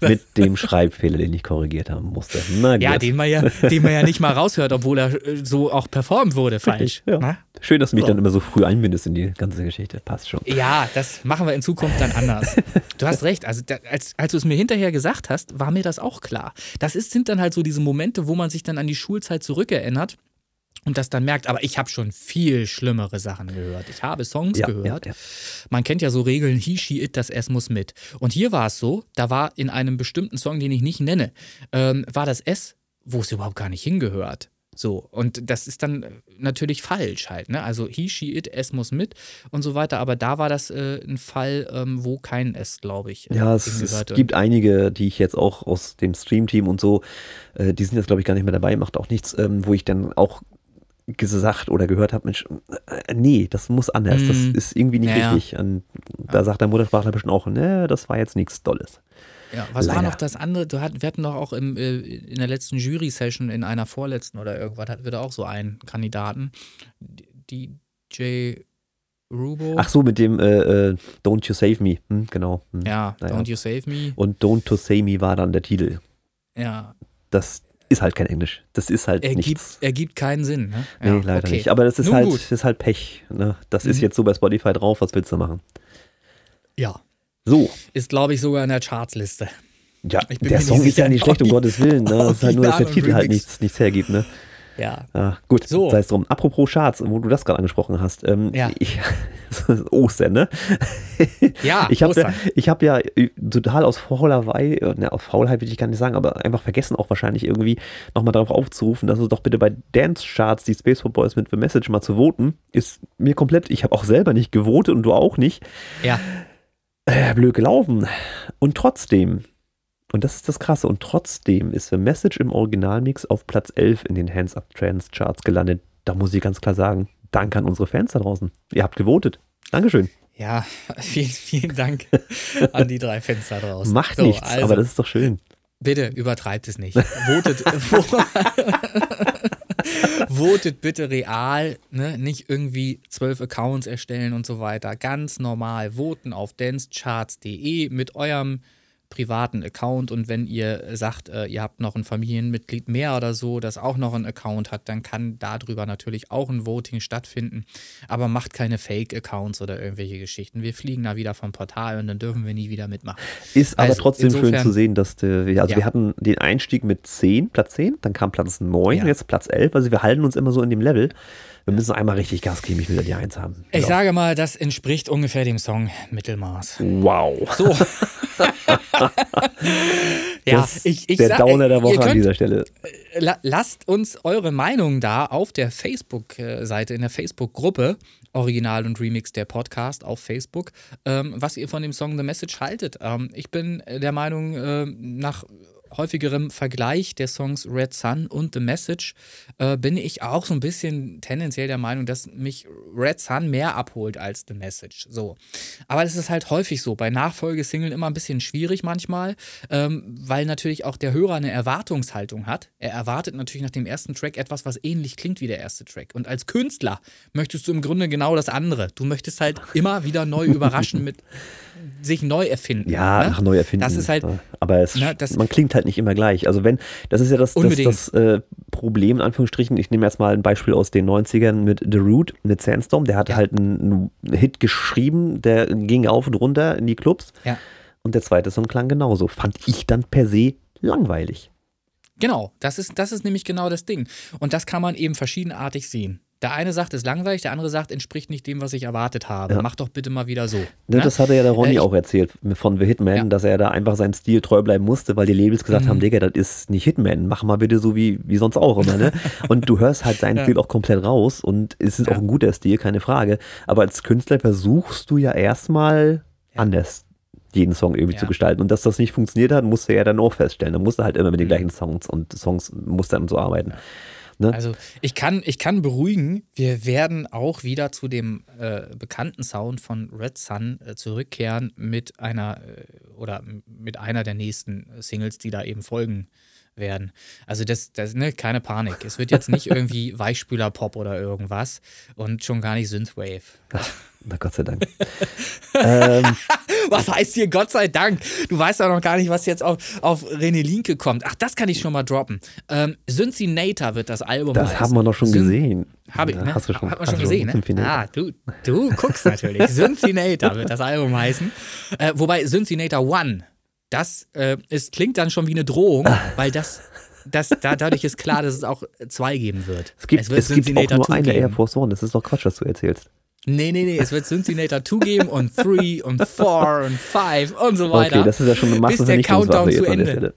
Mit dem Schreibfehler, den ich korrigiert haben musste. ja, den man ja, den man ja nicht mal raushört, obwohl er äh, so auch performt wurde falsch. Ja. Ne? Schön, dass du mich so. dann immer so früh einbindest in die ganze Geschichte. Passt schon. Ja, das machen wir in Zukunft dann anders. du hast recht. Also, da, als, als du es mir hinterher gesagt hast, war mir das auch klar. Das ist, sind dann halt so diese Momente, wo man sich dann an die Schulzeit zurückerinnert und das dann merkt. Aber ich habe schon viel schlimmere Sachen gehört. Ich habe Songs ja, gehört. Ja, ja. Man kennt ja so Regeln, he, she, it, das S muss mit. Und hier war es so, da war in einem bestimmten Song, den ich nicht nenne, ähm, war das S, wo es überhaupt gar nicht hingehört. So, und das ist dann natürlich falsch halt, ne? Also he, she, it, es muss mit und so weiter, aber da war das äh, ein Fall, ähm, wo kein S, glaube ich. Äh, ja, es, es gibt einige, die ich jetzt auch aus dem Stream-Team und so, äh, die sind jetzt, glaube ich, gar nicht mehr dabei, macht auch nichts, ähm, wo ich dann auch gesagt oder gehört habe, Mensch, äh, nee, das muss anders, mm. das mhm. ist irgendwie nicht ja, richtig. Und da ja. sagt der Muttersprachler bestimmt auch, ne, das war jetzt nichts Dolles. Ja, was Leider. war noch das andere? Du hat, wir hatten doch auch im, äh, in der letzten Jury-Session, in einer vorletzten oder irgendwas, hatten wir da auch so einen Kandidaten, DJ Rubo. Ach so, mit dem äh, äh, Don't You Save Me, hm, genau. Hm. Ja, naja. Don't You Save Me. Und Don't To Save Me war dann der Titel. Ja. Das, ist halt kein Englisch. Das ist halt ergibt, nichts. Ergibt keinen Sinn. Ne? Ja, nee, leider okay. nicht. Aber das ist halt, das ist halt Pech. Ne? Das mhm. ist jetzt so bei Spotify drauf. Was willst du machen? Ja. So. Ist, glaube ich, sogar in der Chartsliste. Ja, der Song ist ja nicht schlecht, um Gottes Willen. Ne? Das ist halt nur, dass der Titel halt nichts, nichts hergibt. Ne? Ja. ja gut, so. sei es drum. Apropos Charts, wo du das gerade angesprochen hast. Ähm, ja. Ich, Ostern, ne? Ja, ich habe ja, ich hab ja total aus Faulerei, ne, aus Faulheit will ich gar nicht sagen, aber einfach vergessen auch wahrscheinlich irgendwie nochmal darauf aufzurufen, dass es doch bitte bei Dance Charts die Space for Boys mit The Message mal zu voten. Ist mir komplett, ich habe auch selber nicht gewotet und du auch nicht. Ja. Äh, blöd gelaufen. Und trotzdem und das ist das Krasse. Und trotzdem ist The Message im Originalmix auf Platz 11 in den Hands Up Trends Charts gelandet. Da muss ich ganz klar sagen, danke an unsere Fans da draußen. Ihr habt gewotet. Dankeschön. Ja, vielen, vielen Dank an die drei Fans da draußen. Macht so, nichts, also, aber das ist doch schön. Bitte übertreibt es nicht. Votet, votet bitte real, ne? nicht irgendwie zwölf Accounts erstellen und so weiter. Ganz normal voten auf dancecharts.de mit eurem privaten Account und wenn ihr sagt, äh, ihr habt noch ein Familienmitglied mehr oder so, das auch noch einen Account hat, dann kann darüber natürlich auch ein Voting stattfinden. Aber macht keine Fake-Accounts oder irgendwelche Geschichten. Wir fliegen da wieder vom Portal und dann dürfen wir nie wieder mitmachen. Ist aber also, trotzdem insofern, schön zu sehen, dass der, also ja. wir hatten den Einstieg mit 10, Platz 10, dann kam Platz 9, ja. jetzt Platz 11. Also wir halten uns immer so in dem Level. Wir müssen einmal richtig Gas geben, ich will die Eins haben. Ich ja. sage mal, das entspricht ungefähr dem Song Mittelmaß. Wow. So. ja, ich, ich der sag, Downer der Woche könnt, an dieser Stelle. Äh, lasst uns eure Meinung da auf der Facebook-Seite, in der Facebook-Gruppe. Original und Remix der Podcast auf Facebook, ähm, was ihr von dem Song The Message haltet. Ähm, ich bin der Meinung, äh, nach häufigerem Vergleich der Songs Red Sun und The Message äh, bin ich auch so ein bisschen tendenziell der Meinung, dass mich Red Sun mehr abholt als The Message. So. Aber das ist halt häufig so. Bei Nachfolgesinglen immer ein bisschen schwierig manchmal, ähm, weil natürlich auch der Hörer eine Erwartungshaltung hat. Er erwartet natürlich nach dem ersten Track etwas, was ähnlich klingt wie der erste Track. Und als Künstler möchtest du im Grunde genau das andere. Du möchtest halt immer wieder neu überraschen mit sich neu erfinden. Ja, ne? nach neu erfinden. Das ist halt, aber es, ne, das- man klingt halt nicht immer gleich. Also wenn, das ist ja das, das, das äh, Problem, in Anführungsstrichen. Ich nehme jetzt mal ein Beispiel aus den 90ern mit The Root, mit Sandstorm. Der hatte Ja. halt einen, einen Hit geschrieben, der ging auf und runter in die Clubs. ja. Und der zweite Song klang genauso. Fand ich dann per se langweilig. Genau, das ist, das ist nämlich genau das Ding. Und das kann man eben verschiedenartig sehen. Der eine sagt, es ist langweilig, der andere sagt, entspricht nicht dem, was ich erwartet habe. Ja. Mach doch bitte mal wieder so. Ne, Ne? Das hatte ja der Ronny Äh, auch erzählt von The Hitman, Ja. dass er da einfach seinem Stil treu bleiben musste, weil die Labels gesagt Mhm. haben, Digga, das ist nicht Hitman, mach mal bitte so wie, wie sonst auch immer. Ne? Und du hörst halt seinen Ja. Stil auch komplett raus und es ist Ja. auch ein guter Stil, keine Frage. Aber als Künstler versuchst du ja erstmal Ja. anders jeden Song irgendwie Ja. zu gestalten. Und dass das nicht funktioniert hat, musste er dann auch feststellen. Da musste halt immer mit den Mhm. gleichen Songs und Songs musste dann so arbeiten. Ne? Also ich kann, ich kann beruhigen, wir werden auch wieder zu dem äh, bekannten Sound von Red Sun äh, zurückkehren mit einer äh, oder mit einer der nächsten Singles, die da eben folgen werden. Also das, das ne, keine Panik. Es wird jetzt nicht irgendwie Weichspüler-Pop oder irgendwas und schon gar nicht Synthwave. Na Gott sei Dank. ähm, Was heißt hier Gott sei Dank? Du weißt ja noch gar nicht, was jetzt auf, auf René Linke kommt. Ach, das kann ich schon mal droppen. Ähm, Synthinator wird das Album das heißen. haben wir doch schon Syn- gesehen. Habe ich, ne? Hast du schon, Hat man schon gesehen, ne? Ah, du, du guckst natürlich. Synthinator wird das Album heißen. Äh, wobei Synthinator One, das äh, ist, klingt dann schon wie eine Drohung, weil das, das da, dadurch ist klar, dass es auch zwei geben wird. Es gibt, wird es gibt auch nur 2 eine geben. Air Force One. Das ist doch Quatsch, was du erzählst. Nee, nee, nee, es wird Synthinator 2 geben und 3 und 4 und 5 und so weiter. Okay, das ist ja schon eine bis der Countdown zu Ende.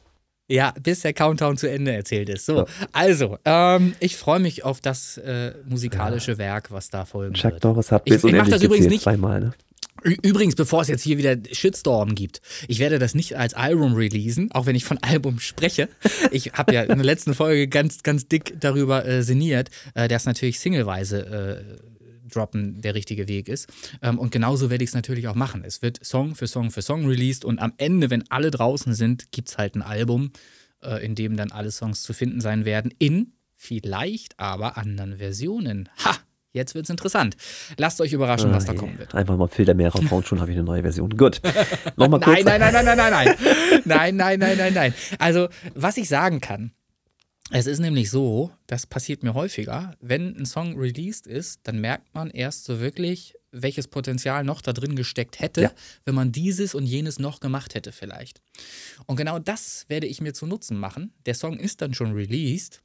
Ja, bis der Countdown zu Ende erzählt ist. So, Ja. also, ähm, ich freue mich auf das äh, musikalische Werk, was da folgen Chuck wird. Norris hat Ich- ich mach das übrigens nicht- zweimal, ne? Übrigens, bevor es jetzt hier wieder Shitstorm gibt, ich werde das nicht als Album releasen, auch wenn ich von Album spreche. Ich habe ja in der letzten Folge ganz, ganz dick darüber äh, sinniert, äh, dass natürlich singleweise äh, droppen der richtige Weg ist. Ähm, und genauso werde ich es natürlich auch machen. Es wird Song für Song für Song released und am Ende, wenn alle draußen sind, gibt es halt ein Album, äh, in dem dann alle Songs zu finden sein werden, in vielleicht aber anderen Versionen. Ha! Jetzt wird's interessant. Lasst euch überraschen, was da Ah, kommen wird. Einfach mal Filter mehr raushauen, schon habe ich eine neue Version. Gut. Nochmal kurz. Nein, nein, nein, nein, nein, nein, nein. Nein, nein, nein, nein, nein. Also, was ich sagen kann, es ist nämlich so, das passiert mir häufiger, wenn ein Song released ist, dann merkt man erst so wirklich, welches Potenzial noch da drin gesteckt hätte, Ja. wenn man dieses und jenes noch gemacht hätte vielleicht. Und genau das werde ich mir zu Nutzen machen. Der Song ist dann schon released,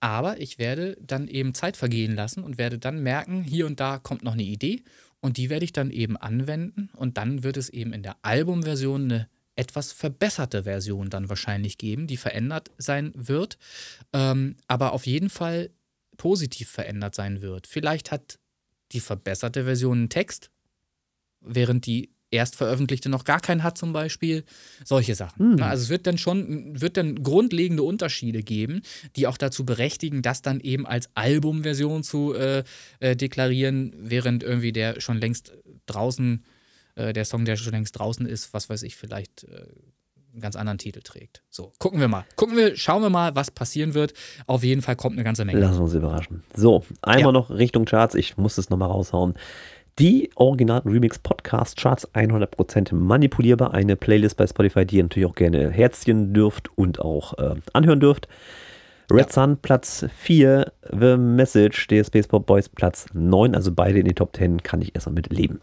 aber ich werde dann eben Zeit vergehen lassen und werde dann merken, hier und da kommt noch eine Idee und die werde ich dann eben anwenden und dann wird es eben in der Albumversion eine etwas verbesserte Version dann wahrscheinlich geben, die verändert sein wird, ähm, aber auf jeden Fall positiv verändert sein wird. Vielleicht hat die verbesserte Version einen Text, während die erst veröffentlichte noch gar keinen hat zum Beispiel. Solche Sachen. Hm. Na, Also es wird dann schon, wird dann grundlegende Unterschiede geben, die auch dazu berechtigen, das dann eben als Albumversion zu äh, äh, deklarieren, während irgendwie der schon längst draußen, äh, der Song, der schon längst draußen ist, was weiß ich, vielleicht äh, einen ganz anderen Titel trägt. So, gucken wir mal. Gucken wir, schauen wir mal, was passieren wird. Auf jeden Fall kommt eine ganze Menge. Lassen wir uns überraschen. So, einmal Ja. noch Richtung Charts. Ich muss es nochmal raushauen. Die Original Remix Podcast Charts 100% manipulierbar. Eine Playlist bei Spotify, die ihr natürlich auch gerne herziehen dürft und auch äh, anhören dürft. Red Ja. Sun Platz 4, The Message, DSP Sport Boys Platz 9, also beide in die Top 10 kann ich erstmal mit leben.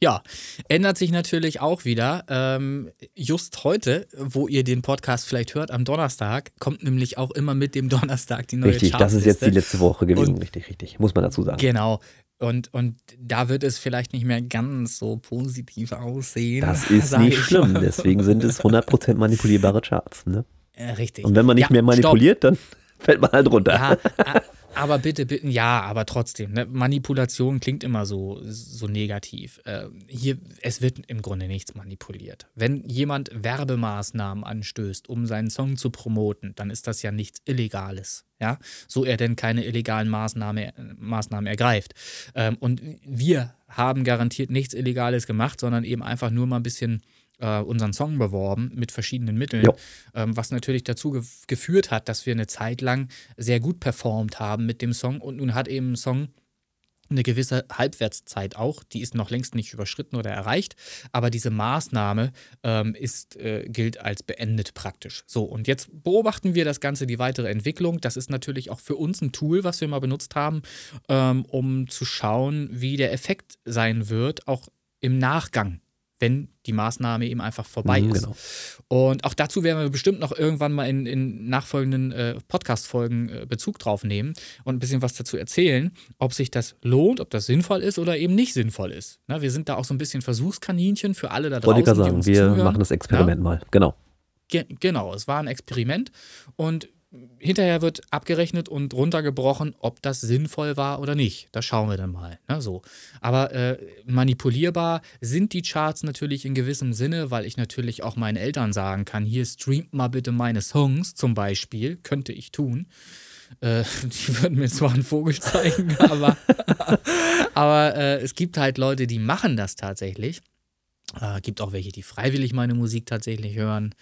Ja, ändert sich natürlich auch wieder. Ähm, just heute, wo ihr den Podcast vielleicht hört, am Donnerstag, kommt nämlich auch immer mit dem Donnerstag die neue Richtig, das ist jetzt die letzte Woche gewesen. Und- richtig, richtig. Muss man dazu sagen. Genau. Und, und da wird es vielleicht nicht mehr ganz so positiv aussehen. Das ist nicht ich schlimm. mal. Deswegen sind es 100% manipulierbare Charts. Ne? Äh, richtig. Und wenn man nicht Ja, mehr stopp. manipuliert, dann fällt man halt runter. Ja, aber bitte, bitte, ja, aber trotzdem. Ne? Manipulation klingt immer so, so negativ. Äh, hier, es wird im Grunde nichts manipuliert. Wenn jemand Werbemaßnahmen anstößt, um seinen Song zu promoten, dann ist das ja nichts Illegales. Ja, so er denn keine illegalen Maßnahme, Maßnahmen ergreift. Ähm, und wir haben garantiert nichts Illegales gemacht, sondern eben einfach nur mal ein bisschen äh, unseren Song beworben mit verschiedenen Mitteln, ähm, was natürlich dazu gef geführt hat, dass wir eine Zeit lang sehr gut performt haben mit dem Song und nun hat eben ein Song eine gewisse Halbwertszeit auch, die ist noch längst nicht überschritten oder erreicht, aber diese Maßnahme ähm, ist, äh, gilt als beendet praktisch. So, und jetzt beobachten wir das Ganze, die weitere Entwicklung. Das ist natürlich auch für uns ein Tool, was wir mal benutzt haben, ähm, um zu schauen, wie der Effekt sein wird, auch im Nachgang wenn die Maßnahme eben einfach vorbei mhm, ist. Genau. Und auch dazu werden wir bestimmt noch irgendwann mal in, in nachfolgenden äh, Podcast-Folgen äh, Bezug drauf nehmen und ein bisschen was dazu erzählen, ob sich das lohnt, ob das sinnvoll ist oder eben nicht sinnvoll ist. Na, wir sind da auch so ein bisschen Versuchskaninchen für alle da draußen. Wollte ich sagen, wir zuhören. machen das Experiment ja? mal. Genau. Ge genau, es war ein Experiment und hinterher wird abgerechnet und runtergebrochen, ob das sinnvoll war oder nicht. Das schauen wir dann mal. Ne, so. Aber äh, manipulierbar sind die Charts natürlich in gewissem Sinne, weil ich natürlich auch meinen Eltern sagen kann, hier streamt mal bitte meine Songs zum Beispiel, könnte ich tun. Äh, die würden mir zwar einen Vogel zeigen, aber, aber äh, es gibt halt Leute, die machen das tatsächlich. Äh, gibt auch welche, die freiwillig meine Musik tatsächlich hören.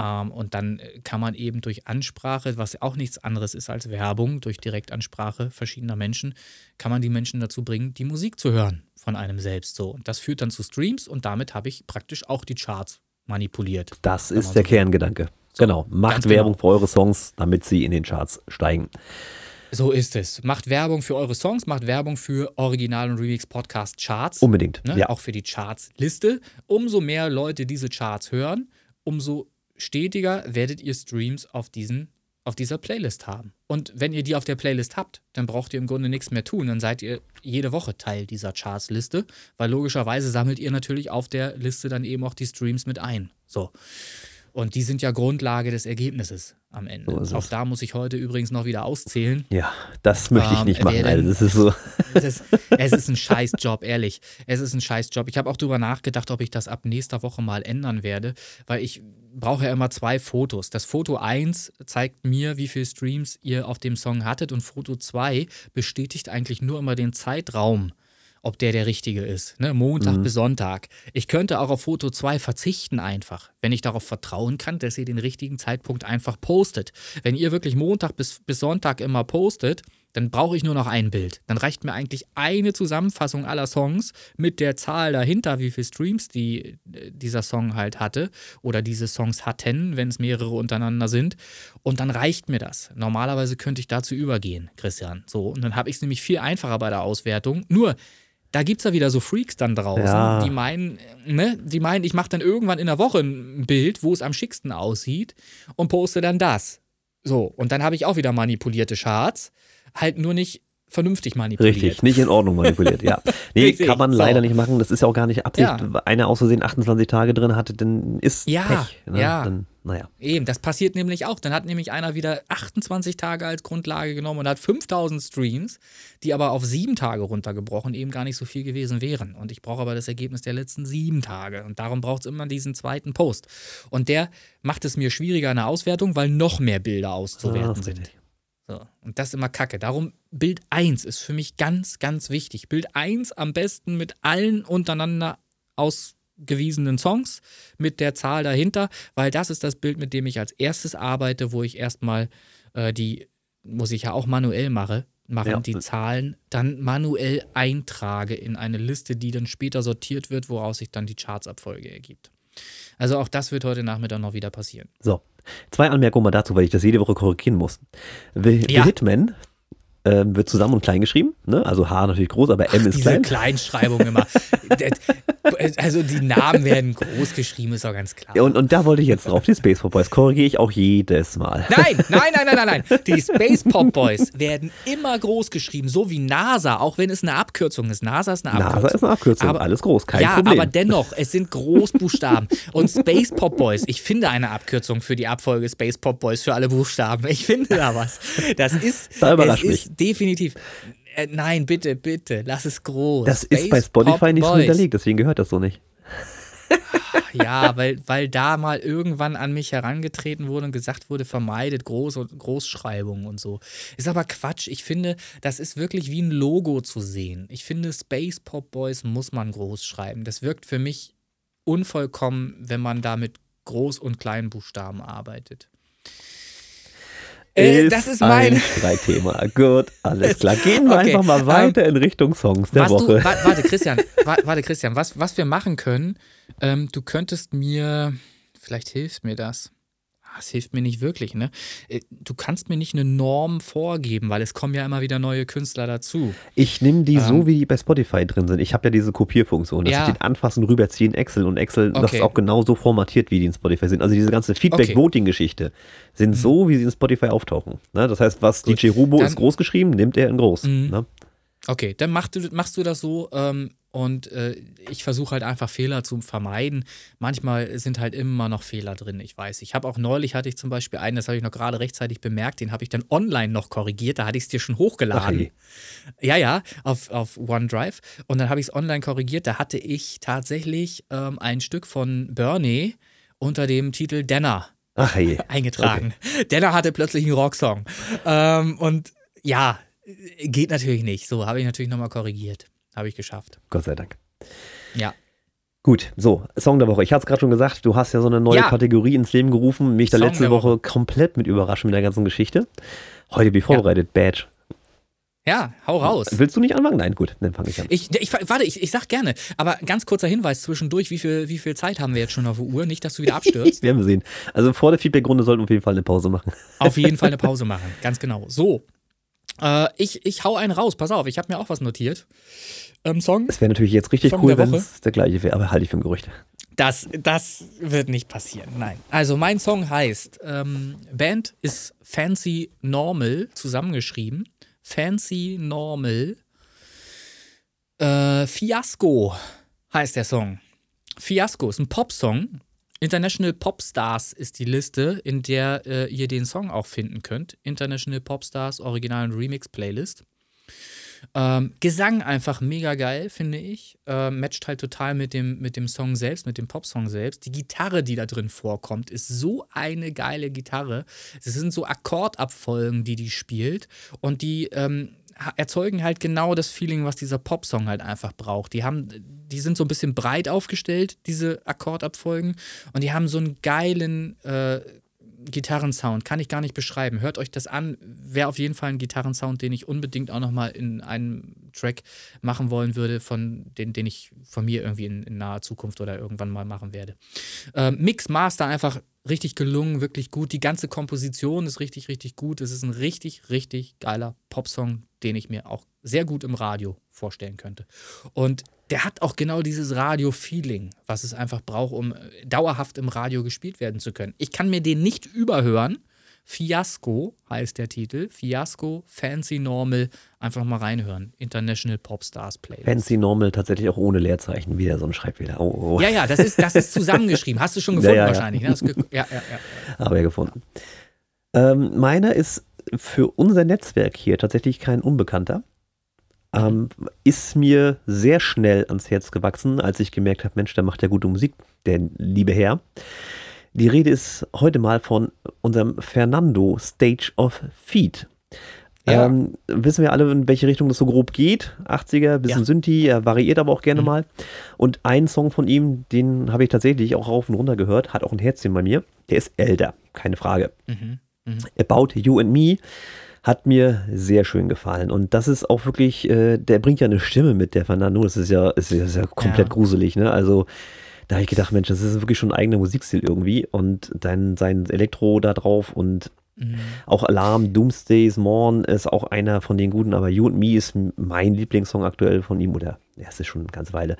Ähm, und dann äh, kann man eben durch Ansprache, was auch nichts anderes ist als Werbung, durch Direktansprache verschiedener Menschen, kann man die Menschen dazu bringen, die Musik zu hören von einem selbst so. Und das führt dann zu Streams und damit habe ich praktisch auch die Charts manipuliert. Das ist der so Kerngedanke. So, genau. Macht Werbung genau. für eure Songs, damit sie in den Charts steigen. So ist es. Macht Werbung für eure Songs, macht Werbung für Original und Remix Podcast Charts. Unbedingt. Ne? Ja. Auch für die Charts-Liste. Umso mehr Leute diese Charts hören, umso stetiger werdet ihr Streams auf, diesen, auf dieser Playlist haben. Und wenn ihr die auf der Playlist habt, dann braucht ihr im Grunde nichts mehr tun. Dann seid ihr jede Woche Teil dieser Charts-Liste, weil logischerweise sammelt ihr natürlich auf der Liste dann eben auch die Streams mit ein. So. Und die sind ja Grundlage des Ergebnisses am Ende. So Auch da muss ich heute übrigens noch wieder auszählen. Ja, das möchte ich ähm, nicht machen. Also das ist so. Es ist, es ist ein Scheißjob, ehrlich. Es ist ein Scheißjob. Ich habe auch darüber nachgedacht, ob ich das ab nächster Woche mal ändern werde, weil ich brauche ja immer zwei Fotos. Das Foto 1 zeigt mir, wie viele Streams ihr auf dem Song hattet und Foto 2 bestätigt eigentlich nur immer den Zeitraum ob der der richtige ist. Ne? Montag mhm. bis Sonntag. Ich könnte auch auf Foto 2 verzichten einfach, wenn ich darauf vertrauen kann, dass ihr den richtigen Zeitpunkt einfach postet. Wenn ihr wirklich Montag bis, bis Sonntag immer postet, dann brauche ich nur noch ein Bild. Dann reicht mir eigentlich eine Zusammenfassung aller Songs mit der Zahl dahinter, wie viele Streams die, äh, dieser Song halt hatte oder diese Songs hatten, wenn es mehrere untereinander sind. Und dann reicht mir das. Normalerweise könnte ich dazu übergehen, Christian. So, und dann habe ich es nämlich viel einfacher bei der Auswertung. Nur, da gibt es ja wieder so Freaks dann draußen, ja. die meinen, ne, die meinen, ich mache dann irgendwann in der Woche ein Bild, wo es am schicksten aussieht und poste dann das. So, und dann habe ich auch wieder manipulierte Charts, halt nur nicht vernünftig manipuliert. Richtig, nicht in Ordnung manipuliert, ja. Nee, Richtig, kann man leider so. nicht machen, das ist ja auch gar nicht Absicht. Ja. Einer aus Versehen 28 Tage drin hatte, dann ist ja, Pech. Ne? Ja, dann, naja. Eben, das passiert nämlich auch. Dann hat nämlich einer wieder 28 Tage als Grundlage genommen und hat 5000 Streams, die aber auf sieben Tage runtergebrochen eben gar nicht so viel gewesen wären. Und ich brauche aber das Ergebnis der letzten sieben Tage. Und darum braucht es immer diesen zweiten Post. Und der macht es mir schwieriger in der Auswertung, weil noch mehr Bilder auszuwerten ah, sind. So. Und das ist immer kacke. Darum Bild 1 ist für mich ganz, ganz wichtig. Bild 1 am besten mit allen untereinander ausgewiesenen Songs, mit der Zahl dahinter, weil das ist das Bild, mit dem ich als erstes arbeite, wo ich erstmal äh, die, muss ich ja auch manuell mache, machen, ja. die Zahlen dann manuell eintrage in eine Liste, die dann später sortiert wird, woraus sich dann die Chartsabfolge ergibt. Also auch das wird heute Nachmittag noch wieder passieren. So, Zwei Anmerkungen mal dazu, weil ich das jede Woche korrigieren muss. The, ja. The Hitman ähm, wird zusammen und klein geschrieben. Ne? Also H natürlich groß, aber M Ach, ist diese klein. Diese Kleinschreibung immer. also die Namen werden groß geschrieben, ist auch ganz klar. Ja, und, und da wollte ich jetzt drauf. Die Space Pop Boys korrigiere ich auch jedes Mal. Nein, nein, nein, nein, nein, nein. Die Space Pop Boys werden immer groß geschrieben, so wie NASA, auch wenn es eine Abkürzung ist. NASA ist eine Abkürzung. NASA ist eine Abkürzung, aber, alles groß, kein ja, Problem. Ja, aber dennoch, es sind Großbuchstaben. und Space Pop Boys, ich finde eine Abkürzung für die Abfolge Space Pop Boys für alle Buchstaben. Ich finde da was. Das ist, da es ist definitiv äh, nein, bitte, bitte, lass es groß. Das Space ist bei Spotify Pop nicht so hinterlegt, deswegen gehört das so nicht. ja, weil, weil da mal irgendwann an mich herangetreten wurde und gesagt wurde, vermeidet Groß- und Großschreibungen und so. Ist aber Quatsch. Ich finde, das ist wirklich wie ein Logo zu sehen. Ich finde, Space Pop Boys muss man groß schreiben. Das wirkt für mich unvollkommen, wenn man da mit Groß- und Kleinbuchstaben arbeitet. Äh, das ist mein ein Streitthema. Gut, alles klar. Gehen wir okay. einfach mal weiter ähm, in Richtung Songs der Woche. Du, warte, Christian, warte, Christian, was, was wir machen können, ähm, du könntest mir, vielleicht hilft mir das das hilft mir nicht wirklich, ne? Äh, du kannst mir nicht eine Norm vorgeben, weil es kommen ja immer wieder neue Künstler dazu. Ich nehme die ähm, so, wie die bei Spotify drin sind. Ich habe ja diese Kopierfunktion, dass ja. ich den anfassen, rüberziehen, Excel und Excel, okay. das ist auch genauso formatiert, wie die in Spotify sind. Also diese ganze Feedback-Voting-Geschichte sind mhm. so, wie sie in Spotify auftauchen. Ne? Das heißt, was Gut. DJ Rubo Dann, ist groß geschrieben, nimmt er in groß. Mhm. Ne? Okay, dann mach du, machst du das so. Ähm, und äh, ich versuche halt einfach Fehler zu vermeiden. Manchmal sind halt immer noch Fehler drin, ich weiß. Ich habe auch neulich hatte ich zum Beispiel einen, das habe ich noch gerade rechtzeitig bemerkt, den habe ich dann online noch korrigiert, da hatte ich es dir schon hochgeladen. Okay. Ja, ja, auf, auf OneDrive. Und dann habe ich es online korrigiert, da hatte ich tatsächlich ähm, ein Stück von Bernie unter dem Titel Denner Ach, hey. eingetragen. Okay. Denner hatte plötzlich einen Rocksong. Ähm, und ja, geht natürlich nicht. So, habe ich natürlich nochmal korrigiert. Habe ich geschafft. Gott sei Dank. Ja. Gut, so, Song der Woche. Ich hatte es gerade schon gesagt, du hast ja so eine neue ja. Kategorie ins Leben gerufen, mich da letzte Woche. Woche komplett mit überraschen mit der ganzen Geschichte. Heute bin ich vorbereitet, ja. Badge. Ja, hau raus. Willst du nicht anfangen? Nein, gut, dann fange ich an. Ich, ich, warte, ich, ich sag gerne, aber ganz kurzer Hinweis zwischendurch, wie viel, wie viel Zeit haben wir jetzt schon auf der Uhr? Nicht, dass du wieder abstürzt. Werden wir sehen. Also vor der Feedbackrunde sollten wir auf jeden Fall eine Pause machen. Auf jeden Fall eine Pause machen, ganz genau. So, äh, ich, ich hau einen raus, pass auf, ich habe mir auch was notiert. Ähm, Song. Es wäre natürlich jetzt richtig Song cool, wenn es der gleiche wäre, aber halte ich für ein Gerücht. Das, das wird nicht passieren, nein. Also mein Song heißt, ähm, Band ist Fancy Normal zusammengeschrieben. Fancy Normal. Äh, Fiasco heißt der Song. Fiasco ist ein Popsong International Popstars ist die Liste, in der äh, ihr den Song auch finden könnt. International Popstars Original und Remix Playlist. Ähm, Gesang einfach mega geil, finde ich. Ähm, matcht halt total mit dem, mit dem Song selbst, mit dem Popsong selbst. Die Gitarre, die da drin vorkommt, ist so eine geile Gitarre. Es sind so Akkordabfolgen, die die spielt. Und die ähm, erzeugen halt genau das Feeling, was dieser Popsong halt einfach braucht. Die haben, die sind so ein bisschen breit aufgestellt, diese Akkordabfolgen, und die haben so einen geilen äh, Gitarrensound. Kann ich gar nicht beschreiben. Hört euch das an. Wäre auf jeden Fall ein Gitarrensound, den ich unbedingt auch nochmal in einem Track machen wollen würde, von den, den ich von mir irgendwie in, in naher Zukunft oder irgendwann mal machen werde. Ähm, Mix, Master einfach richtig gelungen, wirklich gut. Die ganze Komposition ist richtig, richtig gut. Es ist ein richtig, richtig geiler Popsong, den ich mir auch sehr gut im Radio vorstellen könnte. Und der hat auch genau dieses Radio-Feeling, was es einfach braucht, um äh, dauerhaft im Radio gespielt werden zu können. Ich kann mir den nicht überhören. Fiasco heißt der Titel. Fiasco, Fancy Normal. Einfach mal reinhören. International Popstars Playlist. Fancy Normal tatsächlich auch ohne Leerzeichen. Wieder so ein Schreibfehler. Oh, oh. Ja, ja, das ist, das ist zusammengeschrieben. Hast du schon gefunden ja, ja, wahrscheinlich. Ne? Ja, ja, ja. Habe ich gefunden. Ähm, meiner ist für unser Netzwerk hier tatsächlich kein Unbekannter. Ähm, ist mir sehr schnell ans Herz gewachsen, als ich gemerkt habe, Mensch, der macht ja gute Musik, der liebe Herr. Die Rede ist heute mal von unserem Fernando Stage of Feet. Ja. Ähm, wissen wir alle, in welche Richtung das so grob geht. 80er, bisschen ja. Synthi, er variiert aber auch gerne mhm. mal. Und ein Song von ihm, den habe ich tatsächlich auch rauf und runter gehört, hat auch ein Herzchen bei mir. Der ist älter, keine Frage. Mhm. Mhm. About You and Me hat mir sehr schön gefallen. Und das ist auch wirklich, äh, der bringt ja eine Stimme mit, der Fernando. Das ist ja, ist, ist ja komplett ja. gruselig, ne? Also, da habe ich gedacht, Mensch, das ist wirklich schon ein eigener Musikstil irgendwie. Und dann sein Elektro da drauf und mhm. auch Alarm, Doomsday's Morn ist auch einer von den guten, aber You and Me ist mein Lieblingssong aktuell von ihm oder ja, es ist schon eine ganze Weile.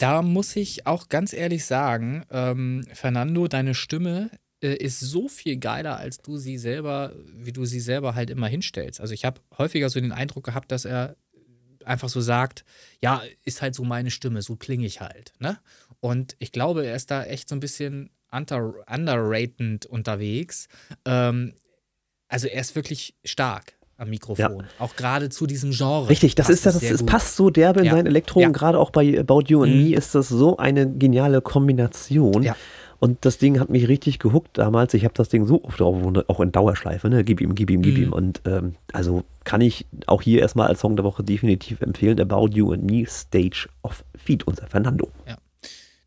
Da muss ich auch ganz ehrlich sagen, ähm, Fernando, deine Stimme äh, ist so viel geiler, als du sie selber, wie du sie selber halt immer hinstellst. Also ich habe häufiger so den Eindruck gehabt, dass er einfach so sagt, ja, ist halt so meine Stimme, so klinge ich halt. Ne? Und ich glaube, er ist da echt so ein bisschen under, underratend unterwegs. Ähm, also er ist wirklich stark am Mikrofon. Ja. Auch gerade zu diesem Genre. Richtig, das ist das, es passt so derbe in ja. seinen Elektro. Ja. Gerade auch bei About You and mhm. Me ist das so eine geniale Kombination. Ja. Und das Ding hat mich richtig gehuckt damals. Ich habe das Ding so oft drauf, auch in Dauerschleife, ne? Gib ihm, gib ihm, gib mhm. ihm. Und ähm, also kann ich auch hier erstmal als Song der Woche definitiv empfehlen. About You and Me, Stage of Feet, unser Fernando. Ja.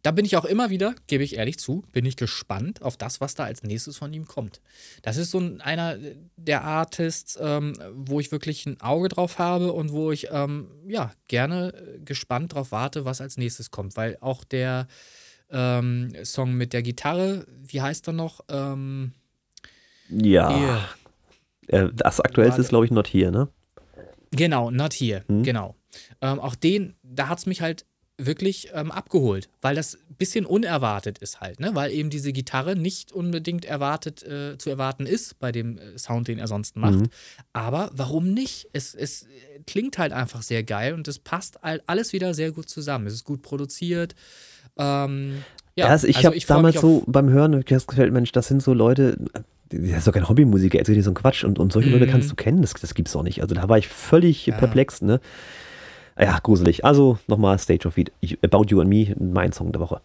Da bin ich auch immer wieder, gebe ich ehrlich zu, bin ich gespannt auf das, was da als nächstes von ihm kommt. Das ist so ein, einer der Artists, ähm, wo ich wirklich ein Auge drauf habe und wo ich ähm, ja gerne gespannt drauf warte, was als nächstes kommt. Weil auch der ähm, Song mit der Gitarre, wie heißt er noch? Ähm, ja. Äh, das aktuellste ist, glaube ich, Not Here, ne? Genau, Not Here, hm. genau. Ähm, auch den, da hat es mich halt wirklich ähm, abgeholt, weil das ein bisschen unerwartet ist halt, ne? weil eben diese Gitarre nicht unbedingt erwartet äh, zu erwarten ist bei dem äh, Sound, den er sonst macht. Mhm. Aber warum nicht? Es, es klingt halt einfach sehr geil und es passt halt alles wieder sehr gut zusammen. Es ist gut produziert. Ähm, ja, also ich also habe damals so beim Hören das gefällt, Mensch, das sind so Leute, das ist doch kein Hobbymusiker, erzählt dir so ein Quatsch und, und solche mhm. Leute kannst du kennen, das, das gibt's doch nicht. Also da war ich völlig ja. perplex, ne? Ja, gruselig. Also nochmal Stage of Feet. About You and Me, mein Song der Woche.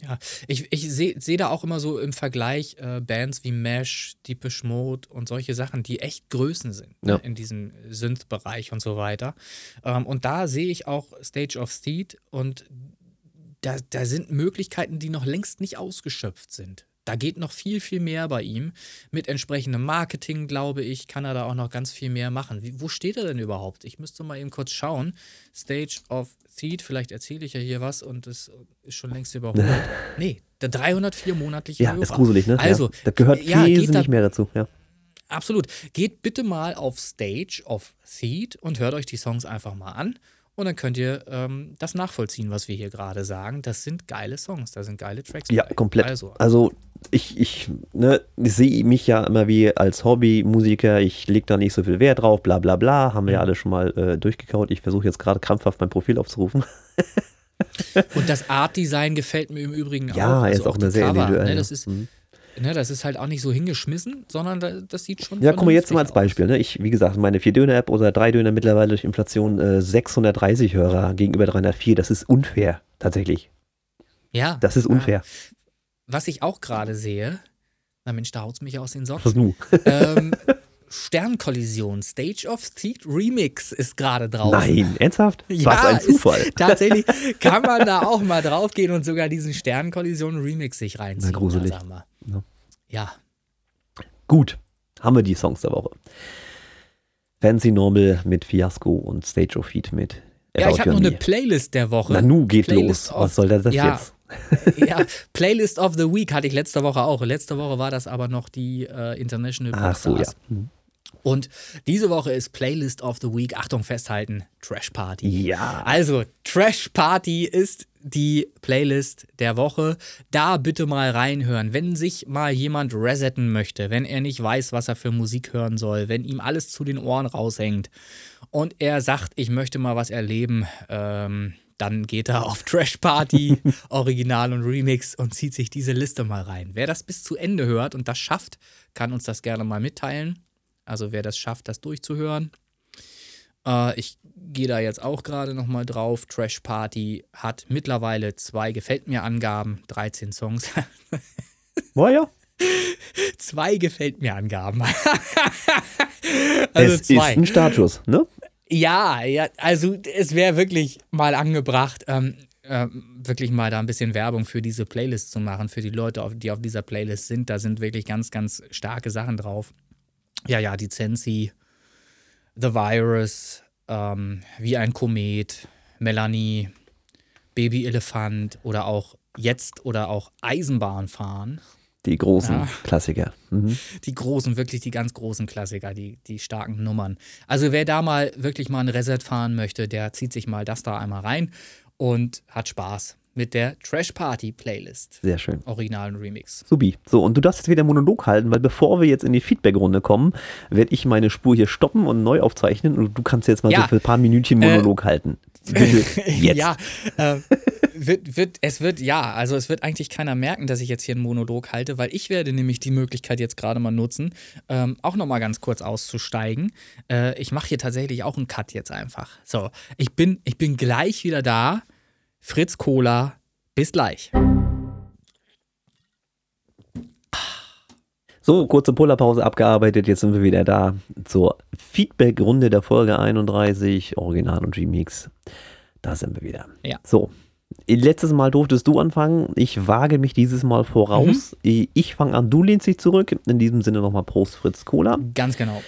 Ja, ich, ich sehe seh da auch immer so im Vergleich äh, Bands wie Mesh, Deepish Mode und solche Sachen, die echt Größen sind ne, ja. ne, in diesem Synth-Bereich und so weiter. Ähm, und da sehe ich auch Stage of Seed und da, da sind Möglichkeiten, die noch längst nicht ausgeschöpft sind. Da geht noch viel, viel mehr bei ihm. Mit entsprechendem Marketing, glaube ich, kann er da auch noch ganz viel mehr machen. Wie, wo steht er denn überhaupt? Ich müsste mal eben kurz schauen. Stage of Seed, vielleicht erzähle ich ja hier was und es ist schon längst überholt. nee, der 304 monatliche Ja, Hörer. ist gruselig, ne? Also, ja, da gehört ja, wesentlich da, mehr dazu, ja. Absolut. Geht bitte mal auf Stage of Seed und hört euch die Songs einfach mal an. Und dann könnt ihr ähm, das nachvollziehen, was wir hier gerade sagen. Das sind geile Songs, da sind geile Tracks. Ja, bei. komplett. Also, also ich, ich, ne, ich sehe mich ja immer wie als Hobbymusiker, ich lege da nicht so viel Wert drauf, bla bla bla, haben wir ja mhm. alle schon mal äh, durchgekaut. Ich versuche jetzt gerade krampfhaft mein Profil aufzurufen. Und das Art-Design gefällt mir im Übrigen ja, auch. Ja, also ist auch, auch eine sehr Cover, individuell. Ne, das ist, mhm. Ne, das ist halt auch nicht so hingeschmissen, sondern das sieht schon. Ja, guck mal jetzt mal als Beispiel. Ne? Ich, wie gesagt, meine 4-Döner-App oder 3-Döner mittlerweile durch Inflation äh, 630 Hörer gegenüber 304. Das ist unfair, tatsächlich. Ja. Das ist unfair. Was ich auch gerade sehe, na Mensch, da haut es mich aus den Socken. Was nu? Ähm, Sternkollision, Stage of Seed Remix ist gerade drauf. Nein, ernsthaft? Ja, Was ein Zufall. tatsächlich kann man da auch mal drauf gehen und sogar diesen Sternkollision Remix sich reinziehen. Na, gruselig. Ja. ja. Gut, haben wir die Songs der Woche. Fancy Normal mit Fiasco und Stage of Feet mit Ja, ich habe noch eine Playlist der Woche. Na, nu geht Playlist los. Was soll das ja, jetzt? ja, Playlist of the Week hatte ich letzte Woche auch. Letzte Woche war das aber noch die äh, International Ach so, ja. Hm. Und diese Woche ist Playlist of the Week, Achtung festhalten, Trash Party. Ja. Also, Trash Party ist die Playlist der Woche. Da bitte mal reinhören. Wenn sich mal jemand resetten möchte, wenn er nicht weiß, was er für Musik hören soll, wenn ihm alles zu den Ohren raushängt und er sagt, ich möchte mal was erleben, ähm, dann geht er auf Trash Party, Original und Remix und zieht sich diese Liste mal rein. Wer das bis zu Ende hört und das schafft, kann uns das gerne mal mitteilen. Also wer das schafft, das durchzuhören. Äh, ich gehe da jetzt auch gerade nochmal drauf. Trash Party hat mittlerweile zwei Gefällt mir Angaben, 13 Songs. War ja. Zwei Gefällt mir Angaben. also es zwei. ist ein Status, ne? Ja, ja, also es wäre wirklich mal angebracht, ähm, äh, wirklich mal da ein bisschen Werbung für diese Playlist zu machen, für die Leute, die auf dieser Playlist sind. Da sind wirklich ganz, ganz starke Sachen drauf. Ja, ja, die Zensi, The Virus, ähm, Wie ein Komet, Melanie, Baby Elefant oder auch jetzt oder auch Eisenbahn fahren. Die großen ja. Klassiker. Mhm. Die großen, wirklich die ganz großen Klassiker, die, die starken Nummern. Also wer da mal wirklich mal ein Reset fahren möchte, der zieht sich mal das da einmal rein und hat Spaß mit der Trash Party Playlist. Sehr schön. Originalen Remix. Subi. So, und du darfst jetzt wieder Monolog halten, weil bevor wir jetzt in die Feedback-Runde kommen, werde ich meine Spur hier stoppen und neu aufzeichnen und du kannst jetzt mal ja. so für ein paar Minütchen Monolog äh, halten. Bitte, jetzt. ja, äh, wird, wird, es wird, ja, also es wird eigentlich keiner merken, dass ich jetzt hier einen Monolog halte, weil ich werde nämlich die Möglichkeit jetzt gerade mal nutzen, ähm, auch nochmal ganz kurz auszusteigen. Äh, ich mache hier tatsächlich auch einen Cut jetzt einfach. So, ich bin, ich bin gleich wieder da Fritz Cola. Bis gleich. So, kurze Pullerpause abgearbeitet. Jetzt sind wir wieder da zur Feedback-Runde der Folge 31, Original und Remix. Da sind wir wieder. Ja. So, Letztes Mal durftest du anfangen. Ich wage mich dieses Mal voraus. Mhm. Ich fange an, du lehnst dich zurück. In diesem Sinne nochmal Prost Fritz Cola. Ganz genau.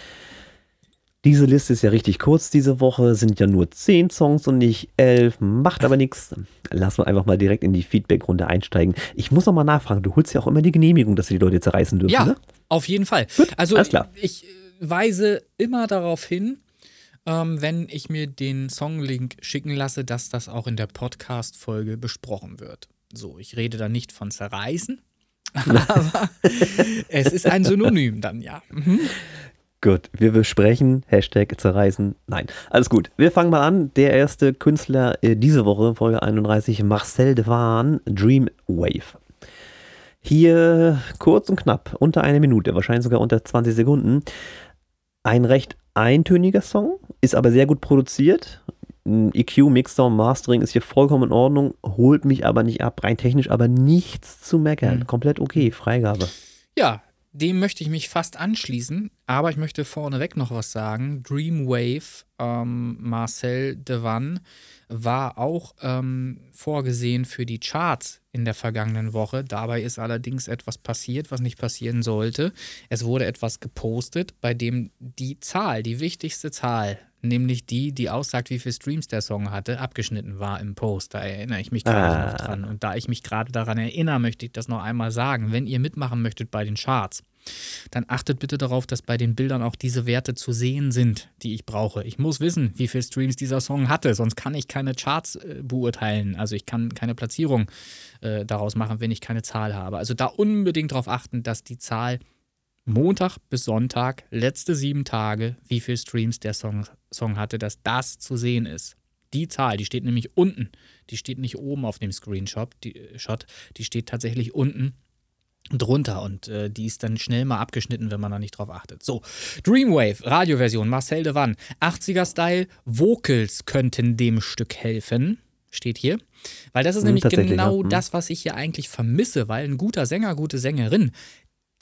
Diese Liste ist ja richtig kurz diese Woche, sind ja nur zehn Songs und nicht elf, macht aber nichts. Lass uns einfach mal direkt in die Feedback-Runde einsteigen. Ich muss noch mal nachfragen, du holst ja auch immer die Genehmigung, dass wir die Leute zerreißen dürfen, ja, ne? auf jeden Fall. Gut, also alles klar. ich weise immer darauf hin, ähm, wenn ich mir den Songlink schicken lasse, dass das auch in der Podcast-Folge besprochen wird. So, ich rede da nicht von zerreißen, aber es ist ein Synonym dann, ja. Mhm. Gut, wir besprechen, Hashtag zerreißen. Nein, alles gut. Wir fangen mal an. Der erste Künstler äh, diese Woche, Folge 31, Marcel Devan, Dreamwave. Hier kurz und knapp, unter eine Minute, wahrscheinlich sogar unter 20 Sekunden. Ein recht eintöniger Song, ist aber sehr gut produziert. EQ, Mixdown, Mastering ist hier vollkommen in Ordnung, holt mich aber nicht ab, rein technisch aber nichts zu meckern. Mhm. Komplett okay, Freigabe. Ja, dem möchte ich mich fast anschließen, aber ich möchte vorneweg noch was sagen. Dreamwave, ähm, Marcel Devan, war auch ähm, vorgesehen für die Charts in der vergangenen Woche. Dabei ist allerdings etwas passiert, was nicht passieren sollte. Es wurde etwas gepostet, bei dem die Zahl, die wichtigste Zahl, nämlich die, die aussagt, wie viele Streams der Song hatte, abgeschnitten war im Post. Da erinnere ich mich gerade ah. noch dran. Und da ich mich gerade daran erinnere, möchte ich das noch einmal sagen. Wenn ihr mitmachen möchtet bei den Charts, dann achtet bitte darauf, dass bei den Bildern auch diese Werte zu sehen sind, die ich brauche. Ich muss wissen, wie viele Streams dieser Song hatte, sonst kann ich keine Charts äh, beurteilen. Also ich kann keine Platzierung äh, daraus machen, wenn ich keine Zahl habe. Also da unbedingt darauf achten, dass die Zahl Montag bis Sonntag, letzte sieben Tage, wie viele Streams der Song, Song hatte, dass das zu sehen ist. Die Zahl, die steht nämlich unten. Die steht nicht oben auf dem Screenshot, die, äh, Shot, die steht tatsächlich unten drunter und äh, die ist dann schnell mal abgeschnitten, wenn man da nicht drauf achtet. So, Dreamwave, Radioversion, Marcel de Van, 80er-Style, Vocals könnten dem Stück helfen, steht hier. Weil das ist hm, nämlich genau ja. Hm. das, was ich hier eigentlich vermisse, weil ein guter Sänger, gute Sängerin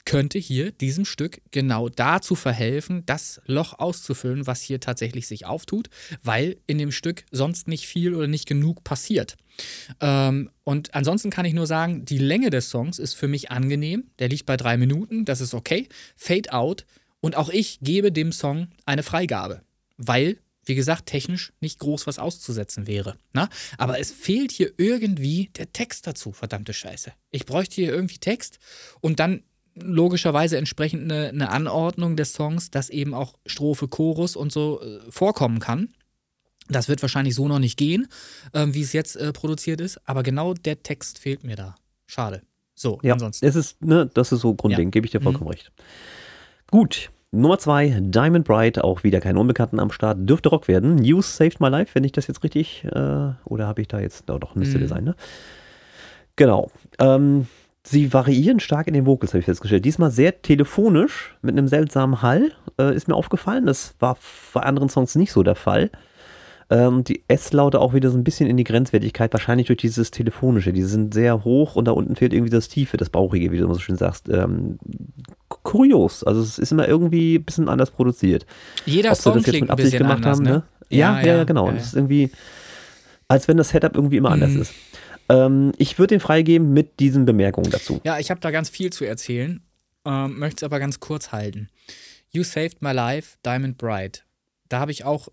könnte hier diesem Stück genau dazu verhelfen, das Loch auszufüllen, was hier tatsächlich sich auftut, weil in dem Stück sonst nicht viel oder nicht genug passiert. Ähm, und ansonsten kann ich nur sagen, die Länge des Songs ist für mich angenehm. Der liegt bei drei Minuten, das ist okay. Fade out. Und auch ich gebe dem Song eine Freigabe, weil, wie gesagt, technisch nicht groß was auszusetzen wäre. Na? Ne? Aber es fehlt hier irgendwie der Text dazu, verdammte Scheiße. Ich bräuchte hier irgendwie Text und dann logischerweise entsprechend eine, eine Anordnung des Songs, dass eben auch Strophe, Chorus und so äh, vorkommen kann. Das wird wahrscheinlich so noch nicht gehen, äh, wie es jetzt äh, produziert ist, aber genau der Text fehlt mir da. Schade. So, ja, ansonsten. Es ist, ne, das ist so grundlegend, ja. gebe ich dir vollkommen mhm. recht. Gut, Nummer zwei, Diamond Bright, auch wieder kein Unbekannten am Start, dürfte Rock werden. News Saved My Life, wenn ich das jetzt richtig, äh, oder habe ich da jetzt, oh, doch, müsste mhm. sein, ne? Genau. Ähm, sie variieren stark in den Vocals, habe ich festgestellt. Diesmal sehr telefonisch, mit einem seltsamen Hall, äh, ist mir aufgefallen. Das war bei anderen Songs nicht so der Fall. Ähm, die S-Laute auch wieder so ein bisschen in die Grenzwertigkeit, wahrscheinlich durch dieses Telefonische. Die sind sehr hoch und da unten fehlt irgendwie das Tiefe, das Bauchige, wie du immer so schön sagst. Ähm, kurios. Also es ist immer irgendwie ein bisschen anders produziert. Jeder Ob Song das jetzt klingt mit Absicht gemacht anders, haben, ne? Ja, ja, ja, genau. Ja, ja. Das ist irgendwie, als wenn das Setup irgendwie immer mhm. anders ist. Ähm, ich würde den freigeben mit diesen Bemerkungen dazu. Ja, ich habe da ganz viel zu erzählen, ähm, möchte es aber ganz kurz halten. You Saved My Life, Diamond Bright. Da habe ich auch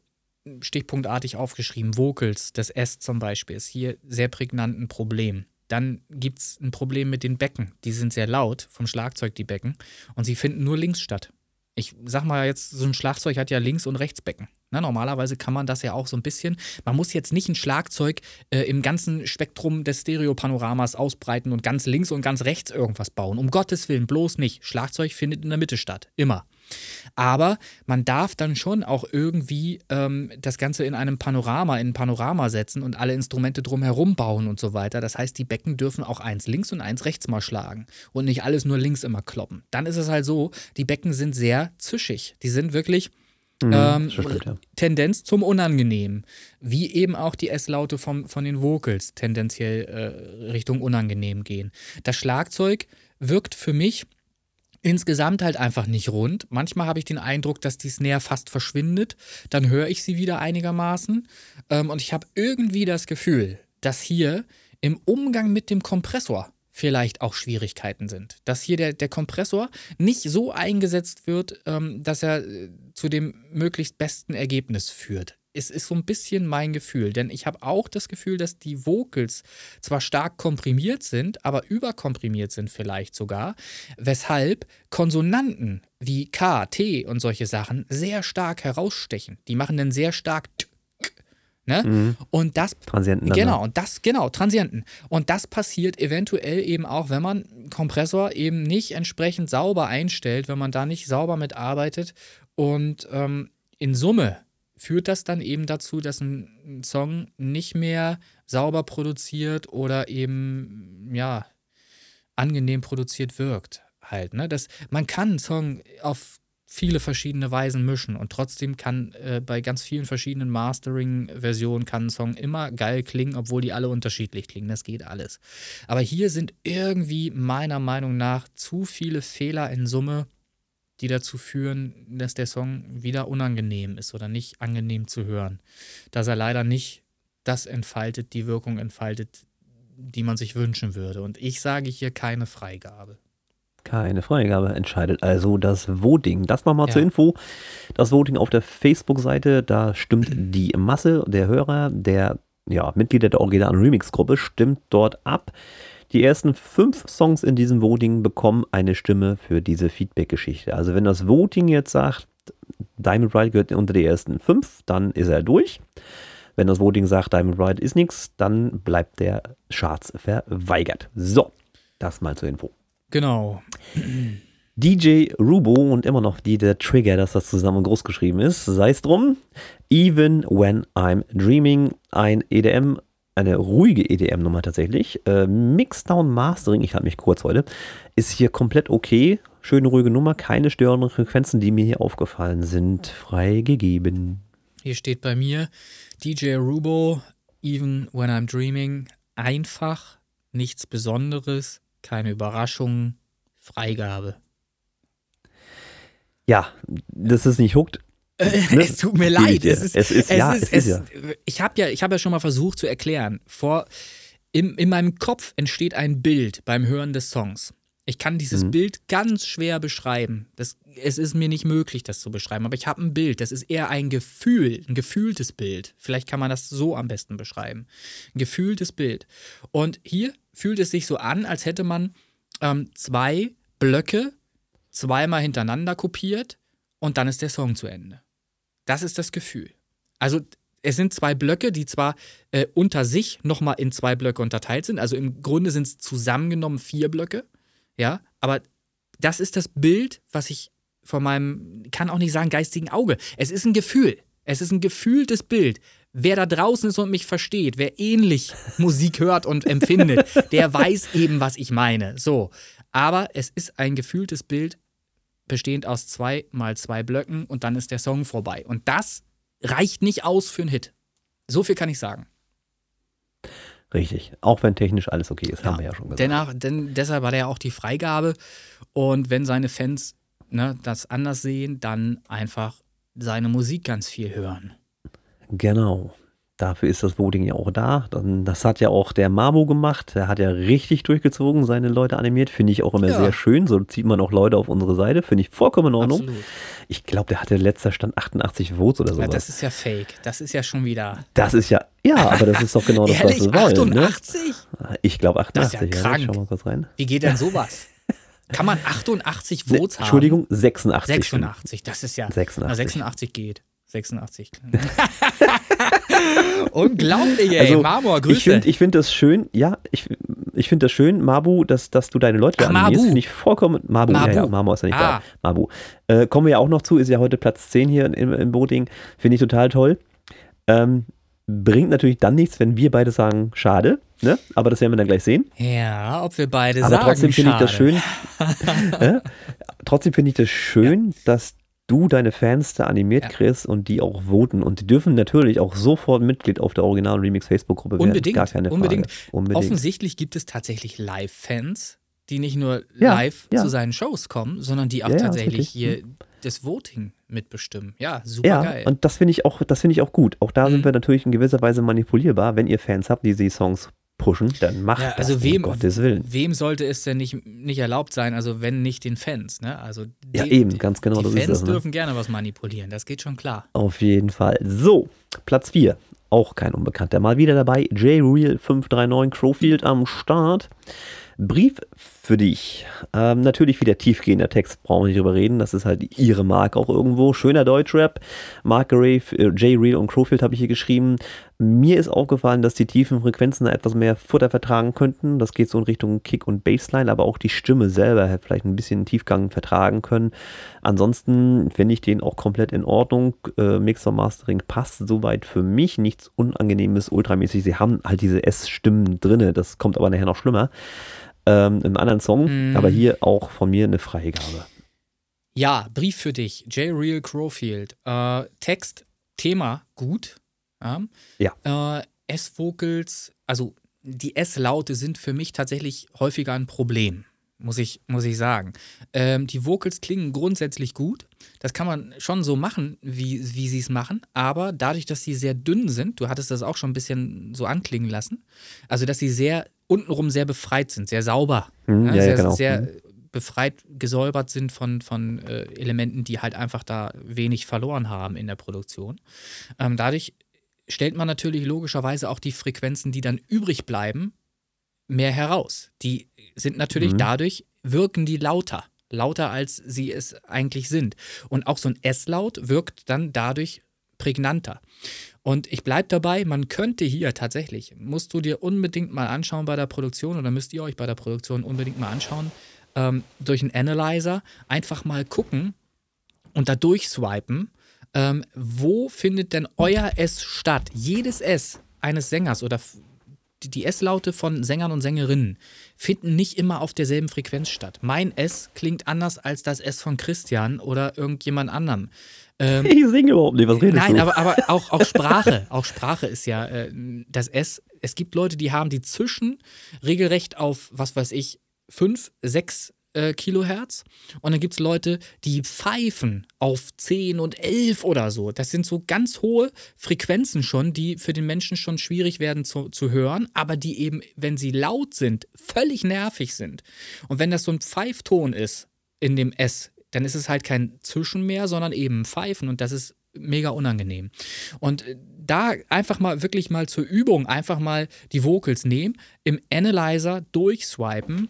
stichpunktartig aufgeschrieben. Vocals, das S zum Beispiel, ist hier sehr prägnant ein Problem. Dann gibt es ein Problem mit den Becken. Die sind sehr laut, vom Schlagzeug die Becken. Und sie finden nur links statt. Ich sag mal jetzt, so ein Schlagzeug hat ja links und rechts Becken. Na, normalerweise kann man das ja auch so ein bisschen. Man muss jetzt nicht ein Schlagzeug äh, im ganzen Spektrum des Stereopanoramas ausbreiten und ganz links und ganz rechts irgendwas bauen. Um Gottes Willen, bloß nicht. Schlagzeug findet in der Mitte statt. Immer. Aber man darf dann schon auch irgendwie ähm, das Ganze in einem Panorama, in ein Panorama setzen und alle Instrumente drumherum bauen und so weiter. Das heißt, die Becken dürfen auch eins links und eins rechts mal schlagen und nicht alles nur links immer kloppen. Dann ist es halt so, die Becken sind sehr zischig. Die sind wirklich. Mhm, ähm, stimmt, ja. Tendenz zum Unangenehm. Wie eben auch die S-Laute von den Vocals tendenziell äh, Richtung unangenehm gehen. Das Schlagzeug wirkt für mich insgesamt halt einfach nicht rund. Manchmal habe ich den Eindruck, dass die Snare fast verschwindet. Dann höre ich sie wieder einigermaßen. Ähm, und ich habe irgendwie das Gefühl, dass hier im Umgang mit dem Kompressor vielleicht auch Schwierigkeiten sind. Dass hier der, der Kompressor nicht so eingesetzt wird, ähm, dass er äh, zu dem möglichst besten Ergebnis führt. Es ist so ein bisschen mein Gefühl, denn ich habe auch das Gefühl, dass die Vocals zwar stark komprimiert sind, aber überkomprimiert sind vielleicht sogar, weshalb Konsonanten wie K, T und solche Sachen sehr stark herausstechen. Die machen dann sehr stark Ne? Mhm. Und das Transienten. Genau, und das, genau, Transienten. Und das passiert eventuell eben auch, wenn man Kompressor eben nicht entsprechend sauber einstellt, wenn man da nicht sauber mitarbeitet. Und ähm, in Summe führt das dann eben dazu, dass ein Song nicht mehr sauber produziert oder eben, ja, angenehm produziert wirkt. Halt, ne? Das, man kann einen Song auf viele verschiedene Weisen mischen und trotzdem kann äh, bei ganz vielen verschiedenen Mastering-Versionen kann ein Song immer geil klingen, obwohl die alle unterschiedlich klingen. Das geht alles. Aber hier sind irgendwie meiner Meinung nach zu viele Fehler in Summe, die dazu führen, dass der Song wieder unangenehm ist oder nicht angenehm zu hören. Dass er leider nicht das entfaltet, die Wirkung entfaltet, die man sich wünschen würde. Und ich sage hier keine Freigabe. Keine Freigabe entscheidet also das Voting. Das nochmal ja. zur Info. Das Voting auf der Facebook-Seite, da stimmt die Masse der Hörer, der ja, Mitglieder der originalen Remix-Gruppe, stimmt dort ab. Die ersten fünf Songs in diesem Voting bekommen eine Stimme für diese Feedback-Geschichte. Also wenn das Voting jetzt sagt, Diamond Ride gehört unter die ersten fünf, dann ist er durch. Wenn das Voting sagt, Diamond Ride ist nichts, dann bleibt der Charts verweigert. So, das mal zur Info. Genau. DJ Rubo und immer noch die der Trigger, dass das zusammen groß geschrieben ist. Sei es drum. Even When I'm Dreaming, ein EDM, eine ruhige EDM-Nummer tatsächlich. Äh, Mixdown Mastering, ich halte mich kurz heute, ist hier komplett okay. Schöne ruhige Nummer, keine störenden Frequenzen, die mir hier aufgefallen sind, freigegeben. Hier steht bei mir DJ Rubo, Even When I'm Dreaming, einfach, nichts Besonderes, keine Überraschungen, Freigabe. Ja, das ist nicht hooked. Ne? es tut mir leid. Es ist, es ist, es ja, ist, es ist ja. Ich habe ja, hab ja schon mal versucht zu erklären. Vor, in, in meinem Kopf entsteht ein Bild beim Hören des Songs. Ich kann dieses mhm. Bild ganz schwer beschreiben. Das, es ist mir nicht möglich, das zu beschreiben, aber ich habe ein Bild. Das ist eher ein Gefühl, ein gefühltes Bild. Vielleicht kann man das so am besten beschreiben. Ein gefühltes Bild. Und hier fühlt es sich so an, als hätte man ähm, zwei Blöcke zweimal hintereinander kopiert und dann ist der Song zu Ende. Das ist das Gefühl. Also es sind zwei Blöcke, die zwar äh, unter sich nochmal in zwei Blöcke unterteilt sind. Also im Grunde sind es zusammengenommen vier Blöcke. Ja, aber das ist das Bild, was ich von meinem, kann auch nicht sagen, geistigen Auge. Es ist ein Gefühl. Es ist ein gefühltes Bild. Wer da draußen ist und mich versteht, wer ähnlich Musik hört und empfindet, der weiß eben, was ich meine. So. Aber es ist ein gefühltes Bild, bestehend aus zwei mal zwei Blöcken und dann ist der Song vorbei. Und das reicht nicht aus für einen Hit. So viel kann ich sagen. Richtig. Auch wenn technisch alles okay ist, ja. haben wir ja schon gesagt. Dennoch, denn, deshalb hat er auch die Freigabe. Und wenn seine Fans ne, das anders sehen, dann einfach seine Musik ganz viel hören. Genau. Dafür ist das Voting ja auch da. Das hat ja auch der Mamo gemacht. Der hat ja richtig durchgezogen, seine Leute animiert. Finde ich auch immer ja. sehr schön. So zieht man auch Leute auf unsere Seite. Finde ich vollkommen in Ordnung. Absolut. Ich glaube, der hatte letzter Stand 88 Votes oder so. Ja, das ist ja fake. Das ist ja schon wieder. Das ist ja, ja, aber das ist doch genau das, was wir wollen. 88? Ne? Ich glaube 88. Das ist ja krank. Ja, schau mal kurz rein. Wie geht denn sowas? Kann man 88 Votes haben? Entschuldigung, 86. 86, das ist ja. 86. Na, 86 geht. 86. Unglaublich, ey. Also, Marmor, Grüße. Ich finde ich find das schön, ja, ich, ich finde das schön, Mabu, dass, dass du deine Leute Ach, animierst. Finde ich vollkommen. Mabu, Mabu. Ja, ja, Marmor ist ja nicht ah. da. Mabu. Äh, kommen wir ja auch noch zu, ist ja heute Platz 10 hier im, im Boating. Finde ich total toll. Ähm, bringt natürlich dann nichts, wenn wir beide sagen, schade. Ne? Aber das werden wir dann gleich sehen. Ja, ob wir beide Aber sagen. Aber trotzdem finde ich das schön. äh? Trotzdem finde ich das schön, ja. dass du deine Fans da animiert ja. kriegst und die auch voten. Und die dürfen natürlich auch sofort Mitglied auf der Original Remix Facebook-Gruppe werden. Unbedingt. Gar keine unbedingt. Frage. Unbedingt. Offensichtlich gibt es tatsächlich Live-Fans, die nicht nur ja, live ja. zu seinen Shows kommen, sondern die auch tatsächlich hier das Voting mitbestimmen. Ja, super Ja, geil. und das finde ich auch, das finde ich auch gut. Auch da Mhm. sind wir natürlich in gewisser Weise manipulierbar. Wenn ihr Fans habt, die die Songs pushen, dann macht Ja, das, also wem, um Gottes Willen. wem sollte es denn nicht, nicht erlaubt sein, also wenn nicht den Fans, ne? Also Ja, die, eben, ganz genau, Die das ist Fans das, ne? dürfen gerne was manipulieren, das geht schon klar. Auf jeden Fall. So, Platz 4. Auch kein Unbekannter. Mal wieder dabei. J-Real 539 Crowfield am Start. Brief für dich. Ähm, natürlich wieder tiefgehender Text, brauchen wir nicht drüber reden. Das ist halt ihre Marke auch irgendwo. Schöner Deutschrap. Mark Ray, äh, J-Real und Crowfield habe ich hier geschrieben. Mir ist aufgefallen, dass die tiefen Frequenzen da etwas mehr Futter vertragen könnten. Das geht so in Richtung Kick und Bassline, aber auch die Stimme selber hätte vielleicht ein bisschen Tiefgang vertragen können. Ansonsten finde ich den auch komplett in Ordnung. Äh, Mixer Mastering passt soweit für mich. Nichts Unangenehmes, ultramäßig. Sie haben halt diese S-Stimmen drinne. Das kommt aber nachher noch schlimmer. Ähm, Im anderen Song, Mm. aber hier auch von mir eine Freigabe. Ja, Brief für dich, J. Real Crowfield. Äh, Text, Thema, gut. Ja. Äh, S-Vocals, also die S-Laute sind für mich tatsächlich häufiger ein Problem, muss ich, muss ich sagen. Ähm, die Vocals klingen grundsätzlich gut. Das kann man schon so machen, wie, wie sie es machen, aber dadurch, dass sie sehr dünn sind, du hattest das auch schon ein bisschen so anklingen lassen, also dass sie sehr untenrum sehr befreit sind, sehr sauber. Hm, Ja, ja, ja, sehr, genau. sehr Hm. befreit gesäubert sind von, von äh, Elementen, die halt einfach da wenig verloren haben in der Produktion. Ähm, dadurch stellt man natürlich logischerweise auch die Frequenzen, die dann übrig bleiben, mehr heraus. Die sind natürlich Mhm. dadurch, wirken die lauter. Lauter, als sie es eigentlich sind. Und auch so ein S-Laut wirkt dann dadurch prägnanter. Und ich bleibe dabei, man könnte hier tatsächlich, musst du dir unbedingt mal anschauen bei der Produktion oder müsst ihr euch bei der Produktion unbedingt mal anschauen, ähm, durch einen Analyzer einfach mal gucken und da durchswipen, ähm, wo findet denn euer S statt? Jedes S eines Sängers oder die- S-Laute von Sängern und Sängerinnen finden nicht immer auf derselben Frequenz statt. Mein S klingt anders als das S von Christian oder irgendjemand anderem. Ähm, Ich singe überhaupt nicht, was redest Nein, du? aber, aber auch, auch Sprache. auch Sprache ist ja äh, das S. Es gibt Leute, die haben die Zwischen regelrecht auf, was weiß ich, 5, 6 äh, Kilohertz. Und dann gibt es Leute, die pfeifen auf 10 und 11 oder so. Das sind so ganz hohe Frequenzen schon, die für den Menschen schon schwierig werden zu, zu hören, aber die eben, wenn sie laut sind, völlig nervig sind. Und wenn das so ein Pfeifton ist in dem S, dann ist es halt kein Zwischen mehr, sondern eben Pfeifen und das ist mega unangenehm. Und äh, da einfach mal wirklich mal zur Übung einfach mal die Vocals nehmen, im Analyzer durchswipen,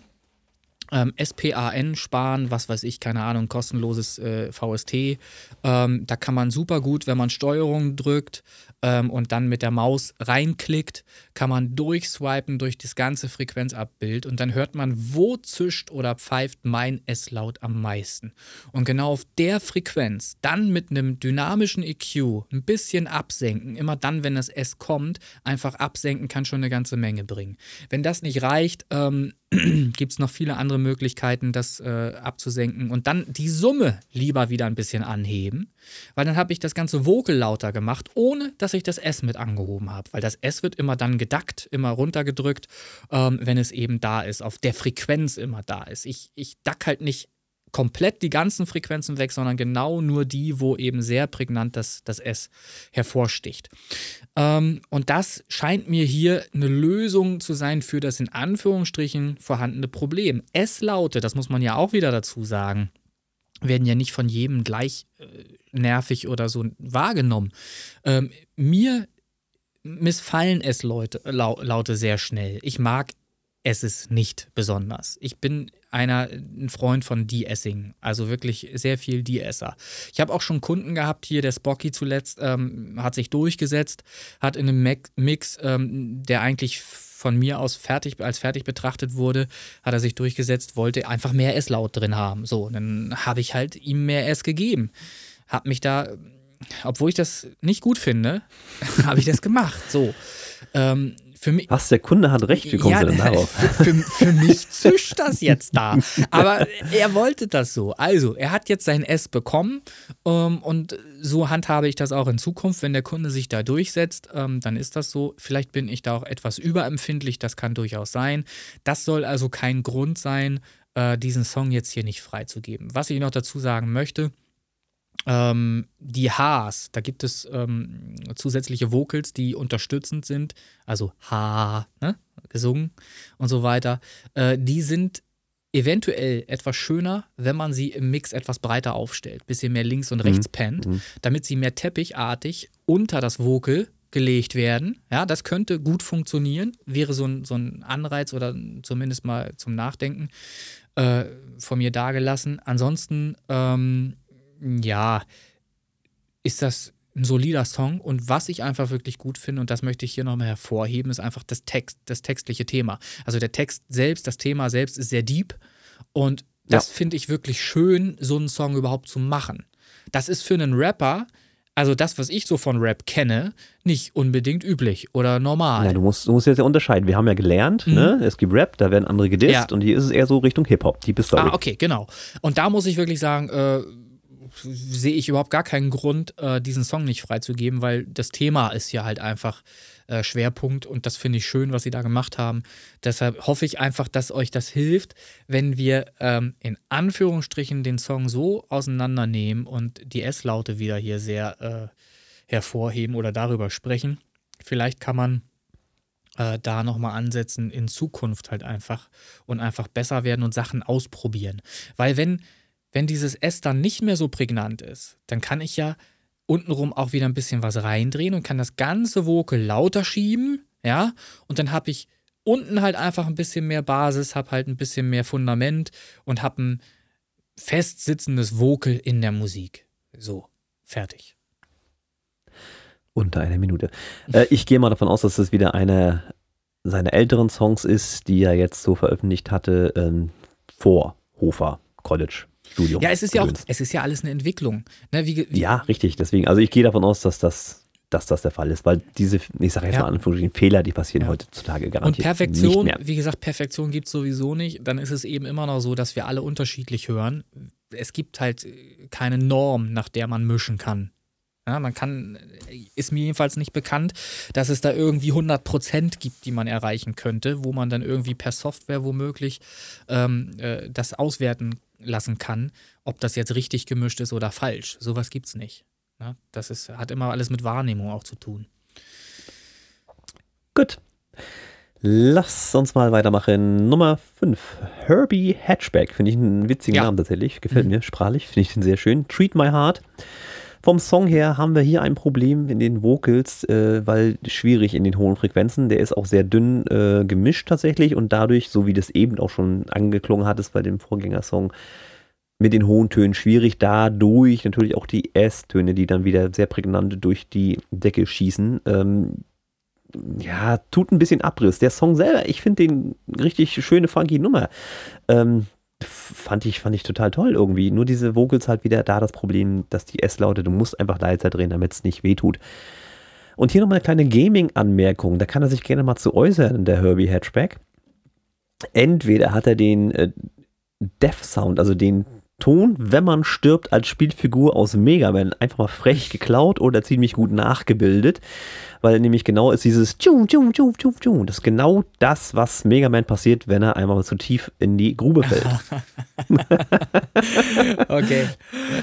ähm, SPAN sparen, was weiß ich, keine Ahnung, kostenloses äh, VST. Ähm, da kann man super gut, wenn man Steuerung drückt ähm, und dann mit der Maus reinklickt, kann man durchswipen durch das ganze Frequenzabbild und dann hört man, wo zischt oder pfeift mein S-Laut am meisten. Und genau auf der Frequenz, dann mit einem dynamischen EQ ein bisschen absenken, immer dann, wenn das S kommt, einfach absenken kann schon eine ganze Menge bringen. Wenn das nicht reicht, ähm, gibt es noch viele andere Möglichkeiten, das äh, abzusenken und dann die Summe lieber wieder ein bisschen anheben, weil dann habe ich das ganze Vocal lauter gemacht, ohne dass ich das S mit angehoben habe, weil das S wird immer dann gedackt, immer runtergedrückt, ähm, wenn es eben da ist, auf der Frequenz immer da ist. Ich, ich dack halt nicht komplett die ganzen Frequenzen weg, sondern genau nur die, wo eben sehr prägnant das, das S hervorsticht. Ähm, und das scheint mir hier eine Lösung zu sein für das in Anführungsstrichen vorhandene Problem. S-Laute, das muss man ja auch wieder dazu sagen, werden ja nicht von jedem gleich äh, nervig oder so wahrgenommen. Ähm, mir missfallen es Leute, lau, Laute sehr schnell. Ich mag es ist nicht besonders. Ich bin einer, ein Freund von De-Essing, also wirklich sehr viel De-Esser. Ich habe auch schon Kunden gehabt hier, der Spocky zuletzt ähm, hat sich durchgesetzt, hat in einem Mix, ähm, der eigentlich von mir aus fertig, als fertig betrachtet wurde, hat er sich durchgesetzt, wollte einfach mehr S-Laut drin haben. So, dann habe ich halt ihm mehr S gegeben. Hab mich da, obwohl ich das nicht gut finde, habe ich das gemacht. So. Ähm, für mich, Was, der Kunde hat recht, wie kommen ja, Sie denn darauf? Für, für mich zischt das jetzt da. Aber er wollte das so. Also, er hat jetzt sein S bekommen ähm, und so handhabe ich das auch in Zukunft. Wenn der Kunde sich da durchsetzt, ähm, dann ist das so. Vielleicht bin ich da auch etwas überempfindlich, das kann durchaus sein. Das soll also kein Grund sein, äh, diesen Song jetzt hier nicht freizugeben. Was ich noch dazu sagen möchte, ähm, die Hs, da gibt es ähm, zusätzliche Vocals, die unterstützend sind, also H, ne, gesungen und so weiter. Äh, die sind eventuell etwas schöner, wenn man sie im Mix etwas breiter aufstellt, bisschen mehr links und rechts mhm. pennt, mhm. damit sie mehr teppichartig unter das Vocal gelegt werden. Ja, das könnte gut funktionieren, wäre so ein, so ein Anreiz oder zumindest mal zum Nachdenken äh, von mir dagelassen. Ansonsten, ähm, ja, ist das ein solider Song und was ich einfach wirklich gut finde und das möchte ich hier nochmal hervorheben, ist einfach das Text, das textliche Thema. Also der Text selbst, das Thema selbst ist sehr deep und das ja. finde ich wirklich schön, so einen Song überhaupt zu machen. Das ist für einen Rapper, also das, was ich so von Rap kenne, nicht unbedingt üblich oder normal. Ja, du musst, du musst jetzt ja unterscheiden. Wir haben ja gelernt, mhm. ne? es gibt Rap, da werden andere gedisst ja. und hier ist es eher so Richtung Hip-Hop, die bist Ah, okay, genau. Und da muss ich wirklich sagen, äh, sehe ich überhaupt gar keinen Grund, äh, diesen Song nicht freizugeben, weil das Thema ist ja halt einfach äh, Schwerpunkt und das finde ich schön, was sie da gemacht haben. Deshalb hoffe ich einfach, dass euch das hilft, wenn wir ähm, in Anführungsstrichen den Song so auseinandernehmen und die S-Laute wieder hier sehr äh, hervorheben oder darüber sprechen. Vielleicht kann man äh, da nochmal ansetzen in Zukunft halt einfach und einfach besser werden und Sachen ausprobieren. Weil wenn wenn dieses S dann nicht mehr so prägnant ist, dann kann ich ja untenrum auch wieder ein bisschen was reindrehen und kann das ganze Vocal lauter schieben, ja, und dann habe ich unten halt einfach ein bisschen mehr Basis, habe halt ein bisschen mehr Fundament und habe ein fest sitzendes Vocal in der Musik. So, fertig. Unter einer Minute. Äh, ich gehe mal davon aus, dass es wieder einer seiner älteren Songs ist, die er jetzt so veröffentlicht hatte ähm, vor Hofer College. Studium. Ja, es ist ja auch, es ist ja alles eine Entwicklung. Ne, wie, wie ja, richtig. Deswegen, also ich gehe davon aus, dass das dass das der Fall ist, weil diese, ich sage jetzt ja. mal Anführungsstrichen, Fehler, die passieren ja. heutzutage garantiert. Und Perfektion, wie gesagt, Perfektion gibt es sowieso nicht. Dann ist es eben immer noch so, dass wir alle unterschiedlich hören. Es gibt halt keine Norm, nach der man mischen kann. Ja, man kann, ist mir jedenfalls nicht bekannt, dass es da irgendwie 100% gibt, die man erreichen könnte, wo man dann irgendwie per Software womöglich ähm, äh, das auswerten lassen kann, ob das jetzt richtig gemischt ist oder falsch. Sowas gibt es nicht. Ne? Das ist, hat immer alles mit Wahrnehmung auch zu tun. Gut. Lass uns mal weitermachen. Nummer 5. Herbie Hatchback. Finde ich einen witzigen ja. Namen tatsächlich. Gefällt mhm. mir sprachlich. Finde ich den sehr schön. Treat My Heart. Vom Song her haben wir hier ein Problem in den Vocals, äh, weil schwierig in den hohen Frequenzen. Der ist auch sehr dünn äh, gemischt tatsächlich und dadurch, so wie das eben auch schon angeklungen hat, ist bei dem Vorgängersong mit den hohen Tönen schwierig. Dadurch natürlich auch die S-Töne, die dann wieder sehr prägnant durch die Decke schießen. Ähm, ja, tut ein bisschen Abriss. Der Song selber, ich finde den richtig schöne, funky Nummer. Ähm, fand ich, fand ich total toll irgendwie. Nur diese Vocals halt wieder da das Problem, dass die S-Laute, du musst einfach leiser drehen, damit es nicht wehtut. Und hier nochmal eine kleine Gaming-Anmerkung. Da kann er sich gerne mal zu äußern, der Herbie Hatchback. Entweder hat er den äh, Death Sound, also den Ton, wenn man stirbt, als Spielfigur aus Mega Man einfach mal frech geklaut oder ziemlich gut nachgebildet weil nämlich genau ist dieses Tschum, Tschum, Tschum, Tschum, Tschum. Das ist genau das, was Mega Man passiert, wenn er einmal zu tief in die Grube fällt. okay.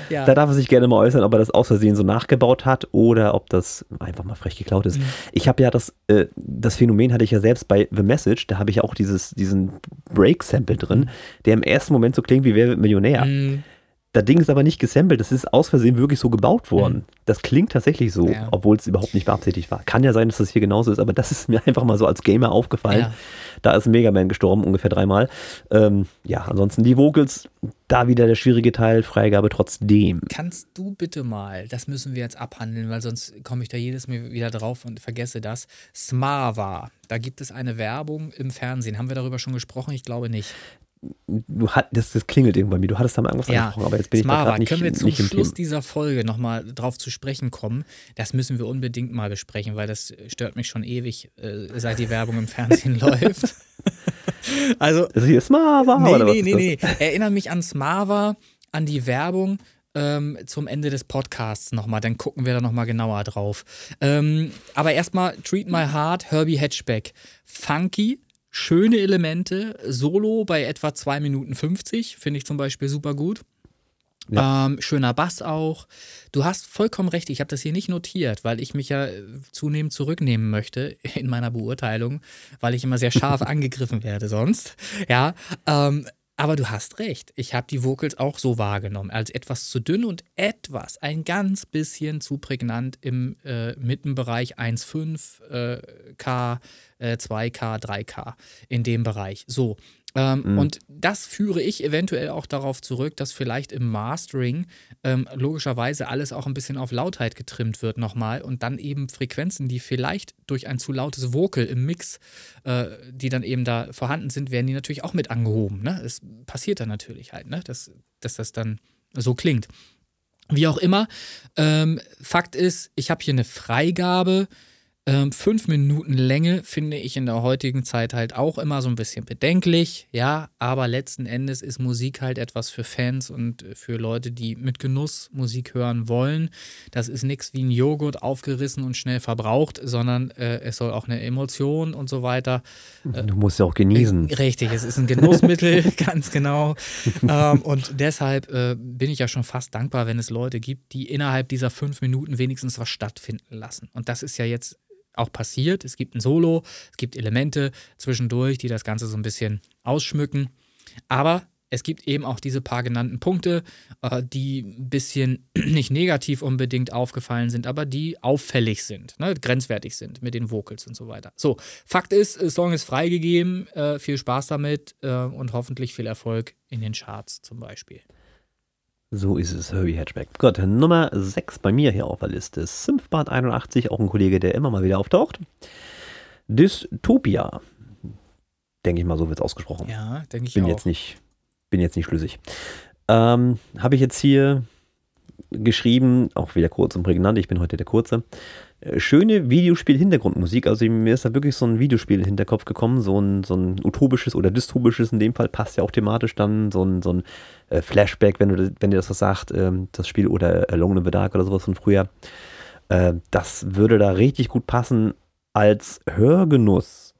Ja. Da darf er sich gerne mal äußern, ob er das aus Versehen so nachgebaut hat oder ob das einfach mal frech geklaut ist. Mhm. Ich habe ja das, äh, das Phänomen hatte ich ja selbst bei The Message, da habe ich auch dieses, diesen Break-Sample drin, mhm. der im ersten Moment so klingt wie Wer wird Millionär. Mhm. Das Ding ist aber nicht gesampelt, das ist aus Versehen wirklich so gebaut worden. Mhm. Das klingt tatsächlich so, ja. obwohl es überhaupt nicht beabsichtigt war. Kann ja sein, dass das hier genauso ist, aber das ist mir einfach mal so als Gamer aufgefallen. Ja. Da ist Mega Man gestorben, ungefähr dreimal. Ähm, ja, ansonsten die Vocals, da wieder der schwierige Teil, Freigabe trotzdem. Kannst du bitte mal, das müssen wir jetzt abhandeln, weil sonst komme ich da jedes Mal wieder drauf und vergesse das. Smava, da gibt es eine Werbung im Fernsehen. Haben wir darüber schon gesprochen? Ich glaube nicht du hat, das, das klingelt irgendwann wie. Du hattest da mal irgendwas ja. angesprochen, aber jetzt bin Smara, ich da nicht Können wir zum Schluss Thema. dieser Folge nochmal drauf zu sprechen kommen? Das müssen wir unbedingt mal besprechen, weil das stört mich schon ewig, äh, seit die Werbung im Fernsehen läuft. also. Ist hier Smava? Nee, oder nee, nee, nee. Erinnere mich an Smava, an die Werbung. Ähm, zum Ende des Podcasts nochmal, dann gucken wir da nochmal genauer drauf. Ähm, aber erstmal Treat My Heart, Herbie Hatchback. Funky, schöne Elemente. Solo bei etwa 2 Minuten 50 finde ich zum Beispiel super gut. Ja. Ähm, schöner Bass auch. Du hast vollkommen recht, ich habe das hier nicht notiert, weil ich mich ja äh, zunehmend zurücknehmen möchte in meiner Beurteilung, weil ich immer sehr scharf angegriffen werde sonst. Ja, ähm, aber du hast recht. Ich habe die Vocals auch so wahrgenommen, als etwas zu dünn und etwas, ein ganz bisschen zu prägnant im äh, Mittenbereich 1,5 äh, K, äh, 2K, 3K in dem Bereich. So, ähm, mhm. Und das führe ich eventuell auch darauf zurück, dass vielleicht im Mastering ähm, logischerweise alles auch ein bisschen auf Lautheit getrimmt wird nochmal und dann eben Frequenzen, die vielleicht durch ein zu lautes Vocal im Mix, äh, die dann eben da vorhanden sind, werden die natürlich auch mit angehoben. Ne? Es passiert dann natürlich halt, ne? dass, dass das dann so klingt. Wie auch immer, ähm, Fakt ist, ich habe hier eine Freigabe ähm, fünf Minuten Länge finde ich in der heutigen Zeit halt auch immer so ein bisschen bedenklich, ja, aber letzten Endes ist Musik halt etwas für Fans und für Leute, die mit Genuss Musik hören wollen. Das ist nichts wie ein Joghurt aufgerissen und schnell verbraucht, sondern äh, es soll auch eine Emotion und so weiter. Äh, du musst ja auch genießen. Äh, richtig, es ist ein Genussmittel, ganz genau. ähm, und deshalb äh, bin ich ja schon fast dankbar, wenn es Leute gibt, die innerhalb dieser fünf Minuten wenigstens was stattfinden lassen. Und das ist ja jetzt auch passiert. Es gibt ein Solo, es gibt Elemente zwischendurch, die das Ganze so ein bisschen ausschmücken. Aber es gibt eben auch diese paar genannten Punkte, äh, die ein bisschen nicht negativ unbedingt aufgefallen sind, aber die auffällig sind, ne, grenzwertig sind mit den Vocals und so weiter. So, Fakt ist, der Song ist freigegeben. Äh, viel Spaß damit äh, und hoffentlich viel Erfolg in den Charts zum Beispiel. So ist es, Herbie Hatchback. Gut, Nummer 6 bei mir hier auf der Liste. Synthbart 81, auch ein Kollege, der immer mal wieder auftaucht. Dystopia. Denke ich mal, so wird es ausgesprochen. Ja, denke ich bin auch. Jetzt nicht, bin jetzt nicht schlüssig. Ähm, Habe ich jetzt hier geschrieben, auch wieder kurz und prägnant, ich bin heute der Kurze. Äh, schöne Videospiel-Hintergrundmusik. Also mir ist da wirklich so ein Videospiel in den Kopf gekommen, so ein, so ein utopisches oder dystopisches in dem Fall, passt ja auch thematisch dann, so ein, so ein äh, Flashback, wenn, du, wenn dir das was sagt, ähm, das Spiel oder Alone in the Dark oder sowas von früher. Äh, das würde da richtig gut passen als Hörgenuss.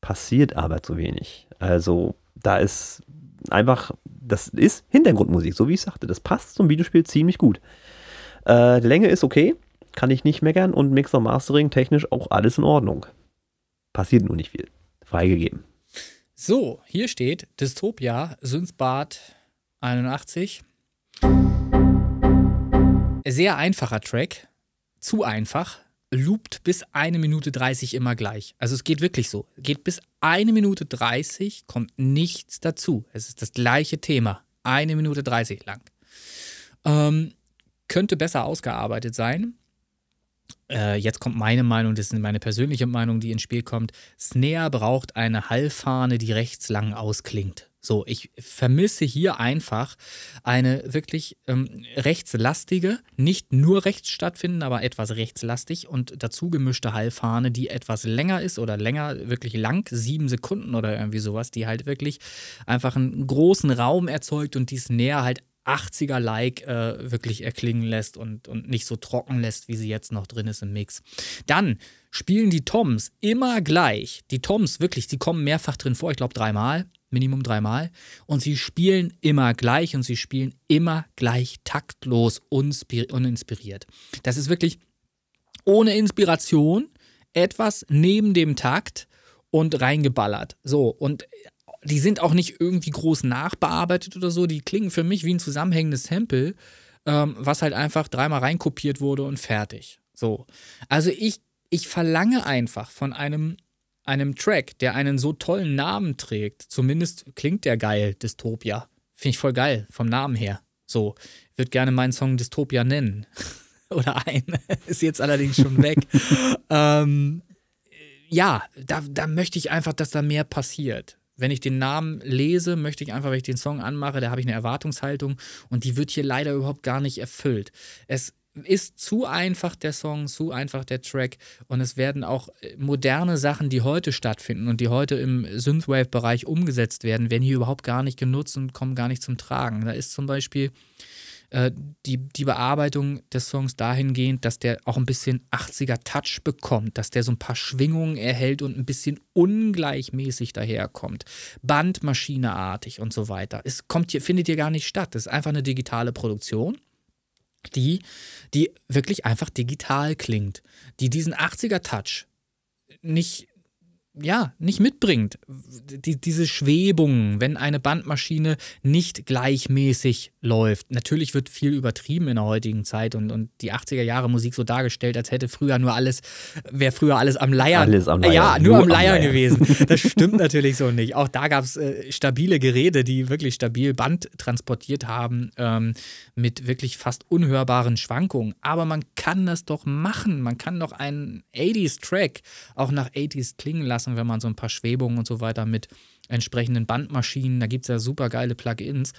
Passiert aber zu wenig. Also da ist einfach, das ist Hintergrundmusik, so wie ich sagte. Das passt zum Videospiel ziemlich gut. Äh, die Länge ist okay, kann ich nicht meckern und Mixer Mastering technisch auch alles in Ordnung. Passiert nur nicht viel. Freigegeben. So, hier steht Dystopia, Synthbad 81. Sehr einfacher Track. Zu einfach. Loopt bis eine Minute 30 immer gleich. Also es geht wirklich so. Geht bis eine Minute 30, kommt nichts dazu. Es ist das gleiche Thema. Eine Minute 30 lang. Ähm, könnte besser ausgearbeitet sein äh, jetzt kommt meine Meinung, das ist meine persönliche Meinung, die ins Spiel kommt. Snare braucht eine Hallfahne, die rechts lang ausklingt. So, ich vermisse hier einfach eine wirklich ähm, rechtslastige, nicht nur rechts stattfinden, aber etwas rechtslastig und dazu gemischte Hallfahne, die etwas länger ist oder länger, wirklich lang, sieben Sekunden oder irgendwie sowas, die halt wirklich einfach einen großen Raum erzeugt und die Snare halt 80er-like äh, wirklich erklingen lässt und, und nicht so trocken lässt, wie sie jetzt noch drin ist im Mix. Dann spielen die Toms immer gleich. Die Toms, wirklich, die kommen mehrfach drin vor, ich glaube dreimal, Minimum dreimal. Und sie spielen immer gleich und sie spielen immer gleich taktlos, uninspiriert. Das ist wirklich ohne Inspiration, etwas neben dem Takt und reingeballert. So, und die sind auch nicht irgendwie groß nachbearbeitet oder so. Die klingen für mich wie ein zusammenhängendes Sample, ähm, was halt einfach dreimal reinkopiert wurde und fertig. So. Also ich, ich verlange einfach von einem, einem Track, der einen so tollen Namen trägt, zumindest klingt der geil, Dystopia. Finde ich voll geil, vom Namen her. So, würde gerne meinen Song Dystopia nennen. oder ein. Ist jetzt allerdings schon weg. ähm, ja, da, da möchte ich einfach, dass da mehr passiert wenn ich den Namen lese, möchte ich einfach, wenn ich den Song anmache, da habe ich eine Erwartungshaltung und die wird hier leider überhaupt gar nicht erfüllt. Es ist zu einfach der Song, zu einfach der Track und es werden auch äh, moderne Sachen, die heute stattfinden und die heute im Synthwave-Bereich umgesetzt werden, werden hier überhaupt gar nicht genutzt und kommen gar nicht zum Tragen. Da ist zum Beispiel äh, die, die Bearbeitung des Songs dahingehend, dass der auch ein bisschen 80er Touch bekommt, dass der so ein paar Schwingungen erhält und ein bisschen ungleichmäßig daherkommt. Bandmaschineartig und so weiter. Es kommt hier, findet hier gar nicht statt. Das ist einfach eine digitale Produktion die, die wirklich einfach digital klingt, die diesen 80er-Touch nicht ja, nicht mitbringt. Die, diese Schwebung, wenn eine Bandmaschine nicht gleichmäßig läuft. Natürlich wird viel übertrieben in der heutigen Zeit und, und die 80er Jahre Musik so dargestellt, als hätte früher nur alles, wäre früher alles am Leiern. Alles am Leiern. Ja, nur, nur am, Leiern am Leiern gewesen. Das stimmt natürlich so nicht. Auch da gab es äh, stabile Geräte, die wirklich stabil Band transportiert haben, ähm, mit wirklich fast unhörbaren Schwankungen. Aber man kann das doch machen. Man kann doch einen 80s-Track auch nach 80s klingen lassen lassen, wenn man so ein paar Schwebungen und so weiter mit entsprechenden Bandmaschinen, da gibt es ja super geile Plugins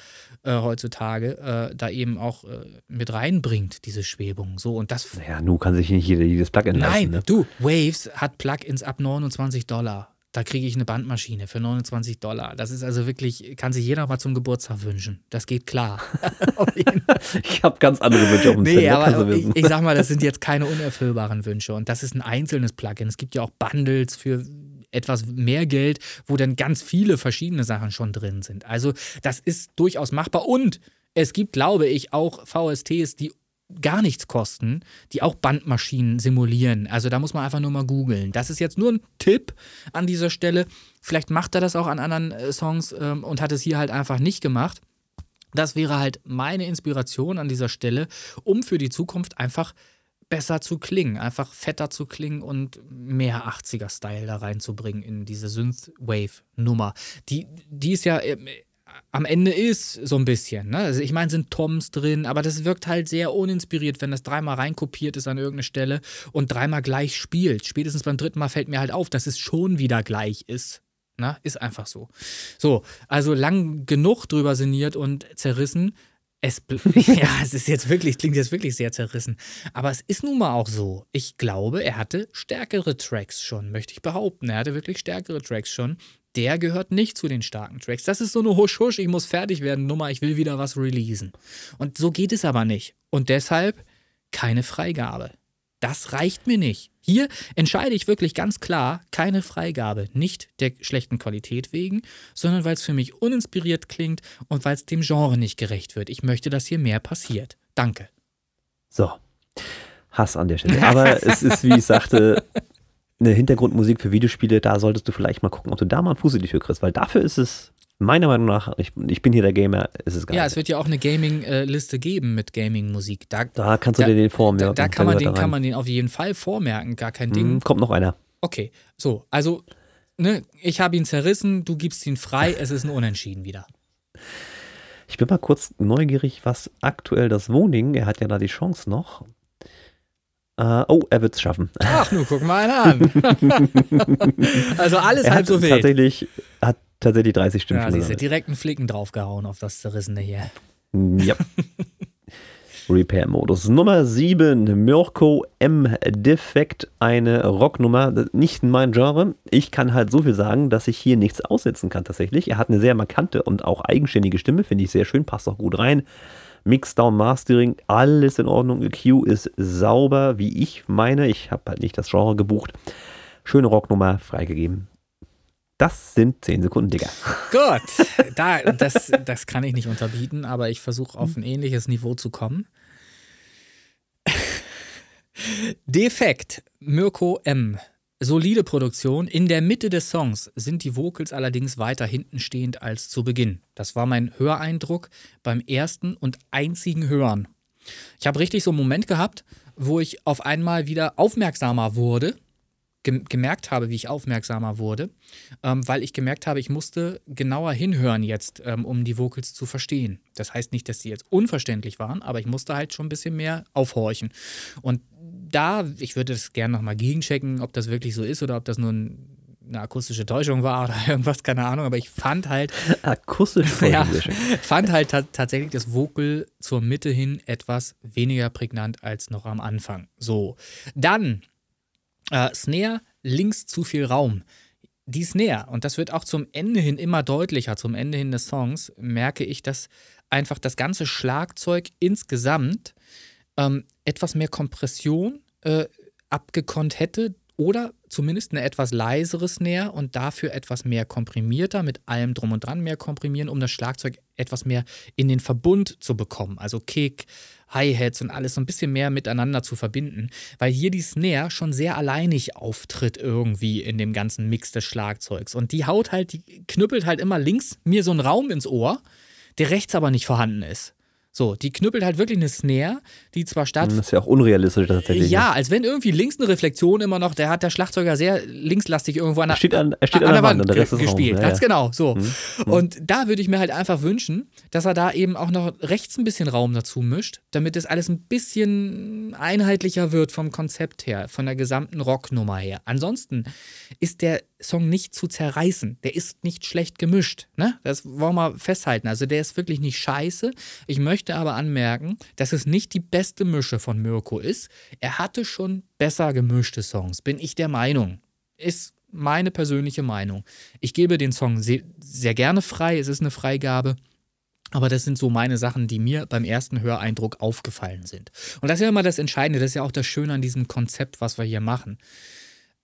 äh, heutzutage, äh, da eben auch äh, mit reinbringt, diese Schwebung. So und das. Ja, nun kann sich nicht jeder jedes Plugin Nein, leisten. Nein, du, Waves hat Plugins ab 29 Dollar da kriege ich eine Bandmaschine für 29 Dollar. Das ist also wirklich, kann sich jeder mal zum Geburtstag wünschen. Das geht klar. ich habe ganz andere Wünsche auf dem Nee, Zettel, aber ich, ich sag mal, das sind jetzt keine unerfüllbaren Wünsche. Und das ist ein einzelnes Plugin. Es gibt ja auch Bundles für etwas mehr Geld, wo dann ganz viele verschiedene Sachen schon drin sind. Also das ist durchaus machbar. Und es gibt, glaube ich, auch VSTs, die gar nichts kosten, die auch Bandmaschinen simulieren. Also da muss man einfach nur mal googeln. Das ist jetzt nur ein Tipp an dieser Stelle. Vielleicht macht er das auch an anderen äh, Songs ähm, und hat es hier halt einfach nicht gemacht. Das wäre halt meine Inspiration an dieser Stelle, um für die Zukunft einfach besser zu klingen, einfach fetter zu klingen und mehr 80er-Style da reinzubringen in diese Synthwave-Nummer. Die, die ist ja äh, am Ende ist, so ein bisschen. Ne? Also ich meine, sind Toms drin, aber das wirkt halt sehr uninspiriert, wenn das dreimal reinkopiert ist an irgendeine Stelle und dreimal gleich spielt. Spätestens beim dritten Mal fällt mir halt auf, dass es schon wieder gleich ist. Na, ne? ist einfach so. So, also lang genug drüber sinniert und zerrissen. Es, ja, es ist jetzt wirklich, klingt jetzt wirklich sehr zerrissen. Aber es ist nun mal auch so. Ich glaube, er hatte stärkere Tracks schon, möchte ich behaupten. Er hatte wirklich stärkere Tracks schon der gehört nicht zu den starken Tracks. Das ist so eine Husch-Husch, ich muss fertig werden, Nummer, ich will wieder was releasen. Und so geht es aber nicht. Und deshalb keine Freigabe. Das reicht mir nicht. Hier entscheide ich wirklich ganz klar keine Freigabe. Nicht der schlechten Qualität wegen, sondern weil es für mich uninspiriert klingt und weil es dem Genre nicht gerecht wird. Ich möchte, dass hier mehr passiert. Danke. So. Hass an der Stelle. Aber es ist, wie ich sagte, eine Hintergrundmusik für Videospiele, da solltest du vielleicht mal gucken, ob du da mal einen Fuß in kriegst, weil dafür ist es meiner Meinung nach, ich, ich bin hier der Gamer, ist es geil. Ja, es wird ja auch eine Gaming-Liste geben mit Gaming-Musik. Da, da, kannst du da, dir den vormerken. Da, da kann, man den, kann man den auf jeden Fall vormerken, gar kein Ding. Hm, kommt noch einer. Okay, so, also, ne, ich habe ihn zerrissen, du gibst ihn frei, es ist ein Unentschieden wieder. Ich bin mal kurz neugierig, was aktuell das Wohning, er hat ja da die Chance noch, Uh, oh, er wird es schaffen. Ach, nun guck mal an. also alles er halb so wild. Tatsächlich, hat tatsächlich 30 Stimmen. Ja, siehst du, direkt einen Flicken draufgehauen auf das Zerrissene hier. Ja. Repair-Modus. Nummer 7, Mirko M. Defekt, eine Rocknummer. Nicht mein Genre. Ich kann halt so viel sagen, dass ich hier nichts aussetzen kann tatsächlich. Er hat eine sehr markante und auch eigenständige Stimme, finde ich sehr schön, passt auch gut rein. Mixdown, Mastering, alles in Ordnung. EQ ist sauber, wie ich meine. Ich habe halt nicht das Genre gebucht. Schöne Rocknummer, freigegeben. Das sind 10 Sekunden, Digga. Gut, da, das, das kann ich nicht unterbieten, aber ich versuche auf ein ähnliches Niveau zu kommen. Defekt, Mirko M solide Produktion. In der Mitte des Songs sind die Vocals allerdings weiter hinten stehend als zu Beginn. Das war mein Höreindruck beim ersten und einzigen Hören. Ich habe richtig so einen Moment gehabt, wo ich auf einmal wieder aufmerksamer wurde, gemerkt habe, wie ich aufmerksamer wurde, ähm, weil ich gemerkt habe, ich musste genauer hinhören jetzt, ähm, um die Vocals zu verstehen. Das heißt nicht, dass sie jetzt unverständlich waren, aber ich musste halt schon ein bisschen mehr aufhorchen. Und da, ich würde das gerne nochmal gegenchecken, ob das wirklich so ist oder ob das nur ein, eine akustische Täuschung war oder irgendwas, keine Ahnung, aber ich fand halt. Akustische ja, fand halt tatsächlich das Vocal zur Mitte hin etwas weniger prägnant als noch am Anfang. So. Dann äh, Snare, links zu viel Raum. Die Snare, und das wird auch zum Ende hin immer deutlicher, zum Ende hin des Songs, merke ich, dass einfach das ganze Schlagzeug insgesamt ähm, etwas mehr Kompression äh, abgekonnt hätte oder zumindest eine etwas leisere Snare und dafür etwas mehr komprimierter, mit allem drum und dran mehr komprimieren, um das Schlagzeug etwas mehr in den Verbund zu bekommen. Also Kick, Hi-Hats und alles so ein bisschen mehr miteinander zu verbinden, weil hier die Snare schon sehr alleinig auftritt irgendwie in dem ganzen Mix des Schlagzeugs. Und die haut halt, die knüppelt halt immer links mir so einen Raum ins Ohr, der rechts aber nicht vorhanden ist. So, die knüppelt halt wirklich eine Snare, die zwar statt. Das ist ja auch unrealistisch tatsächlich. Ja, als wenn irgendwie links eine Reflexion immer noch, der hat der Schlagzeuger sehr linkslastig irgendwo an der, er steht an, er steht an, an der Wand, Wand der Rest gespielt. Ja, Ganz genau, so. Mhm. Und da würde ich mir halt einfach wünschen, dass er da eben auch noch rechts ein bisschen Raum dazu mischt, damit es alles ein bisschen einheitlicher wird vom Konzept her, von der gesamten Rocknummer her. Ansonsten ist der Song nicht zu zerreißen. Der ist nicht schlecht gemischt. Ne? Das wollen wir festhalten. Also der ist wirklich nicht scheiße. Ich möchte aber anmerken, dass es nicht die beste Mische von Mirko ist. Er hatte schon besser gemischte Songs, bin ich der Meinung. Ist meine persönliche Meinung. Ich gebe den Song sehr, sehr gerne frei. Es ist eine Freigabe. Aber das sind so meine Sachen, die mir beim ersten Höreindruck aufgefallen sind. Und das ist ja immer das Entscheidende. Das ist ja auch das Schöne an diesem Konzept, was wir hier machen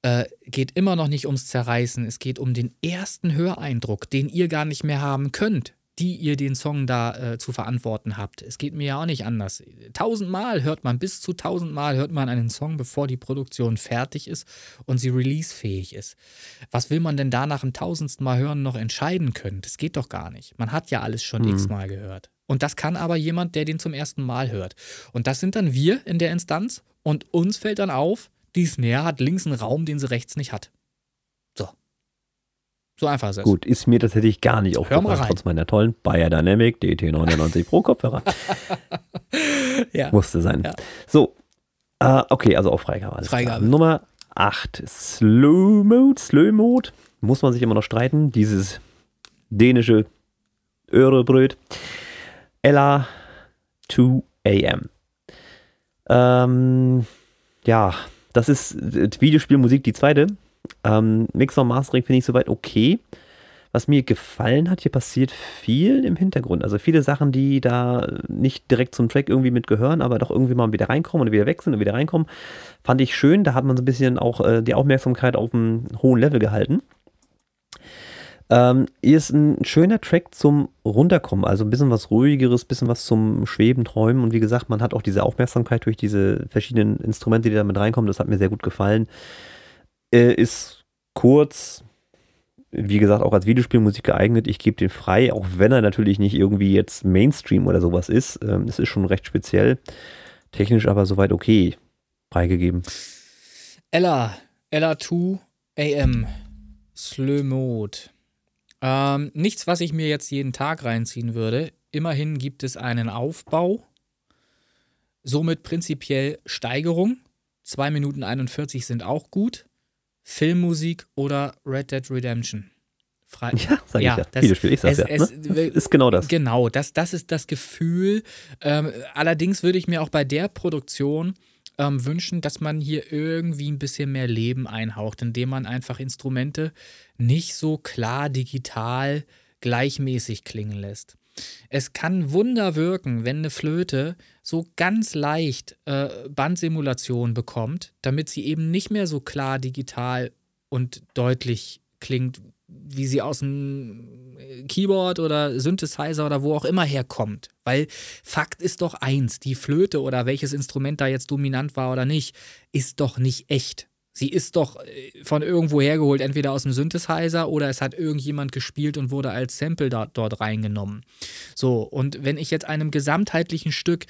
äh, geht immer noch nicht ums Zerreißen. Es geht um den ersten Höreindruck, den ihr gar nicht mehr haben könnt, die ihr den Song da äh, zu verantworten habt. Es geht mir ja auch nicht anders. Tausendmal hört man, bis zu tausendmal hört man einen Song, bevor die Produktion fertig ist und sie releasefähig ist. Was will man denn da nach dem tausendsten Mal hören noch entscheiden können? Das geht doch gar nicht. Man hat ja alles schon Mhm. x-mal gehört. Und das kann aber jemand, der den zum ersten Mal hört. Und das sind dann wir in der Instanz und uns fällt dann auf, die Snare hat links einen Raum, den sie rechts nicht hat. So. So einfach ist es. Gut, ist mir tatsächlich gar nicht aufgefallen, trotz meiner tollen Bayer Dynamic DT99 Pro Kopfhörer. Ja. Musste sein. Ja. So, äh, okay, also auch Freigabe. Freigabe. Klar. Nummer 8, Slow Mode, Slow Mode. Muss man sich immer noch streiten. Dieses dänische Örebröt. Ella 2 AM. Ähm, ja, das ist äh, Videospielmusik, die zweite. Ähm, Mixer und Mastering finde ich soweit okay. Was mir gefallen hat, hier passiert viel im Hintergrund. Also viele Sachen, die da nicht direkt zum Track irgendwie mitgehören, aber doch irgendwie mal wieder reinkommen und wieder weg sind und wieder reinkommen, fand ich schön. Da hat man so ein bisschen auch äh, die Aufmerksamkeit auf einem hohen Level gehalten. Ähm, hier ist ein schöner Track zum Runterkommen, also ein bisschen was ruhigeres, ein bisschen was zum Schweben, Träumen und wie gesagt, man hat auch diese Aufmerksamkeit durch diese verschiedenen Instrumente, die da mit reinkommen, das hat mir sehr gut gefallen. Äh, ist kurz, wie gesagt, auch als Videospielmusik geeignet. Ich gebe den frei, auch wenn er natürlich nicht irgendwie jetzt Mainstream oder sowas ist. Ähm, es ist schon recht speziell. Technisch aber soweit okay. Freigegeben. Ella, Ella 2 AM, Slow Mode. Ähm, nichts, was ich mir jetzt jeden Tag reinziehen würde. Immerhin gibt es einen Aufbau. Somit prinzipiell Steigerung. 2 Minuten 41 sind auch gut. Filmmusik oder Red Dead Redemption. Frei Ja, sag Ja, ich ja. das- Videospiel, ich sag's es- ja. es- ne? Ist genau das. Genau, das, das ist das Gefühl. Ähm, allerdings würde ich mir auch bei der Produktion ähm, wünschen, dass man hier irgendwie ein bisschen mehr Leben einhaucht, indem man einfach Instrumente nicht so klar digital gleichmäßig klingen lässt. Es kann Wunder wirken, wenn eine Flöte so ganz leicht äh, Bandsimulation bekommt, damit sie eben nicht mehr so klar digital und deutlich klingt, wie sie aus dem äh, Keyboard oder Synthesizer oder wo auch immer herkommt. Weil Fakt ist doch eins, die Flöte oder welches Instrument da jetzt dominant war oder nicht, ist doch nicht echt. Sie ist doch äh, von irgendwo hergeholt, entweder aus dem Synthesizer oder es hat irgendjemand gespielt und wurde als Sample da, dort reingenommen. So, und wenn ich jetzt einem gesamtheitlichen Stück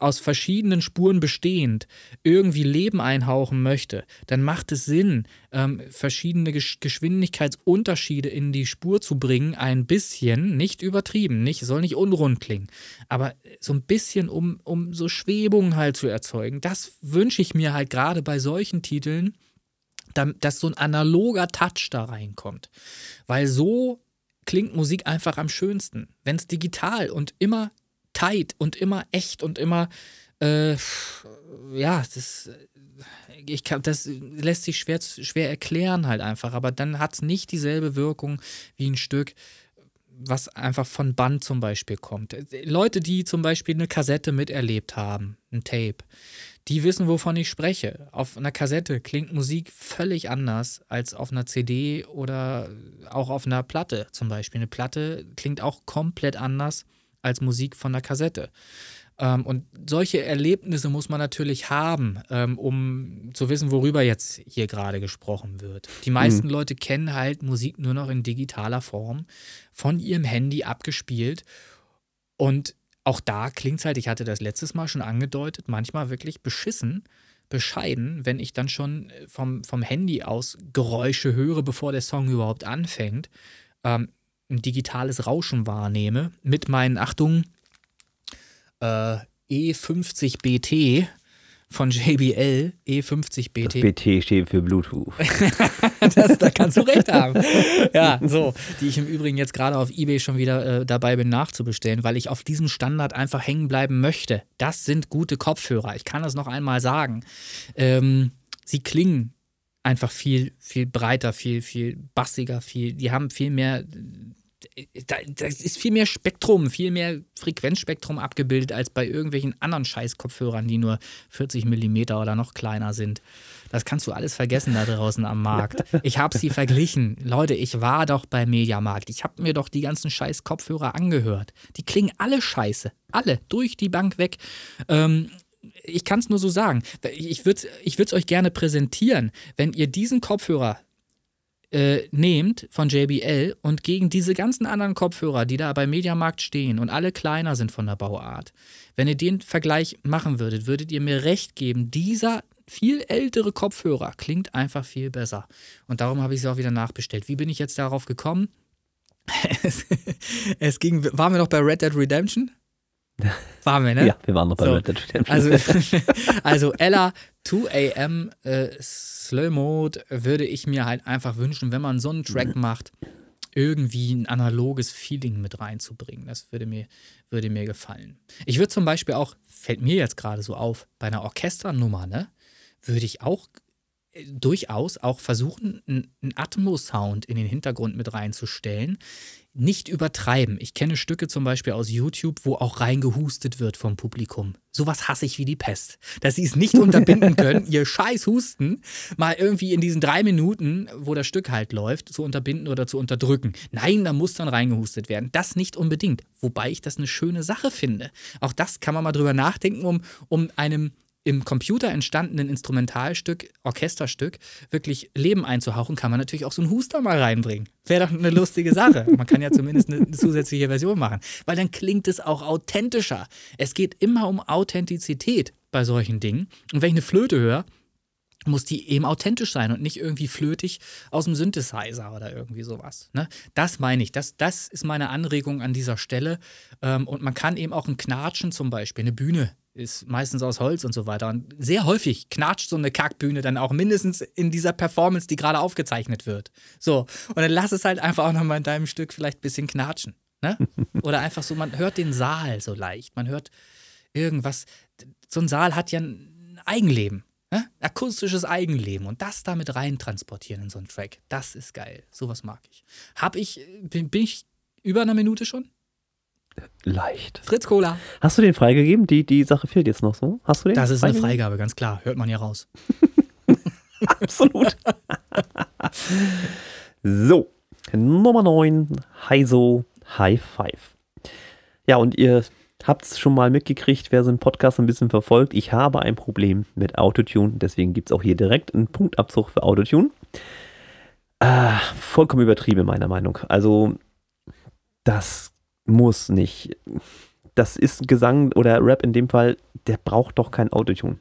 aus verschiedenen Spuren bestehend irgendwie Leben einhauchen möchte, dann macht es Sinn, ähm, verschiedene Gesch Geschwindigkeitsunterschiede in die Spur zu bringen, ein bisschen, nicht übertrieben, nicht, soll nicht unrund klingen, aber so ein bisschen, um, um so Schwebungen halt zu erzeugen. Das wünsche ich mir halt gerade bei solchen Titeln, dass so ein analoger Touch da reinkommt. Weil so klingt Musik einfach am schönsten. Wenn es digital und immer tight und immer echt und immer, äh, ja, das, ich kann, das lässt sich schwer, schwer erklären halt einfach, aber dann hat es nicht dieselbe Wirkung wie ein Stück, was einfach von Band zum Beispiel kommt. Leute, die zum Beispiel eine Kassette miterlebt haben, ein Tape, die wissen, wovon ich spreche. Auf einer Kassette klingt Musik völlig anders als auf einer CD oder auch auf einer Platte zum Beispiel. Eine Platte klingt auch komplett anders als Musik von einer Kassette. Ähm, und solche Erlebnisse muss man natürlich haben, ähm, um zu wissen, worüber jetzt hier gerade gesprochen wird. Die meisten mhm. Leute kennen halt Musik nur noch in digitaler Form, von ihrem Handy abgespielt. Und auch da klingt es halt, ich hatte das letztes Mal schon angedeutet, manchmal wirklich beschissen, bescheiden, wenn ich dann schon vom, vom Handy aus Geräusche höre, bevor der Song überhaupt anfängt. Ähm, ein digitales Rauschen wahrnehme mit meinen, Achtung, äh, E50BT von JBL, E50BT. Das BT steht für Bluetooth. das, da kannst du recht haben. Ja, so, die ich im Übrigen jetzt gerade auf Ebay schon wieder äh, dabei bin nachzubestellen, weil ich auf diesem Standard einfach hängen bleiben möchte. Das sind gute Kopfhörer. Ich kann das noch einmal sagen. Ähm, sie klingen einfach viel, viel breiter, viel, viel bassiger, viel, die haben viel mehr da, da, ist viel mehr Spektrum, viel mehr Frequenzspektrum abgebildet als bei irgendwelchen anderen Scheiß-Kopfhörern, die nur 40 mm oder noch kleiner sind. Das kannst du alles vergessen da draußen am Markt. Ich habe sie verglichen. Leute, ich war doch beim Mediamarkt. Ich habe mir doch die ganzen Scheiß-Kopfhörer angehört. Die klingen alle scheiße. Alle, durch die Bank weg. Ähm, ich kann es nur so sagen. Ich würde es euch gerne präsentieren. Wenn ihr diesen Kopfhörer äh, nehmt von JBL und gegen diese ganzen anderen Kopfhörer, die da beim Mediamarkt stehen und alle kleiner sind von der Bauart, wenn ihr den Vergleich machen würdet, würdet ihr mir recht geben, dieser viel ältere Kopfhörer klingt einfach viel besser. Und darum habe ich sie auch wieder nachbestellt. Wie bin ich jetzt darauf gekommen? es, es ging, waren wir noch bei Red Dead Redemption? Waren wir, ne? Ja, wir waren noch bei so, Red Dead Redemption. Also, also Ella 2am äh, Slow Mode würde ich mir halt einfach wünschen, wenn man so einen Track macht, irgendwie ein analoges Feeling mit reinzubringen. Das würde mir, würde mir gefallen. Ich würde zum Beispiel auch, fällt mir jetzt gerade so auf, bei einer Orchesternummer, ne, würde ich auch durchaus auch versuchen, einen Atmo-Sound in den Hintergrund mit reinzustellen, nicht übertreiben. Ich kenne Stücke zum Beispiel aus YouTube, wo auch reingehustet wird vom Publikum. Sowas hasse ich wie die Pest. Dass sie es nicht unterbinden können, ihr scheiß Husten mal irgendwie in diesen drei Minuten, wo das Stück halt läuft, zu unterbinden oder zu unterdrücken. Nein, da muss dann reingehustet werden. Das nicht unbedingt. Wobei ich das eine schöne Sache finde. Auch das kann man mal drüber nachdenken, um, um einem im Computer entstandenen Instrumentalstück, Orchesterstück, wirklich Leben einzuhauchen, kann man natürlich auch so einen Huster mal reinbringen. Wäre doch eine lustige Sache. Man kann ja zumindest eine zusätzliche Version machen, weil dann klingt es auch authentischer. Es geht immer um Authentizität bei solchen Dingen. Und wenn ich eine Flöte höre, muss die eben authentisch sein und nicht irgendwie flötig aus dem Synthesizer oder irgendwie sowas. Ne? Das meine ich. Das, das ist meine Anregung an dieser Stelle. Ähm, und man kann eben auch ein Knatschen zum Beispiel, eine Bühne ist meistens aus Holz und so weiter. Und sehr häufig knatscht so eine Kackbühne dann auch mindestens in dieser Performance, die gerade aufgezeichnet wird. So, und dann lass es halt einfach auch nochmal in deinem Stück vielleicht ein bisschen knatschen. Ne? Oder einfach so, man hört den Saal so leicht. Man hört irgendwas. So ein Saal hat ja ein Eigenleben. Ne? Akustisches Eigenleben. Und das damit rein transportieren in so einen Track. Das ist geil. Sowas mag ich. Hab ich, bin, bin ich über einer Minute schon? Leicht. Fritz Cola. Hast du den freigegeben? Die, die Sache fehlt jetzt noch so. Hast du den? Das ist eine Freigabe, ganz klar. Hört man ja raus. Absolut. so, Nummer 9, Heiso High Five. Ja, und ihr habt es schon mal mitgekriegt, wer so einen Podcast ein bisschen verfolgt. Ich habe ein Problem mit Autotune, deswegen gibt es auch hier direkt einen Punktabzug für Autotune. Äh, vollkommen übertrieben, meiner Meinung. Also, das muss nicht. Das ist Gesang oder Rap in dem Fall, der braucht doch kein Autotune.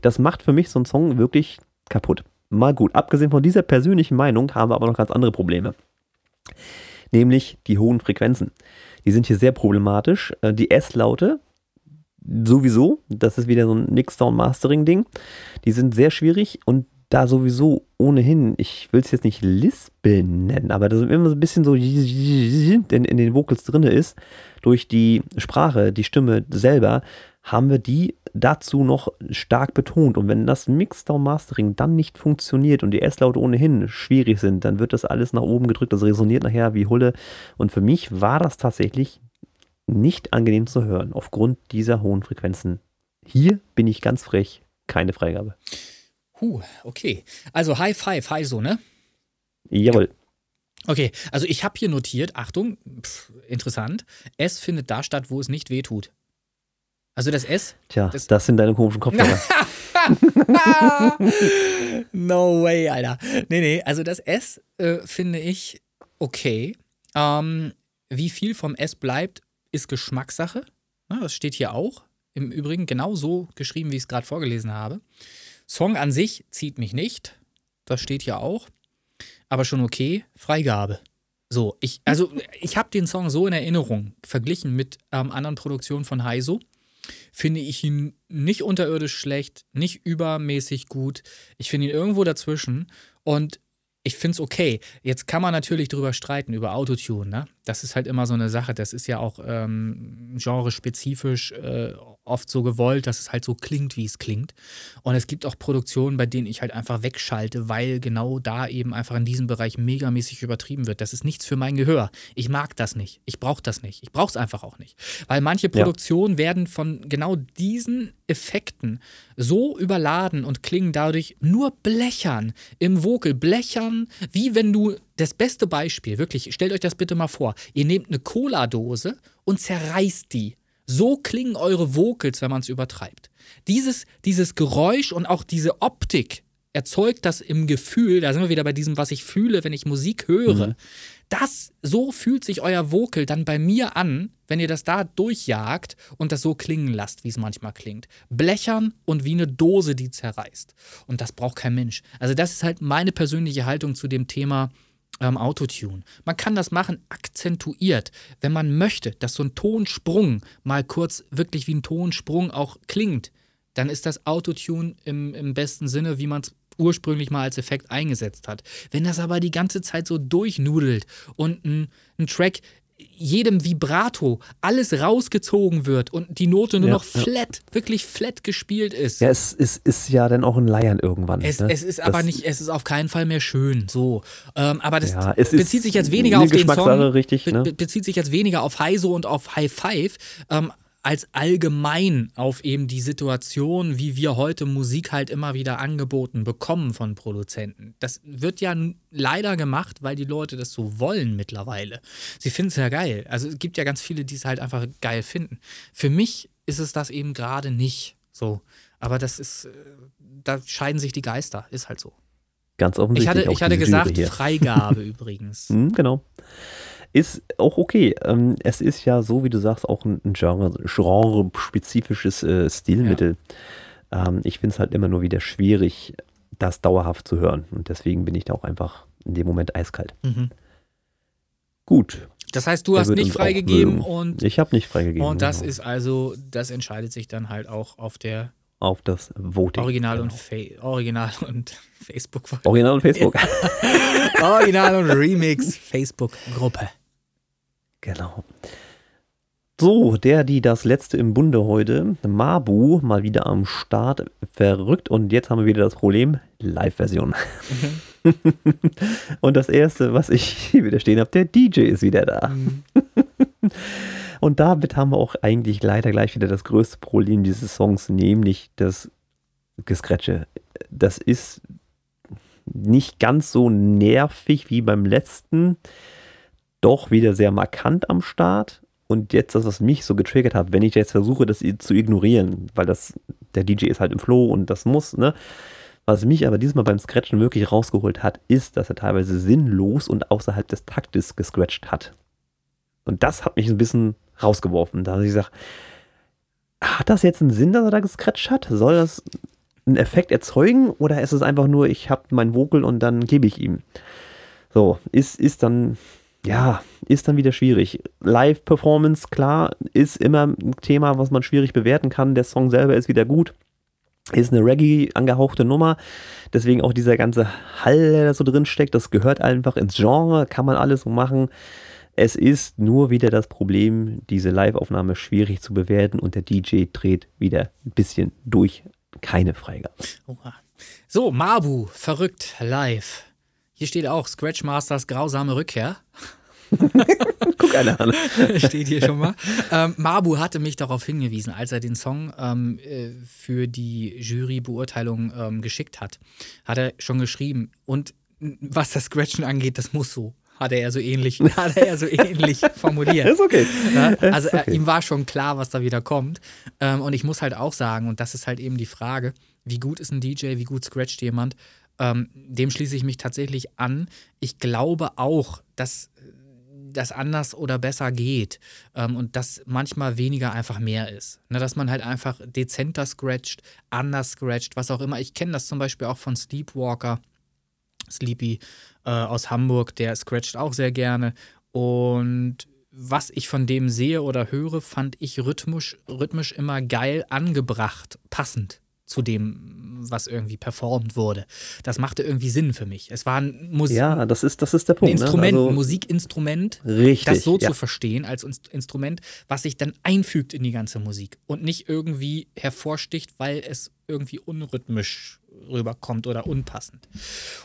Das macht für mich so einen Song wirklich kaputt. Mal gut, abgesehen von dieser persönlichen Meinung haben wir aber noch ganz andere Probleme. Nämlich die hohen Frequenzen. Die sind hier sehr problematisch. Äh, die S-Laute sowieso, das ist wieder so ein Mixdown Mastering Ding. Die sind sehr schwierig und da sowieso ohnehin, ich will es jetzt nicht Lispeln nennen, aber das immer so ein bisschen so in, in den Vocals drin ist, durch die Sprache, die Stimme selber, haben wir die dazu noch stark betont. Und wenn das Mixdown Mastering dann nicht funktioniert und die S-Laute ohnehin schwierig sind, dann wird das alles nach oben gedrückt, das resoniert nachher wie Hulle. Und für mich war das tatsächlich nicht angenehm zu hören, aufgrund dieser hohen Frequenzen. Hier bin ich ganz frech, keine Freigabe. Huh, okay. Also High Five, High so, ne? Jawohl. Okay, also ich habe hier notiert, Achtung, pff, interessant, es findet da statt, wo es nicht wehtut. Also das S. Tja, das, das sind deine komischen Kopfhörer. no way, Alter. Nee, nee, also das S äh, finde ich okay. Ähm, wie viel vom S bleibt, ist Geschmackssache. Ja, das steht hier auch. Im Übrigen genau so geschrieben, wie ich es gerade vorgelesen habe. Song an sich zieht mich nicht. Das steht hier auch. Aber schon okay. Freigabe. So, ich, also ich habe den Song so in Erinnerung, verglichen mit ähm, anderen Produktionen von Heiso. Finde ich ihn nicht unterirdisch schlecht, nicht übermäßig gut. Ich finde ihn irgendwo dazwischen. Und ich finde es okay. Jetzt kann man natürlich drüber streiten, über Autotune. Ne? Das ist halt immer so eine Sache. Das ist ja auch ähm, genrespezifisch äh, oft so gewollt, dass es halt so klingt, wie es klingt. Und es gibt auch Produktionen, bei denen ich halt einfach wegschalte, weil genau da eben einfach in diesem Bereich megamäßig übertrieben wird. Das ist nichts für mein Gehör. Ich mag das nicht. Ich brauche das nicht. Ich brauche es einfach auch nicht. Weil manche Produktionen ja. werden von genau diesen Effekten so überladen und klingen dadurch nur blechern im Vocal. Blechern, wie wenn du das beste Beispiel, wirklich, stellt euch das bitte mal vor. Ihr nehmt eine Cola-Dose und zerreißt die. So klingen eure Vocals, wenn man es übertreibt. Dieses, dieses Geräusch und auch diese Optik erzeugt das im Gefühl, da sind wir wieder bei diesem, was ich fühle, wenn ich Musik höre. Mhm. Das, so fühlt sich euer Vocal dann bei mir an, wenn ihr das da durchjagt und das so klingen lasst, wie es manchmal klingt. Blechern und wie eine Dose, die zerreißt. Und das braucht kein Mensch. Also, das ist halt meine persönliche Haltung zu dem Thema ähm, Autotune. Man kann das machen akzentuiert, wenn man möchte, dass so ein Tonsprung mal kurz wirklich wie ein Tonsprung auch klingt. Dann ist das Autotune im, im besten Sinne, wie man es ursprünglich mal als Effekt eingesetzt hat. Wenn das aber die ganze Zeit so durchnudelt und ein, ein Track jedem Vibrato alles rausgezogen wird und die Note nur ja, noch flat, ja. wirklich flat gespielt ist. Ja, es, es ist ja dann auch ein Leiern irgendwann. Es, ne? es ist das aber nicht, es ist auf keinen Fall mehr schön. So. Ähm, aber das ja, bezieht sich jetzt weniger auf den Song. Richtig, ne? be bezieht sich jetzt weniger auf High So und auf High Five. Ähm, als allgemein auf eben die Situation, wie wir heute Musik halt immer wieder angeboten bekommen von Produzenten. Das wird ja leider gemacht, weil die Leute das so wollen mittlerweile. Sie finden es ja geil. Also es gibt ja ganz viele, die es halt einfach geil finden. Für mich ist es das eben gerade nicht so. Aber das ist, äh, da scheiden sich die Geister, ist halt so. Ganz offensichtlich. Ich hatte, ich hatte gesagt, Freigabe übrigens. Hm, genau. Ist auch okay. Ähm, es ist ja so, wie du sagst, auch ein, Genre, genre-spezifisches äh, Stilmittel. Ja. Ähm, ich finde es halt immer nur wieder schwierig, das dauerhaft zu hören. Und deswegen bin ich da auch einfach in dem Moment eiskalt. Mhm. Gut. Das heißt, du hast nicht freigegeben und. Ich habe nicht freigegeben. Und das genau. ist also, das entscheidet sich dann halt auch auf der auf das Voting. Original, genau. und, Fa Original und Facebook. Original und Facebook. Original und Remix Facebook-Gruppe. Genau. So, der, die das letzte im Bunde heute, Mabu, mal wieder am Start, verrückt. Und jetzt haben wir wieder das Problem, Live-Version. Mhm. und das erste, was ich hier wieder stehen habe, der DJ ist wieder da. Mhm. und damit haben wir auch eigentlich leider gleich wieder das größte Problem dieses Songs, nämlich das Gescratche. Das ist nicht ganz so nervig wie beim letzten doch wieder sehr markant am Start. Und jetzt das, was mich so getriggert hat, wenn ich jetzt versuche, das zu ignorieren, weil das, der DJ ist halt im Flow und das muss, ne? Was mich aber diesmal beim Scratchen wirklich rausgeholt hat, ist, dass er teilweise sinnlos und außerhalb des Taktes gescratcht hat. Und das hat mich ein bisschen rausgeworfen. Da habe ich gesagt, hat das jetzt einen Sinn, dass er da gescratcht hat? Soll das einen Effekt erzeugen oder ist es einfach nur, ich habe mein Vocal und dann gebe ich ihm? So, ist, ist dann ja, ist dann wieder schwierig. Live-Performance, klar, ist immer ein Thema, was man schwierig bewerten kann. Der Song selber ist wieder gut. Ist eine Reggae angehauchte Nummer. Deswegen auch dieser ganze Hall, der da so drin steckt, das gehört einfach ins Genre, kann man alles so machen. Es ist nur wieder das Problem, diese Live-Aufnahme schwierig zu bewerten und der DJ dreht wieder ein bisschen durch. Keine Freigabe. So, Mabu, verrückt, live. Hier steht auch Scratch Masters grausame Rückkehr. Guck einer an. steht hier schon mal. Ähm, Mabu hatte mich darauf hingewiesen, als er den Song ähm, äh, für die Jurybeurteilung ähm, geschickt hat. Hat er schon geschrieben. Und was das Scratchen angeht, das muss so. Hat er so ähnlich, hat er so ähnlich formuliert. Ist okay. Also Ist okay. ihm war schon klar, was da wieder kommt. Ähm, und ich muss halt auch sagen, und das ist halt eben die Frage, wie gut ist ein DJ, wie gut scratcht jemand? Ähm, dem schließe ich mich tatsächlich an. Ich glaube auch, dass das anders oder besser geht ähm, und dass manchmal weniger einfach mehr ist. Ne, dass man halt einfach dezenter scratcht, anders scratcht, was auch immer. Ich kenne das zum Beispiel auch von Sleepwalker, Sleepy äh, aus Hamburg, der scratcht auch sehr gerne. Und was ich von dem sehe oder höre, fand ich rhythmisch, rhythmisch immer geil angebracht, passend zu dem, was irgendwie performt wurde. Das machte irgendwie Sinn für mich. Es war ein, Musik, Ja, das ist, das ist der ein Punkt. Instrument, ne? also, Musikinstrument, richtig. das so ja. zu verstehen als Inst- Instrument, was sich dann einfügt in die ganze Musik und nicht irgendwie hervorsticht, weil es irgendwie unrhythmisch rüberkommt oder unpassend.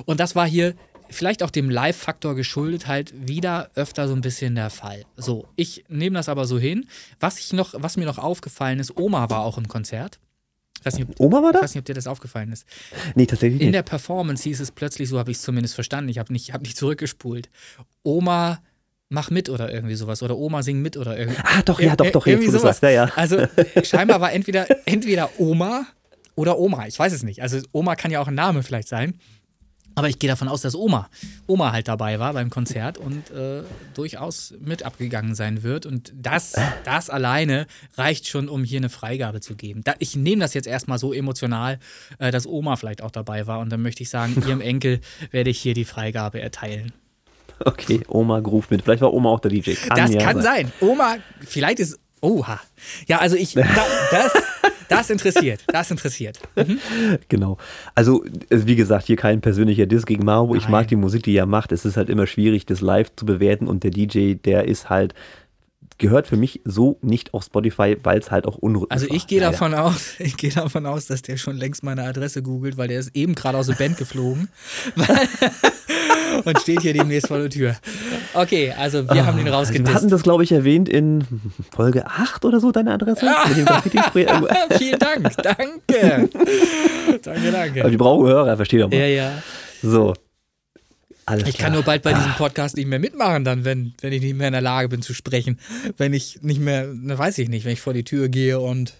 Und das war hier vielleicht auch dem Live-Faktor geschuldet halt wieder öfter so ein bisschen der Fall. So, ich nehme das aber so hin. Was ich noch, was mir noch aufgefallen ist, Oma war auch im Konzert. Ich weiß nicht, ob, Oma war ich da? weiß nicht, ob dir das aufgefallen ist. Nee, tatsächlich In nicht. der Performance hieß es plötzlich, so habe ich es zumindest verstanden, ich habe nicht, hab nicht zurückgespult. Oma, mach mit oder irgendwie sowas. Oder Oma, sing mit oder irgendwie. Ah, doch, ja, doch, doch, jetzt, irgendwie du sowas. Ja, ja. Also scheinbar war entweder, entweder Oma oder Oma. Ich weiß es nicht. Also Oma kann ja auch ein Name vielleicht sein. Aber ich gehe davon aus, dass Oma, Oma halt dabei war beim Konzert und äh, durchaus mit abgegangen sein wird. Und das, das alleine reicht schon, um hier eine Freigabe zu geben. Da, ich nehme das jetzt erstmal so emotional, äh, dass Oma vielleicht auch dabei war. Und dann möchte ich sagen, ihrem Enkel werde ich hier die Freigabe erteilen. Okay, Oma ruft mit. Vielleicht war Oma auch der DJ. Kann Das ja kann sein. Oma, vielleicht ist. Oha. Ja, also ich. Da, das, das interessiert. Das interessiert. Mhm. Genau. Also, wie gesagt, hier kein persönlicher Diss gegen Maro. Ich mag die Musik, die er macht. Es ist halt immer schwierig, das live zu bewerten. Und der DJ, der ist halt, gehört für mich so nicht auf Spotify, weil es halt auch unrhythmisch Also ich gehe davon aus, ich gehe davon aus, dass der schon längst meine Adresse googelt, weil der ist eben gerade aus der Band geflogen und steht hier demnächst vor der Tür. Okay, also wir haben den Wir hatten rausgedisst. das, glaube ich, erwähnt in Folge 8 oder so, deine Adresse? Aber Vielen Dank, danke. danke, danke. wir brauchen Hörer, versteht doch mal. Ja, ja. So. Alles Ich kann klar. nur bald bei diesem Podcast nicht mehr mitmachen, dann, wenn, wenn ich nicht mehr in der Lage bin zu sprechen. Wenn ich nicht mehr, na, weiß ich nicht, wenn ich vor die Tür gehe und.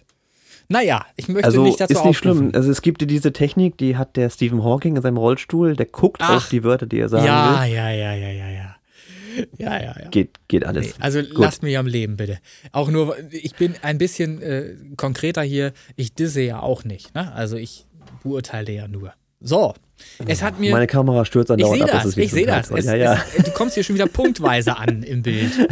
Naja, ich möchte Also nicht dazu ist nicht aufrufen. schlimm. Also es gibt diese Technik, die hat der Stephen Hawking in seinem Rollstuhl. Der guckt Ach. auf die Wörter, die er sagen Ja, will. ja, ja, ja, ja, ja. Ja, ja, ja. Geht, geht alles. Nee, also Gut. lasst mich am Leben, bitte. Auch nur, ich bin ein bisschen äh, konkreter hier. Ich disse ja auch nicht. Ne? Also ich beurteile ja nur. So, es hat mir. Meine Kamera stürzt ich andauernd sehe ab. das, ich sehe das. Es, ja, ja. Es, du kommst hier schon wieder punktweise an im Bild.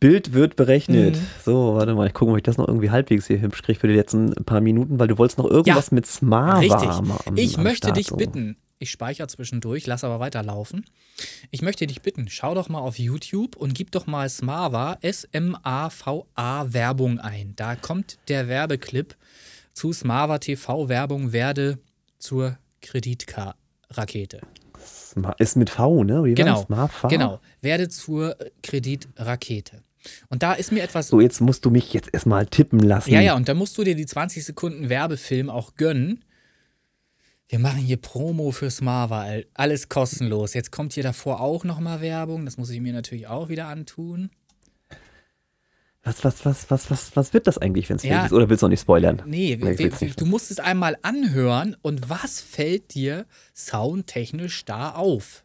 Bild wird berechnet. Mhm. So, warte mal, ich gucke, ob ich das noch irgendwie halbwegs hier hübsch kriege für die letzten paar Minuten, weil du wolltest noch irgendwas Ja, mit Smava Richtig. am- am- Ich am möchte Start, dich so. bitten. Ich speichere zwischendurch, lass aber weiterlaufen. Ich möchte dich bitten, schau doch mal auf YouTube und gib doch mal Smava, S-M-A-V-A Werbung ein. Da kommt der Werbeclip zu Smava TV Werbung werde zur Kreditrakete. Ist mit V, ne? Wie Genau. Genau, werde zur Kreditrakete. Und da ist mir etwas So, jetzt musst du mich jetzt erstmal tippen lassen. Ja, ja, und da musst du dir die 20 Sekunden Werbefilm auch gönnen. Wir machen hier Promo für Smava, all- alles kostenlos. Jetzt kommt hier davor auch nochmal Werbung, das muss ich mir natürlich auch wieder antun. Was, was, was, was, was, was wird das eigentlich, wenn es Ja. ist? Oder willst du noch nicht spoilern? Nee, Nee, will's nicht. du musst es einmal anhören und was fällt dir soundtechnisch da auf?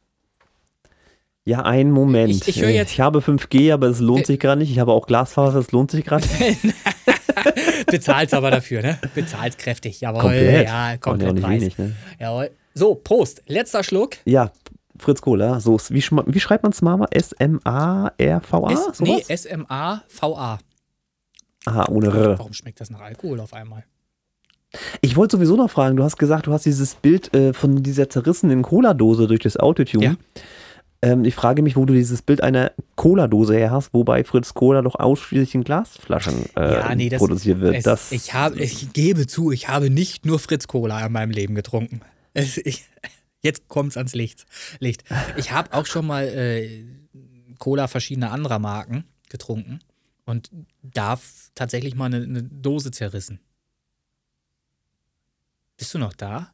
Ja, einen Moment. Ich- ich höre jetzt- Ich habe 5G, aber es lohnt sich gerade nicht. Ich habe auch Glasfaser, es lohnt sich gerade. Bezahlst aber dafür, ne? Bezahlst kräftig, jawohl. Komplett. Ja, Und komplett ja auch nicht wenig, ne? Jawohl. So, Prost. Letzter Schluck. Ja, Fritz Kohler. So, wie, wie schreibt man Smava? S-M-A-R-V-A? S nee? S-M-A-V-A. Aha, ohne R. Warum schmeckt das nach Alkohol auf einmal? Ich wollte sowieso noch fragen, du hast gesagt, du hast dieses Bild äh, von dieser zerrissenen Cola-Dose durch das Autotune. Ja. Ähm, ich frage mich, wo du dieses Bild einer Cola-Dose her hast, wobei Fritz Cola doch ausschließlich in Glasflaschen äh, Ja, nee, das- produziert wird. Es, das, ich, habe, ich gebe zu, ich habe nicht nur Fritz Cola in meinem Leben getrunken. Es, ich, jetzt kommt es ans Licht. Licht. Ich habe auch schon mal äh, Cola verschiedener anderer Marken getrunken und da f- tatsächlich mal eine, eine Dose zerrissen. Bist du noch da?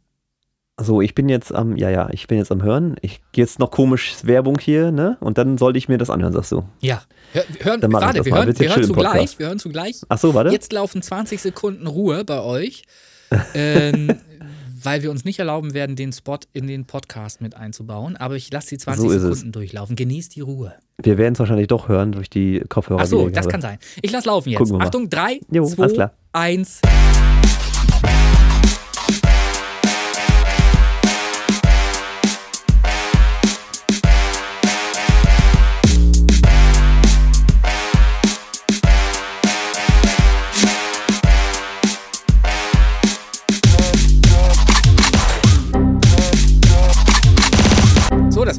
so, ich bin jetzt am, ja, ja, ich bin jetzt am Hören. Ich gehe jetzt noch komisch Werbung hier, ne? Und dann sollte ich mir das anhören, sagst du. Ja. Hör, hören, Dann warte, wir mal. hören, wir hören zugleich. Wir hören zugleich. Ach so, warte. Jetzt laufen 20 Sekunden Ruhe bei euch, ähm, weil wir uns nicht erlauben werden, den Spot in den Podcast mit einzubauen. Aber ich lasse die 20 So ist es. Sekunden durchlaufen. Genießt die Ruhe. Wir werden es wahrscheinlich doch hören durch die Kopfhörer. Ach so, das kann sein. Ich lasse laufen jetzt. Achtung, 3, Jo, alles 2, klar. 1.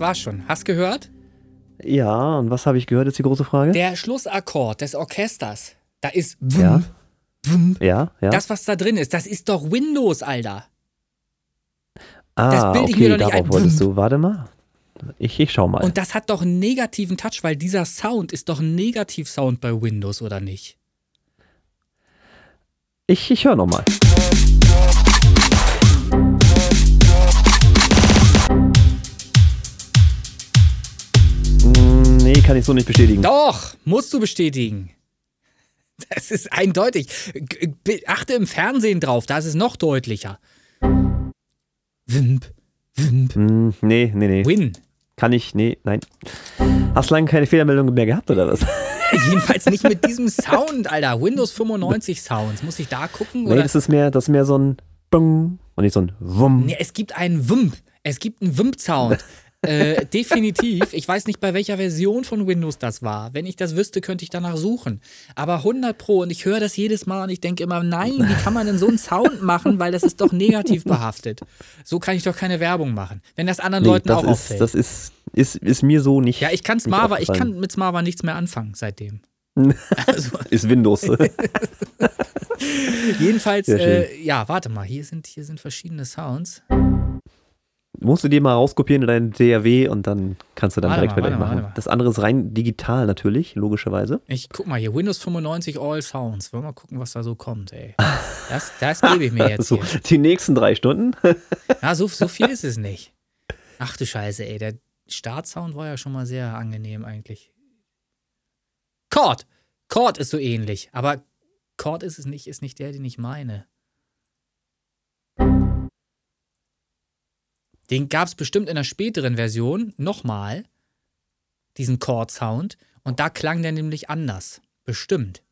war's schon. Hast gehört? Ja, und was habe ich gehört, ist die große Frage? Der Schlussakkord des Orchesters. Da ist ja, ja, ja. Das, was da drin ist, das ist doch Windows, Alter. ah, das bild ich okay, mir doch nicht darauf ein. wolltest du. Warte mal. Ich, ich schau mal. Und das hat doch einen negativen Touch, weil dieser Sound ist doch ein Negativ-Sound bei Windows, oder nicht? ich ich höre nochmal. Nee, kann ich so nicht bestätigen. Doch, musst du bestätigen. Das ist eindeutig. Achte im Fernsehen drauf, da ist es noch deutlicher. Wimp, Wimp, Mm, nee, nee, nee. Win. Kann ich, nee, nein. Hast lange keine Fehlermeldung mehr gehabt, oder was? Jedenfalls nicht mit diesem Sound, Alter. Windows 95 Sounds. Muss ich da gucken? Nee, Oder? das ist mehr, das ist mehr so ein Bung und nicht so ein Wumm. Nee, es gibt einen Wimp. Es gibt einen Wimp-Sound. Äh, definitiv. Ich weiß nicht, bei welcher Version von Windows das war. Wenn ich das wüsste, könnte ich danach suchen. Aber 100 Pro. Und ich höre das jedes Mal und ich denke immer, nein, wie kann man denn so einen Sound machen? Weil das ist doch negativ behaftet. So kann ich doch keine Werbung machen. Wenn das anderen Nee, Leuten das auch ist, auffällt. das ist, ist, ist mir so nicht. ja, ich kann Smava, ich kann mit Smava nichts mehr anfangen seitdem. Also, Ist Windows. jedenfalls, äh, ja, warte mal, hier sind, hier sind verschiedene Sounds. Musst du dir mal rauskopieren in dein DAW und dann kannst du dann Warte direkt mal, warte mal, mal. Das andere ist rein digital natürlich, logischerweise. Ich guck mal hier, Windows 95 All Sounds. Wollen wir mal gucken, was da so kommt, ey. Das, das gebe ich mir jetzt So, hier. die nächsten drei Stunden. Ja, so, so viel ist es nicht. Ach du Scheiße, ey. Der Startsound war ja schon mal sehr angenehm eigentlich. Chord. Chord ist so ähnlich. Aber Chord ist es nicht, ist nicht der, den ich meine. Den gab es bestimmt in einer späteren Version nochmal. Diesen Chord-Sound. Und da klang der nämlich anders. Bestimmt.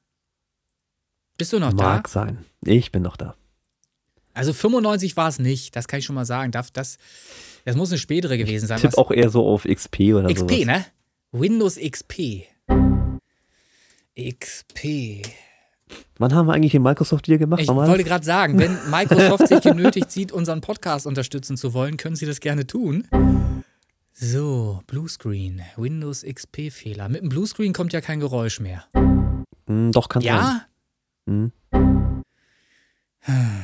Bist du noch da? Mag sein. Ich bin noch da. Also 95 war es nicht, das kann ich schon mal sagen. Das, das, das muss eine spätere gewesen sein. Tipp Was- auch eher so auf XP oder XP, sowas. ne? Windows XP. XP. Wann haben wir eigentlich hier Microsoft hier gemacht? Ich wollte gerade sagen, wenn Microsoft sich genötigt sieht, unseren Podcast unterstützen zu wollen, können sie das gerne tun. So, Bluescreen, Windows XP-Fehler. Mit dem Bluescreen kommt ja kein Geräusch mehr. Hm, doch, kann sein. Ja? Hm.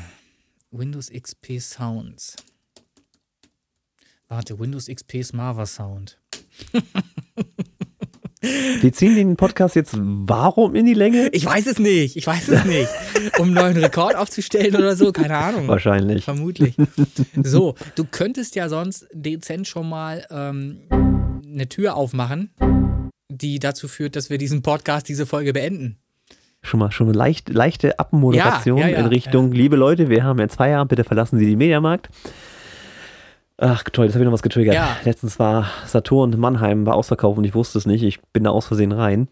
Windows XP Sounds. Warte, Windows XP Smava Sound. Wir ziehen den Podcast jetzt warum in die Länge? Ich weiß es nicht, ich weiß es nicht. Um einen neuen Rekord aufzustellen oder so, keine Ahnung. Wahrscheinlich. Vermutlich. So, du könntest ja sonst dezent schon mal ähm, eine Tür aufmachen, die dazu führt, dass wir diesen Podcast, diese Folge beenden. Schon mal, schon eine leicht, leichte Abmoderation Ja, ja, ja, in Richtung, liebe Leute, wir haben jetzt Feierabend, bitte verlassen Sie den Mediamarkt. Ach toll, jetzt habe ich noch was getriggert. Ja. Letztens war Saturn Mannheim war ausverkauft und ich wusste es nicht. Ich bin da aus Versehen rein.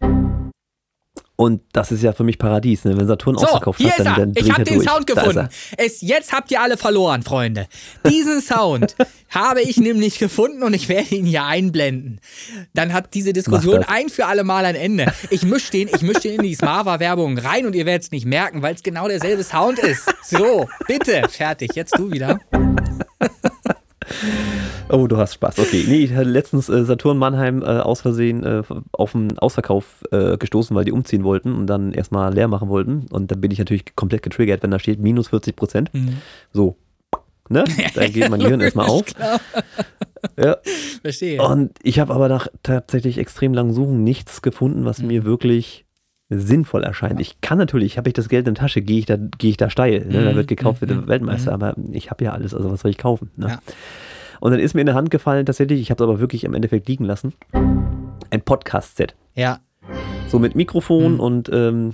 Und das ist ja für mich Paradies, ne? Wenn Saturn So, ausverkauft hier hat, ist dann, er. dann dreh Ich habe den durch. Sound gefunden. Es, jetzt habt ihr alle verloren, Freunde. Diesen Sound habe ich nämlich gefunden und ich werde ihn hier einblenden. Dann hat diese Diskussion ein für alle Mal ein Ende. Ich mische den, ich misch den in die Smava-Werbung rein und ihr werdet es nicht merken, weil es genau derselbe Sound ist. So, bitte, fertig. Jetzt du wieder. Oh, du hast Spaß. Okay. Nee, ich hatte letztens äh, Saturn Mannheim äh, aus Versehen äh, auf einen Ausverkauf äh, gestoßen, weil die umziehen wollten und dann erstmal leer machen wollten. Und dann bin ich natürlich komplett getriggert, wenn da steht minus 40 Prozent. Mhm. So. Ne? Da geht mein Gehirn erstmal auf. Ja. Verstehe. Und ich habe aber nach tatsächlich extrem langen Suchen nichts gefunden, was mhm. mir wirklich sinnvoll erscheint. Ich kann natürlich, habe ich das Geld in der Tasche, gehe ich da, gehe ich da steil. Ne? Da mhm. wird gekauft, wird der mhm. Weltmeister, mhm. aber ich habe ja alles, also was soll ich kaufen? Ne? Ja. Und dann ist mir in der Hand gefallen, tatsächlich, ich habe es aber wirklich im Endeffekt liegen lassen, ein Podcast-Set. Ja. So mit Mikrofon mhm. und ähm,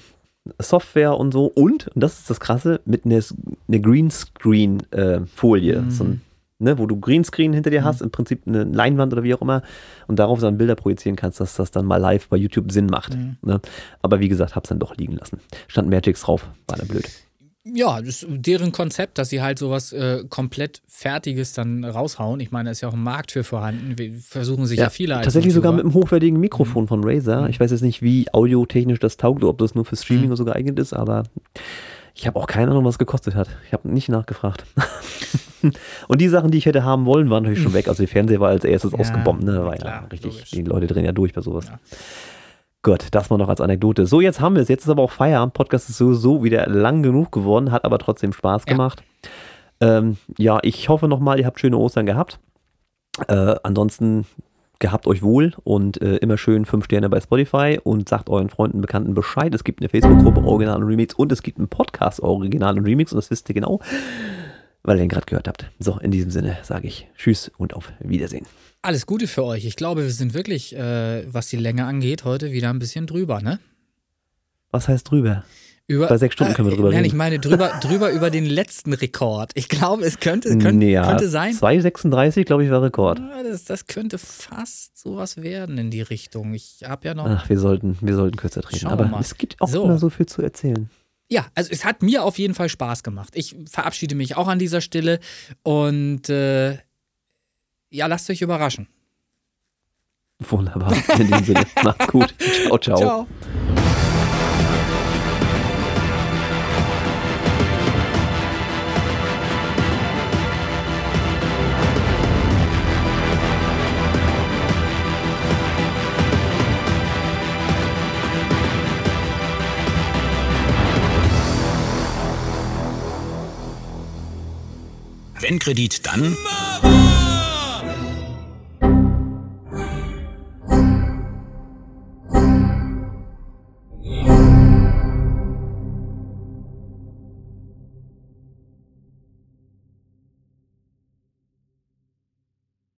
Software und so und, und das ist das Krasse, mit einer eine Greenscreen-Folie. Äh, mhm. So ein ne, wo du Greenscreen hinter dir mhm. hast, im Prinzip eine Leinwand oder wie auch immer, und darauf dann Bilder projizieren kannst, dass das dann mal live bei YouTube Sinn macht. Mhm. Ne? Aber wie gesagt, hab's dann doch liegen lassen. Stand Magix drauf, war dann blöd. Ja, das deren Konzept, dass sie halt sowas äh, komplett Fertiges dann raushauen. Ich meine, da ist ja auch ein Markt für vorhanden. Wir versuchen sich ja, ja viele als Tatsächlich YouTuber. sogar mit einem hochwertigen Mikrofon mhm. von Razer. Mhm. Ich weiß jetzt nicht, wie audiotechnisch das taugt, ob das nur für Streaming mhm. oder so geeignet ist, aber ich habe auch keine Ahnung, was es gekostet hat. Ich habe nicht nachgefragt. Und die Sachen, die ich hätte haben wollen, waren natürlich schon weg. Also der Fernseher war als erstes ja, ausgebombt. Ne? War klar, ja richtig, logisch. die Leute drehen ja durch bei sowas. Ja. Gut, das mal noch als Anekdote. So, jetzt haben wir es. Jetzt ist aber auch Feierabend. Podcast ist sowieso wieder lang genug geworden, hat aber trotzdem Spaß gemacht. Ja, ähm, ja ich hoffe nochmal, ihr habt schöne Ostern gehabt. Äh, ansonsten gehabt euch wohl und äh, immer schön fünf Sterne bei Spotify und sagt euren Freunden, Bekannten Bescheid. Es gibt eine Facebook-Gruppe Original und Remix und es gibt einen Podcast Original und Remix und das wisst ihr genau weil ihr ihn gerade gehört habt. So, in diesem Sinne sage ich Tschüss und auf Wiedersehen. Alles Gute für euch. Ich glaube, wir sind wirklich, äh, was die Länge angeht, heute wieder ein bisschen drüber, ne? Was heißt drüber? Über, Bei sechs Stunden können wir drüber äh, reden. Nein, ich meine drüber, drüber über den letzten Rekord. Ich glaube, es könnte, könnte, ja, könnte sein. 2,36, glaube ich, war Rekord. Das, das, könnte fast sowas werden in die Richtung. Ich habe ja noch. Ach, wir sollten, wir sollten kürzer treten. Aber es gibt auch so. immer so viel zu erzählen. Ja, also es hat mir auf jeden Fall Spaß gemacht. Ich verabschiede mich auch an dieser Stelle und äh, ja, lasst euch überraschen. Wunderbar. In dem Sinne, macht's gut. Ciao, ciao. Ciao. N-Kredit dann...